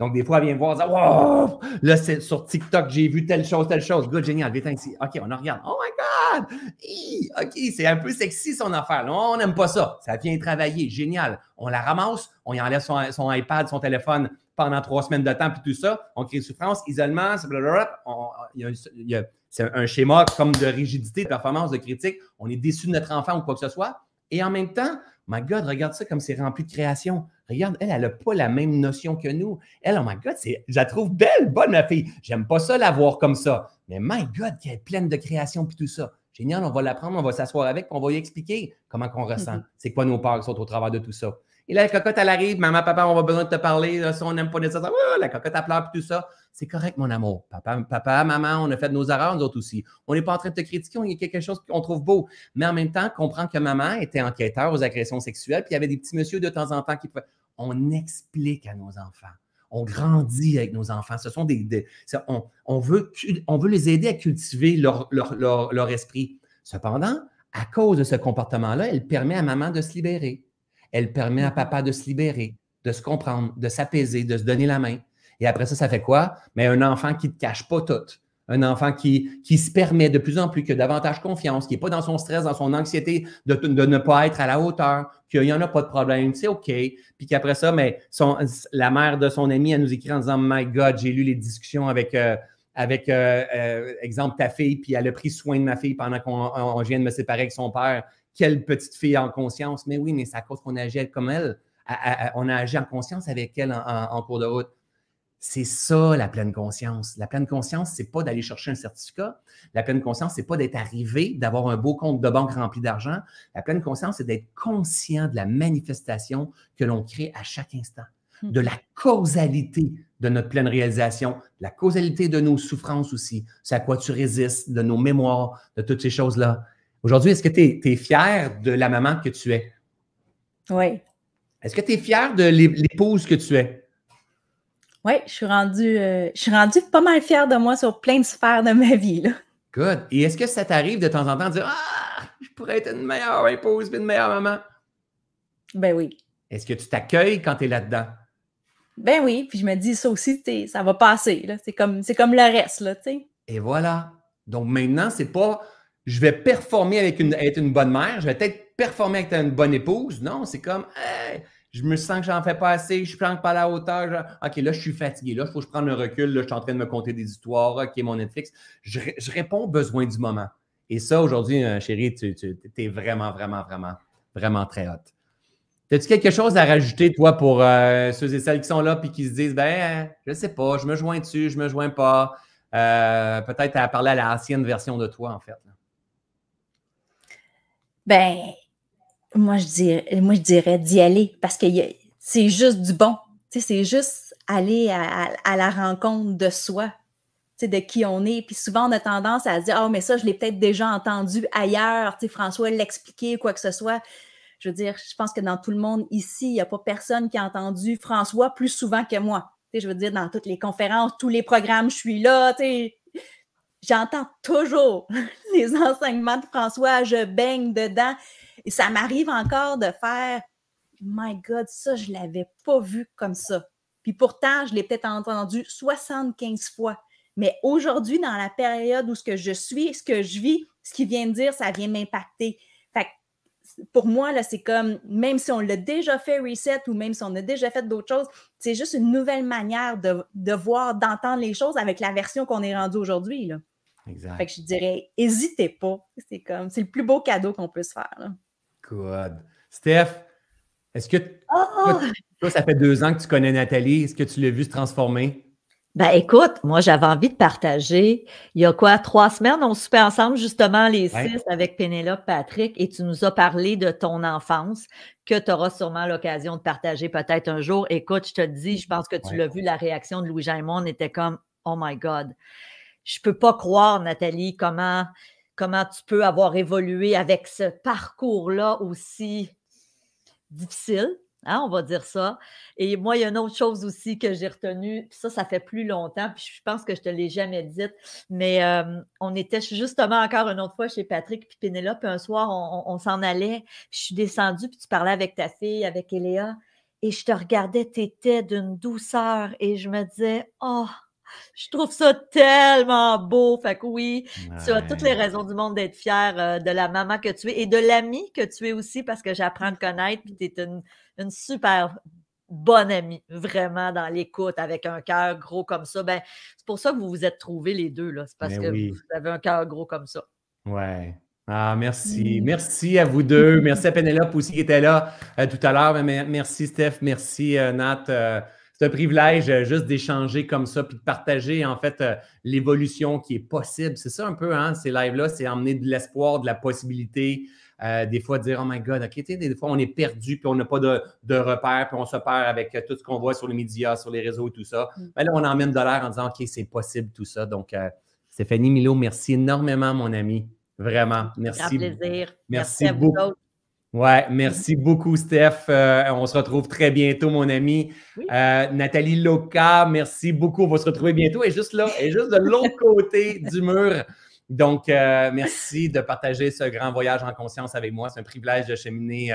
[SPEAKER 1] Donc, des fois, elle vient voir, dire, wow, là, c'est sur TikTok, j'ai vu telle chose, telle chose. Good, génial, viens ici. OK, on en regarde. Oh my God! OK, c'est un peu sexy son affaire. on n'aime pas ça. Ça vient travailler. Génial. On la ramasse, on y enlève son, iPad, son téléphone pendant trois semaines de temps, puis tout ça. On crée souffrance, isolement, c'est un schéma comme de rigidité, de performance, de critique. On est déçu de notre enfant ou quoi que ce soit. Et en même temps, my God, regarde ça comme c'est rempli de création. Regarde, elle, elle n'a pas la même notion que nous. Elle, oh my God, je la trouve belle, bonne, ma fille. J'aime pas ça la voir comme ça. Mais my God, qu'elle est pleine de création puis tout ça. Génial, on va l'apprendre, on va s'asseoir avec, on va lui expliquer comment qu'on ressent.
[SPEAKER 3] Mhm.
[SPEAKER 1] C'est quoi nos peurs qui sont au travers de tout ça? Et là, la cocotte, elle arrive, maman, papa, on va besoin de te parler. Là, on n'aime pas nécessairement, ah, la cocotte, elle pleure, puis tout ça. C'est correct, mon amour. Papa, papa, maman, on a fait nos erreurs, nous autres aussi. On n'est pas en train de te critiquer, il y a quelque chose qu'on trouve beau. Mais en même temps, comprends que maman était enquêteur aux agressions sexuelles, puis il y avait des petits messieurs de temps en temps qui pouvaient. On explique à nos enfants. On grandit avec nos enfants. Ce sont des. on, on veut, on les aider à cultiver leur esprit. Cependant, à cause de ce comportement-là, elle permet à maman de se libérer. Elle permet à papa de se libérer, de se comprendre, de s'apaiser, de se donner la main. Et après ça, ça fait quoi? Mais un enfant qui ne te cache pas tout. Un enfant qui, qui se permet de plus en plus, qui a davantage confiance, qui n'est pas dans son stress, dans son anxiété de, de ne pas être à la hauteur, qu'il n'y en a pas de problème, c'est OK. Puis qu'après ça, mais son, la mère de son ami, elle nous écrit en disant My God, j'ai lu les discussions avec, euh, avec euh, euh, exemple, ta fille, puis elle a pris soin de ma fille pendant qu'on on- on vient de me séparer avec son père. Quelle petite fille en conscience? Mais oui, mais c'est à cause qu'on agit comme elle. À- à- à- on a agi en conscience avec elle en, en- en cours de route. C'est ça, la pleine conscience. La pleine conscience, c'est pas d'aller chercher un certificat. La pleine conscience, c'est pas d'être arrivé, d'avoir un beau compte de banque rempli d'argent. La pleine conscience, c'est d'être conscient de la manifestation que l'on crée à chaque instant,
[SPEAKER 4] Hmm.
[SPEAKER 1] de la causalité de notre pleine réalisation, de la causalité de nos souffrances aussi, c'est à quoi tu résistes, de nos mémoires, de toutes ces choses-là. Aujourd'hui, est-ce que tu es, fier de la maman que tu es?
[SPEAKER 4] Oui.
[SPEAKER 1] Est-ce que tu es fier de l'é- l'épouse que tu es?
[SPEAKER 4] Oui, je suis rendue euh, je suis rendue pas mal fière de moi sur plein de sphères de ma vie. Là.
[SPEAKER 1] Good. Et est-ce que ça t'arrive de temps en temps de dire Ah, je pourrais être une meilleure épouse et une meilleure maman?
[SPEAKER 4] Ben oui.
[SPEAKER 1] Est-ce que tu t'accueilles quand tu es là-dedans?
[SPEAKER 4] Ben oui, puis je me dis ça aussi, ça va passer. C'est comme, comme le reste, là, tu sais.
[SPEAKER 1] Et voilà. Donc maintenant, c'est pas je vais performer avec une, être une bonne mère, je vais peut-être performer avec une bonne épouse. Non, c'est comme je me sens que j'en fais pas assez, je prends pas à la hauteur. OK, là, je suis fatigué. Là, il faut que je prenne un recul. Là, je suis en train de me compter des histoires. OK, mon Netflix. Je, je réponds aux besoins du moment. Et ça, aujourd'hui, euh, chérie, tu, es vraiment, vraiment, vraiment, vraiment très hot. As-tu quelque chose à rajouter, toi, pour euh, ceux et celles qui sont là et qui se disent, ben, euh, je sais pas, je me joins dessus, je me joins pas? Euh, Peut-être à parler à l'ancienne version de toi, en fait.
[SPEAKER 4] Ben, moi, je dirais, d'y aller parce que c'est juste du bon. C'est juste aller à, la rencontre de soi, de qui on est. Puis souvent, on a tendance à se dire, oh, mais ça, je l'ai peut-être déjà entendu ailleurs. Tu sais, François l'expliquer, quoi que ce soit. Je veux dire, je pense que dans tout le monde ici, il n'y a pas personne qui a entendu François plus souvent que moi. Je veux dire, dans toutes les conférences, tous les programmes, je suis là. J'entends toujours les enseignements de François, je baigne dedans. Et ça m'arrive encore de faire My God, ça, je ne l'avais pas vu comme ça. Puis pourtant, je l'ai peut-être entendu 75 fois. Mais aujourd'hui, dans la période où ce que je suis, ce que je vis, ce qu'il vient de dire, ça vient m'impacter. Pour moi, là, c'est comme, même si on l'a déjà fait reset ou même si on a déjà fait d'autres choses, c'est juste une nouvelle manière de, de voir, d'entendre les choses avec la version qu'on est rendu aujourd'hui.
[SPEAKER 1] Exact.
[SPEAKER 4] Fait que je dirais, hésitez pas. C'est comme, c'est le plus beau cadeau qu'on peut se faire. là.
[SPEAKER 1] Good. Steph, est-ce que
[SPEAKER 2] Oh!
[SPEAKER 1] toi, ça fait deux ans que tu connais Nathalie? Est-ce que tu l'as vu se transformer?
[SPEAKER 2] Ben écoute, moi j'avais envie de partager. Il y a quoi, trois semaines, on soupait ensemble justement les
[SPEAKER 1] Ouais.
[SPEAKER 2] six avec Pénélope Patrick et tu nous as parlé de ton enfance que tu auras sûrement l'occasion de partager peut-être un jour. Écoute, je te dis, je pense que tu
[SPEAKER 1] Ouais.
[SPEAKER 2] l'as vu, la réaction de Louis-Jean et moi, on était comme Oh my God. Je peux pas croire, Nathalie, comment, comment tu peux avoir évolué avec ce parcours-là aussi difficile. hein, on va dire ça. Et moi, il y a une autre chose aussi que j'ai retenue, ça, ça fait plus longtemps, puis je pense que je te l'ai jamais dite, mais euh, on était justement encore une autre fois chez Patrick puis Pénélope, puis un soir, on, s'en allait, je suis descendue, puis tu parlais avec ta fille, avec Eléa, et je te regardais, tu étais d'une douceur, et je me disais, oh, je trouve ça tellement beau. Fait que oui, tu as toutes les raisons du monde d'être fière euh, de la maman que tu es et de l'amie que tu es aussi parce que j'apprends à te connaître puis tu es une, une super bonne amie, vraiment dans l'écoute avec un cœur gros comme ça. Ben, c'est pour ça que vous vous êtes trouvés les deux, là. C'est parce
[SPEAKER 1] Ben
[SPEAKER 2] que
[SPEAKER 1] oui.
[SPEAKER 2] vous avez un cœur gros comme ça.
[SPEAKER 1] Ouais. Ah, merci. Merci à vous deux. Merci à Pénélope aussi qui était là euh, tout à l'heure. Mais- mais- Merci Steph. Merci euh, Nat. Euh, c'est un privilège euh, juste d'échanger comme ça, puis de partager en fait euh, l'évolution qui est possible. C'est ça un peu, hein, ces lives-là, c'est emmener de l'espoir, de la possibilité. Euh, des fois, dire Oh my God, OK, des fois, on est perdu, puis on n'a pas de, de repères, puis on se perd avec tout ce qu'on voit sur les médias, sur les réseaux et tout ça. Mais mm. ben là, on emmène de l'air en disant OK, c'est possible tout ça. Donc, Stéphanie Milo, merci énormément, mon ami. Vraiment. Merci.
[SPEAKER 2] Un plaisir.
[SPEAKER 1] Merci, merci à beaucoup. Vous Ouais, merci beaucoup, Steph. Euh, on se retrouve très bientôt, mon ami. Euh, Nathalie Loca, merci beaucoup. On va se retrouver bientôt. Elle est juste là, elle est juste de l'autre côté du mur. Donc, euh, merci de partager ce grand voyage en conscience avec moi. C'est un privilège de cheminer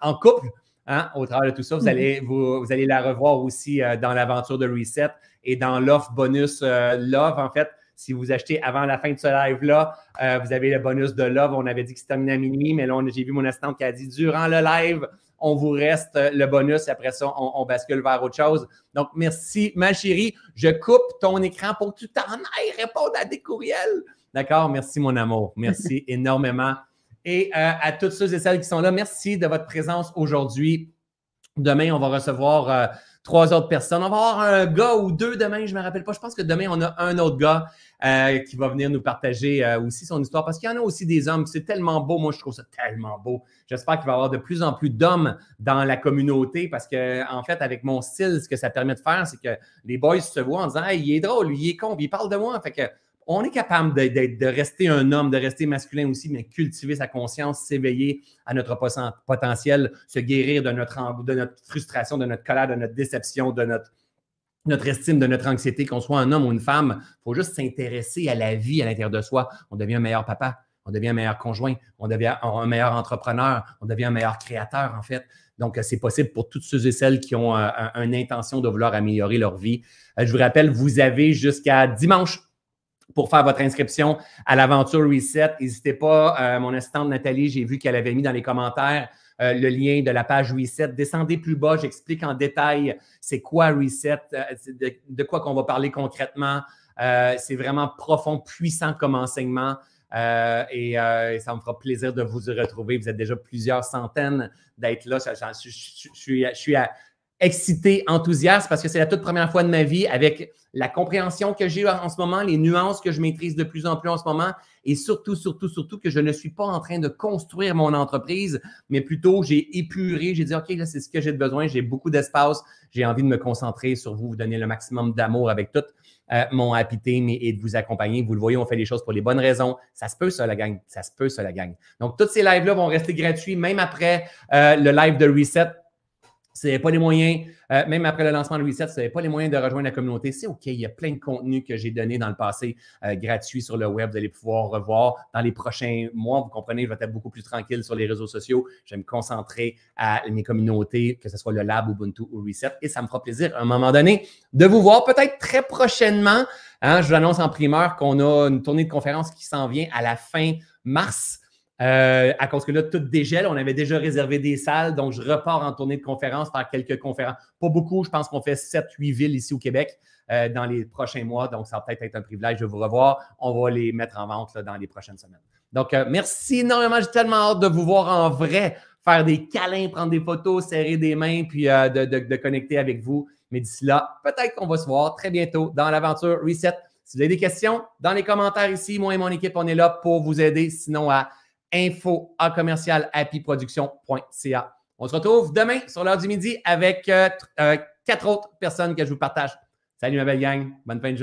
[SPEAKER 1] en couple hein, au travers de tout ça. Vous allez, vous, vous allez la revoir aussi dans l'aventure de Reset et dans l'offre bonus Love, en fait. Si vous achetez avant la fin de ce live-là, euh, vous avez le bonus de Love. On avait dit que c'était terminé à minuit, mais là, j'ai vu mon assistante qui a dit durant le live, on vous reste le bonus. Après ça, on, bascule vers autre chose. Donc, merci, ma chérie. Je coupe ton écran pour que tu t'en ailles répondre à des courriels. D'accord? Merci, mon amour. Merci énormément. Et euh, à toutes ceux et celles qui sont là, merci de votre présence aujourd'hui. Demain, on va recevoir euh, trois autres personnes. On va avoir un gars ou deux demain, je ne me rappelle pas. Je pense que demain, on a un autre gars euh, qui va venir nous partager euh, aussi son histoire parce qu'il y en a aussi des hommes. C'est tellement beau. Moi, je trouve ça tellement beau. J'espère qu'il va y avoir de plus en plus d'hommes dans la communauté parce que, en fait, avec mon style, ce que ça permet de faire, c'est que les boys se voient en disant Hey, il est drôle, il est con, il parle de moi. Fait que on est capable de, rester un homme, de rester masculin aussi, mais cultiver sa conscience, s'éveiller à notre potentiel, se guérir de notre, de notre frustration, de notre colère, de notre déception, de notre, estime, de notre anxiété, qu'on soit un homme ou une femme. Il faut juste s'intéresser à la vie à l'intérieur de soi. On devient un meilleur papa, on devient un meilleur conjoint, on devient un meilleur entrepreneur, on devient un meilleur créateur, en fait. Donc, c'est possible pour toutes ceux et celles qui ont euh, une intention de vouloir améliorer leur vie. Euh, je vous rappelle, vous avez jusqu'à dimanche pour faire votre inscription à l'aventure Reset. N'hésitez pas, euh, mon assistante Nathalie, j'ai vu qu'elle avait mis dans les commentaires euh, le lien de la page Reset. Descendez plus bas, j'explique en détail c'est quoi Reset, euh, de, quoi qu'on va parler concrètement. c'est vraiment profond, puissant comme enseignement. et ça me fera plaisir de vous y retrouver. Vous êtes déjà plusieurs centaines d'être là. Je, suis, je suis à, excité, enthousiaste parce que c'est la toute première fois de ma vie avec la compréhension que j'ai en ce moment, les nuances que je maîtrise de plus en plus en ce moment et surtout, surtout, surtout que je ne suis pas en train de construire mon entreprise, mais plutôt j'ai épuré, j'ai dit, OK, là, c'est ce que j'ai besoin, j'ai beaucoup d'espace, j'ai envie de me concentrer sur vous, vous donner le maximum d'amour avec tout euh, mon happy team et, de vous accompagner. Vous le voyez, on fait les choses pour les bonnes raisons. Ça se peut, ça, la gang. Ça se peut, ça, la gang. Donc, tous ces lives-là vont rester gratuits, même après euh, le live de Reset si vous n'avez pas les moyens, euh, même après le lancement de Reset, si vous n'avez pas les moyens de rejoindre la communauté, c'est OK. Il y a plein de contenus que j'ai donné dans le passé euh, gratuits sur le web. Vous allez pouvoir revoir dans les prochains mois. Vous comprenez, je vais être beaucoup plus tranquille sur les réseaux sociaux. Je vais me concentrer à mes communautés, que ce soit le Lab, Ubuntu ou Reset. Et ça me fera plaisir à un moment donné de vous voir peut-être très prochainement. Hein, je vous annonce en primeur qu'on a une tournée de conférence qui s'en vient à la fin mars. Euh, à cause que là, tout dégèle. On avait déjà réservé des salles, donc je repars en tournée de conférences, faire quelques conférences. Pas beaucoup, je pense qu'on fait 7-8 villes ici au Québec euh, dans les prochains mois, donc ça va peut-être être un privilège de vous revoir. On va les mettre en vente dans les prochaines semaines. Donc, euh, merci énormément. J'ai tellement hâte de vous voir en vrai, faire des câlins, prendre des photos, serrer des mains, puis de, de, connecter avec vous. Mais d'ici là, peut-être qu'on va se voir très bientôt dans l'aventure Reset. Si vous avez des questions, dans les commentaires ici, moi et mon équipe, on est là pour vous aider. Sinon, à info à commercial happyproduction.ca. On se retrouve demain sur l'heure du midi avec euh, euh, quatre autres personnes que je vous partage. Salut ma belle gang, bonne fin de journée.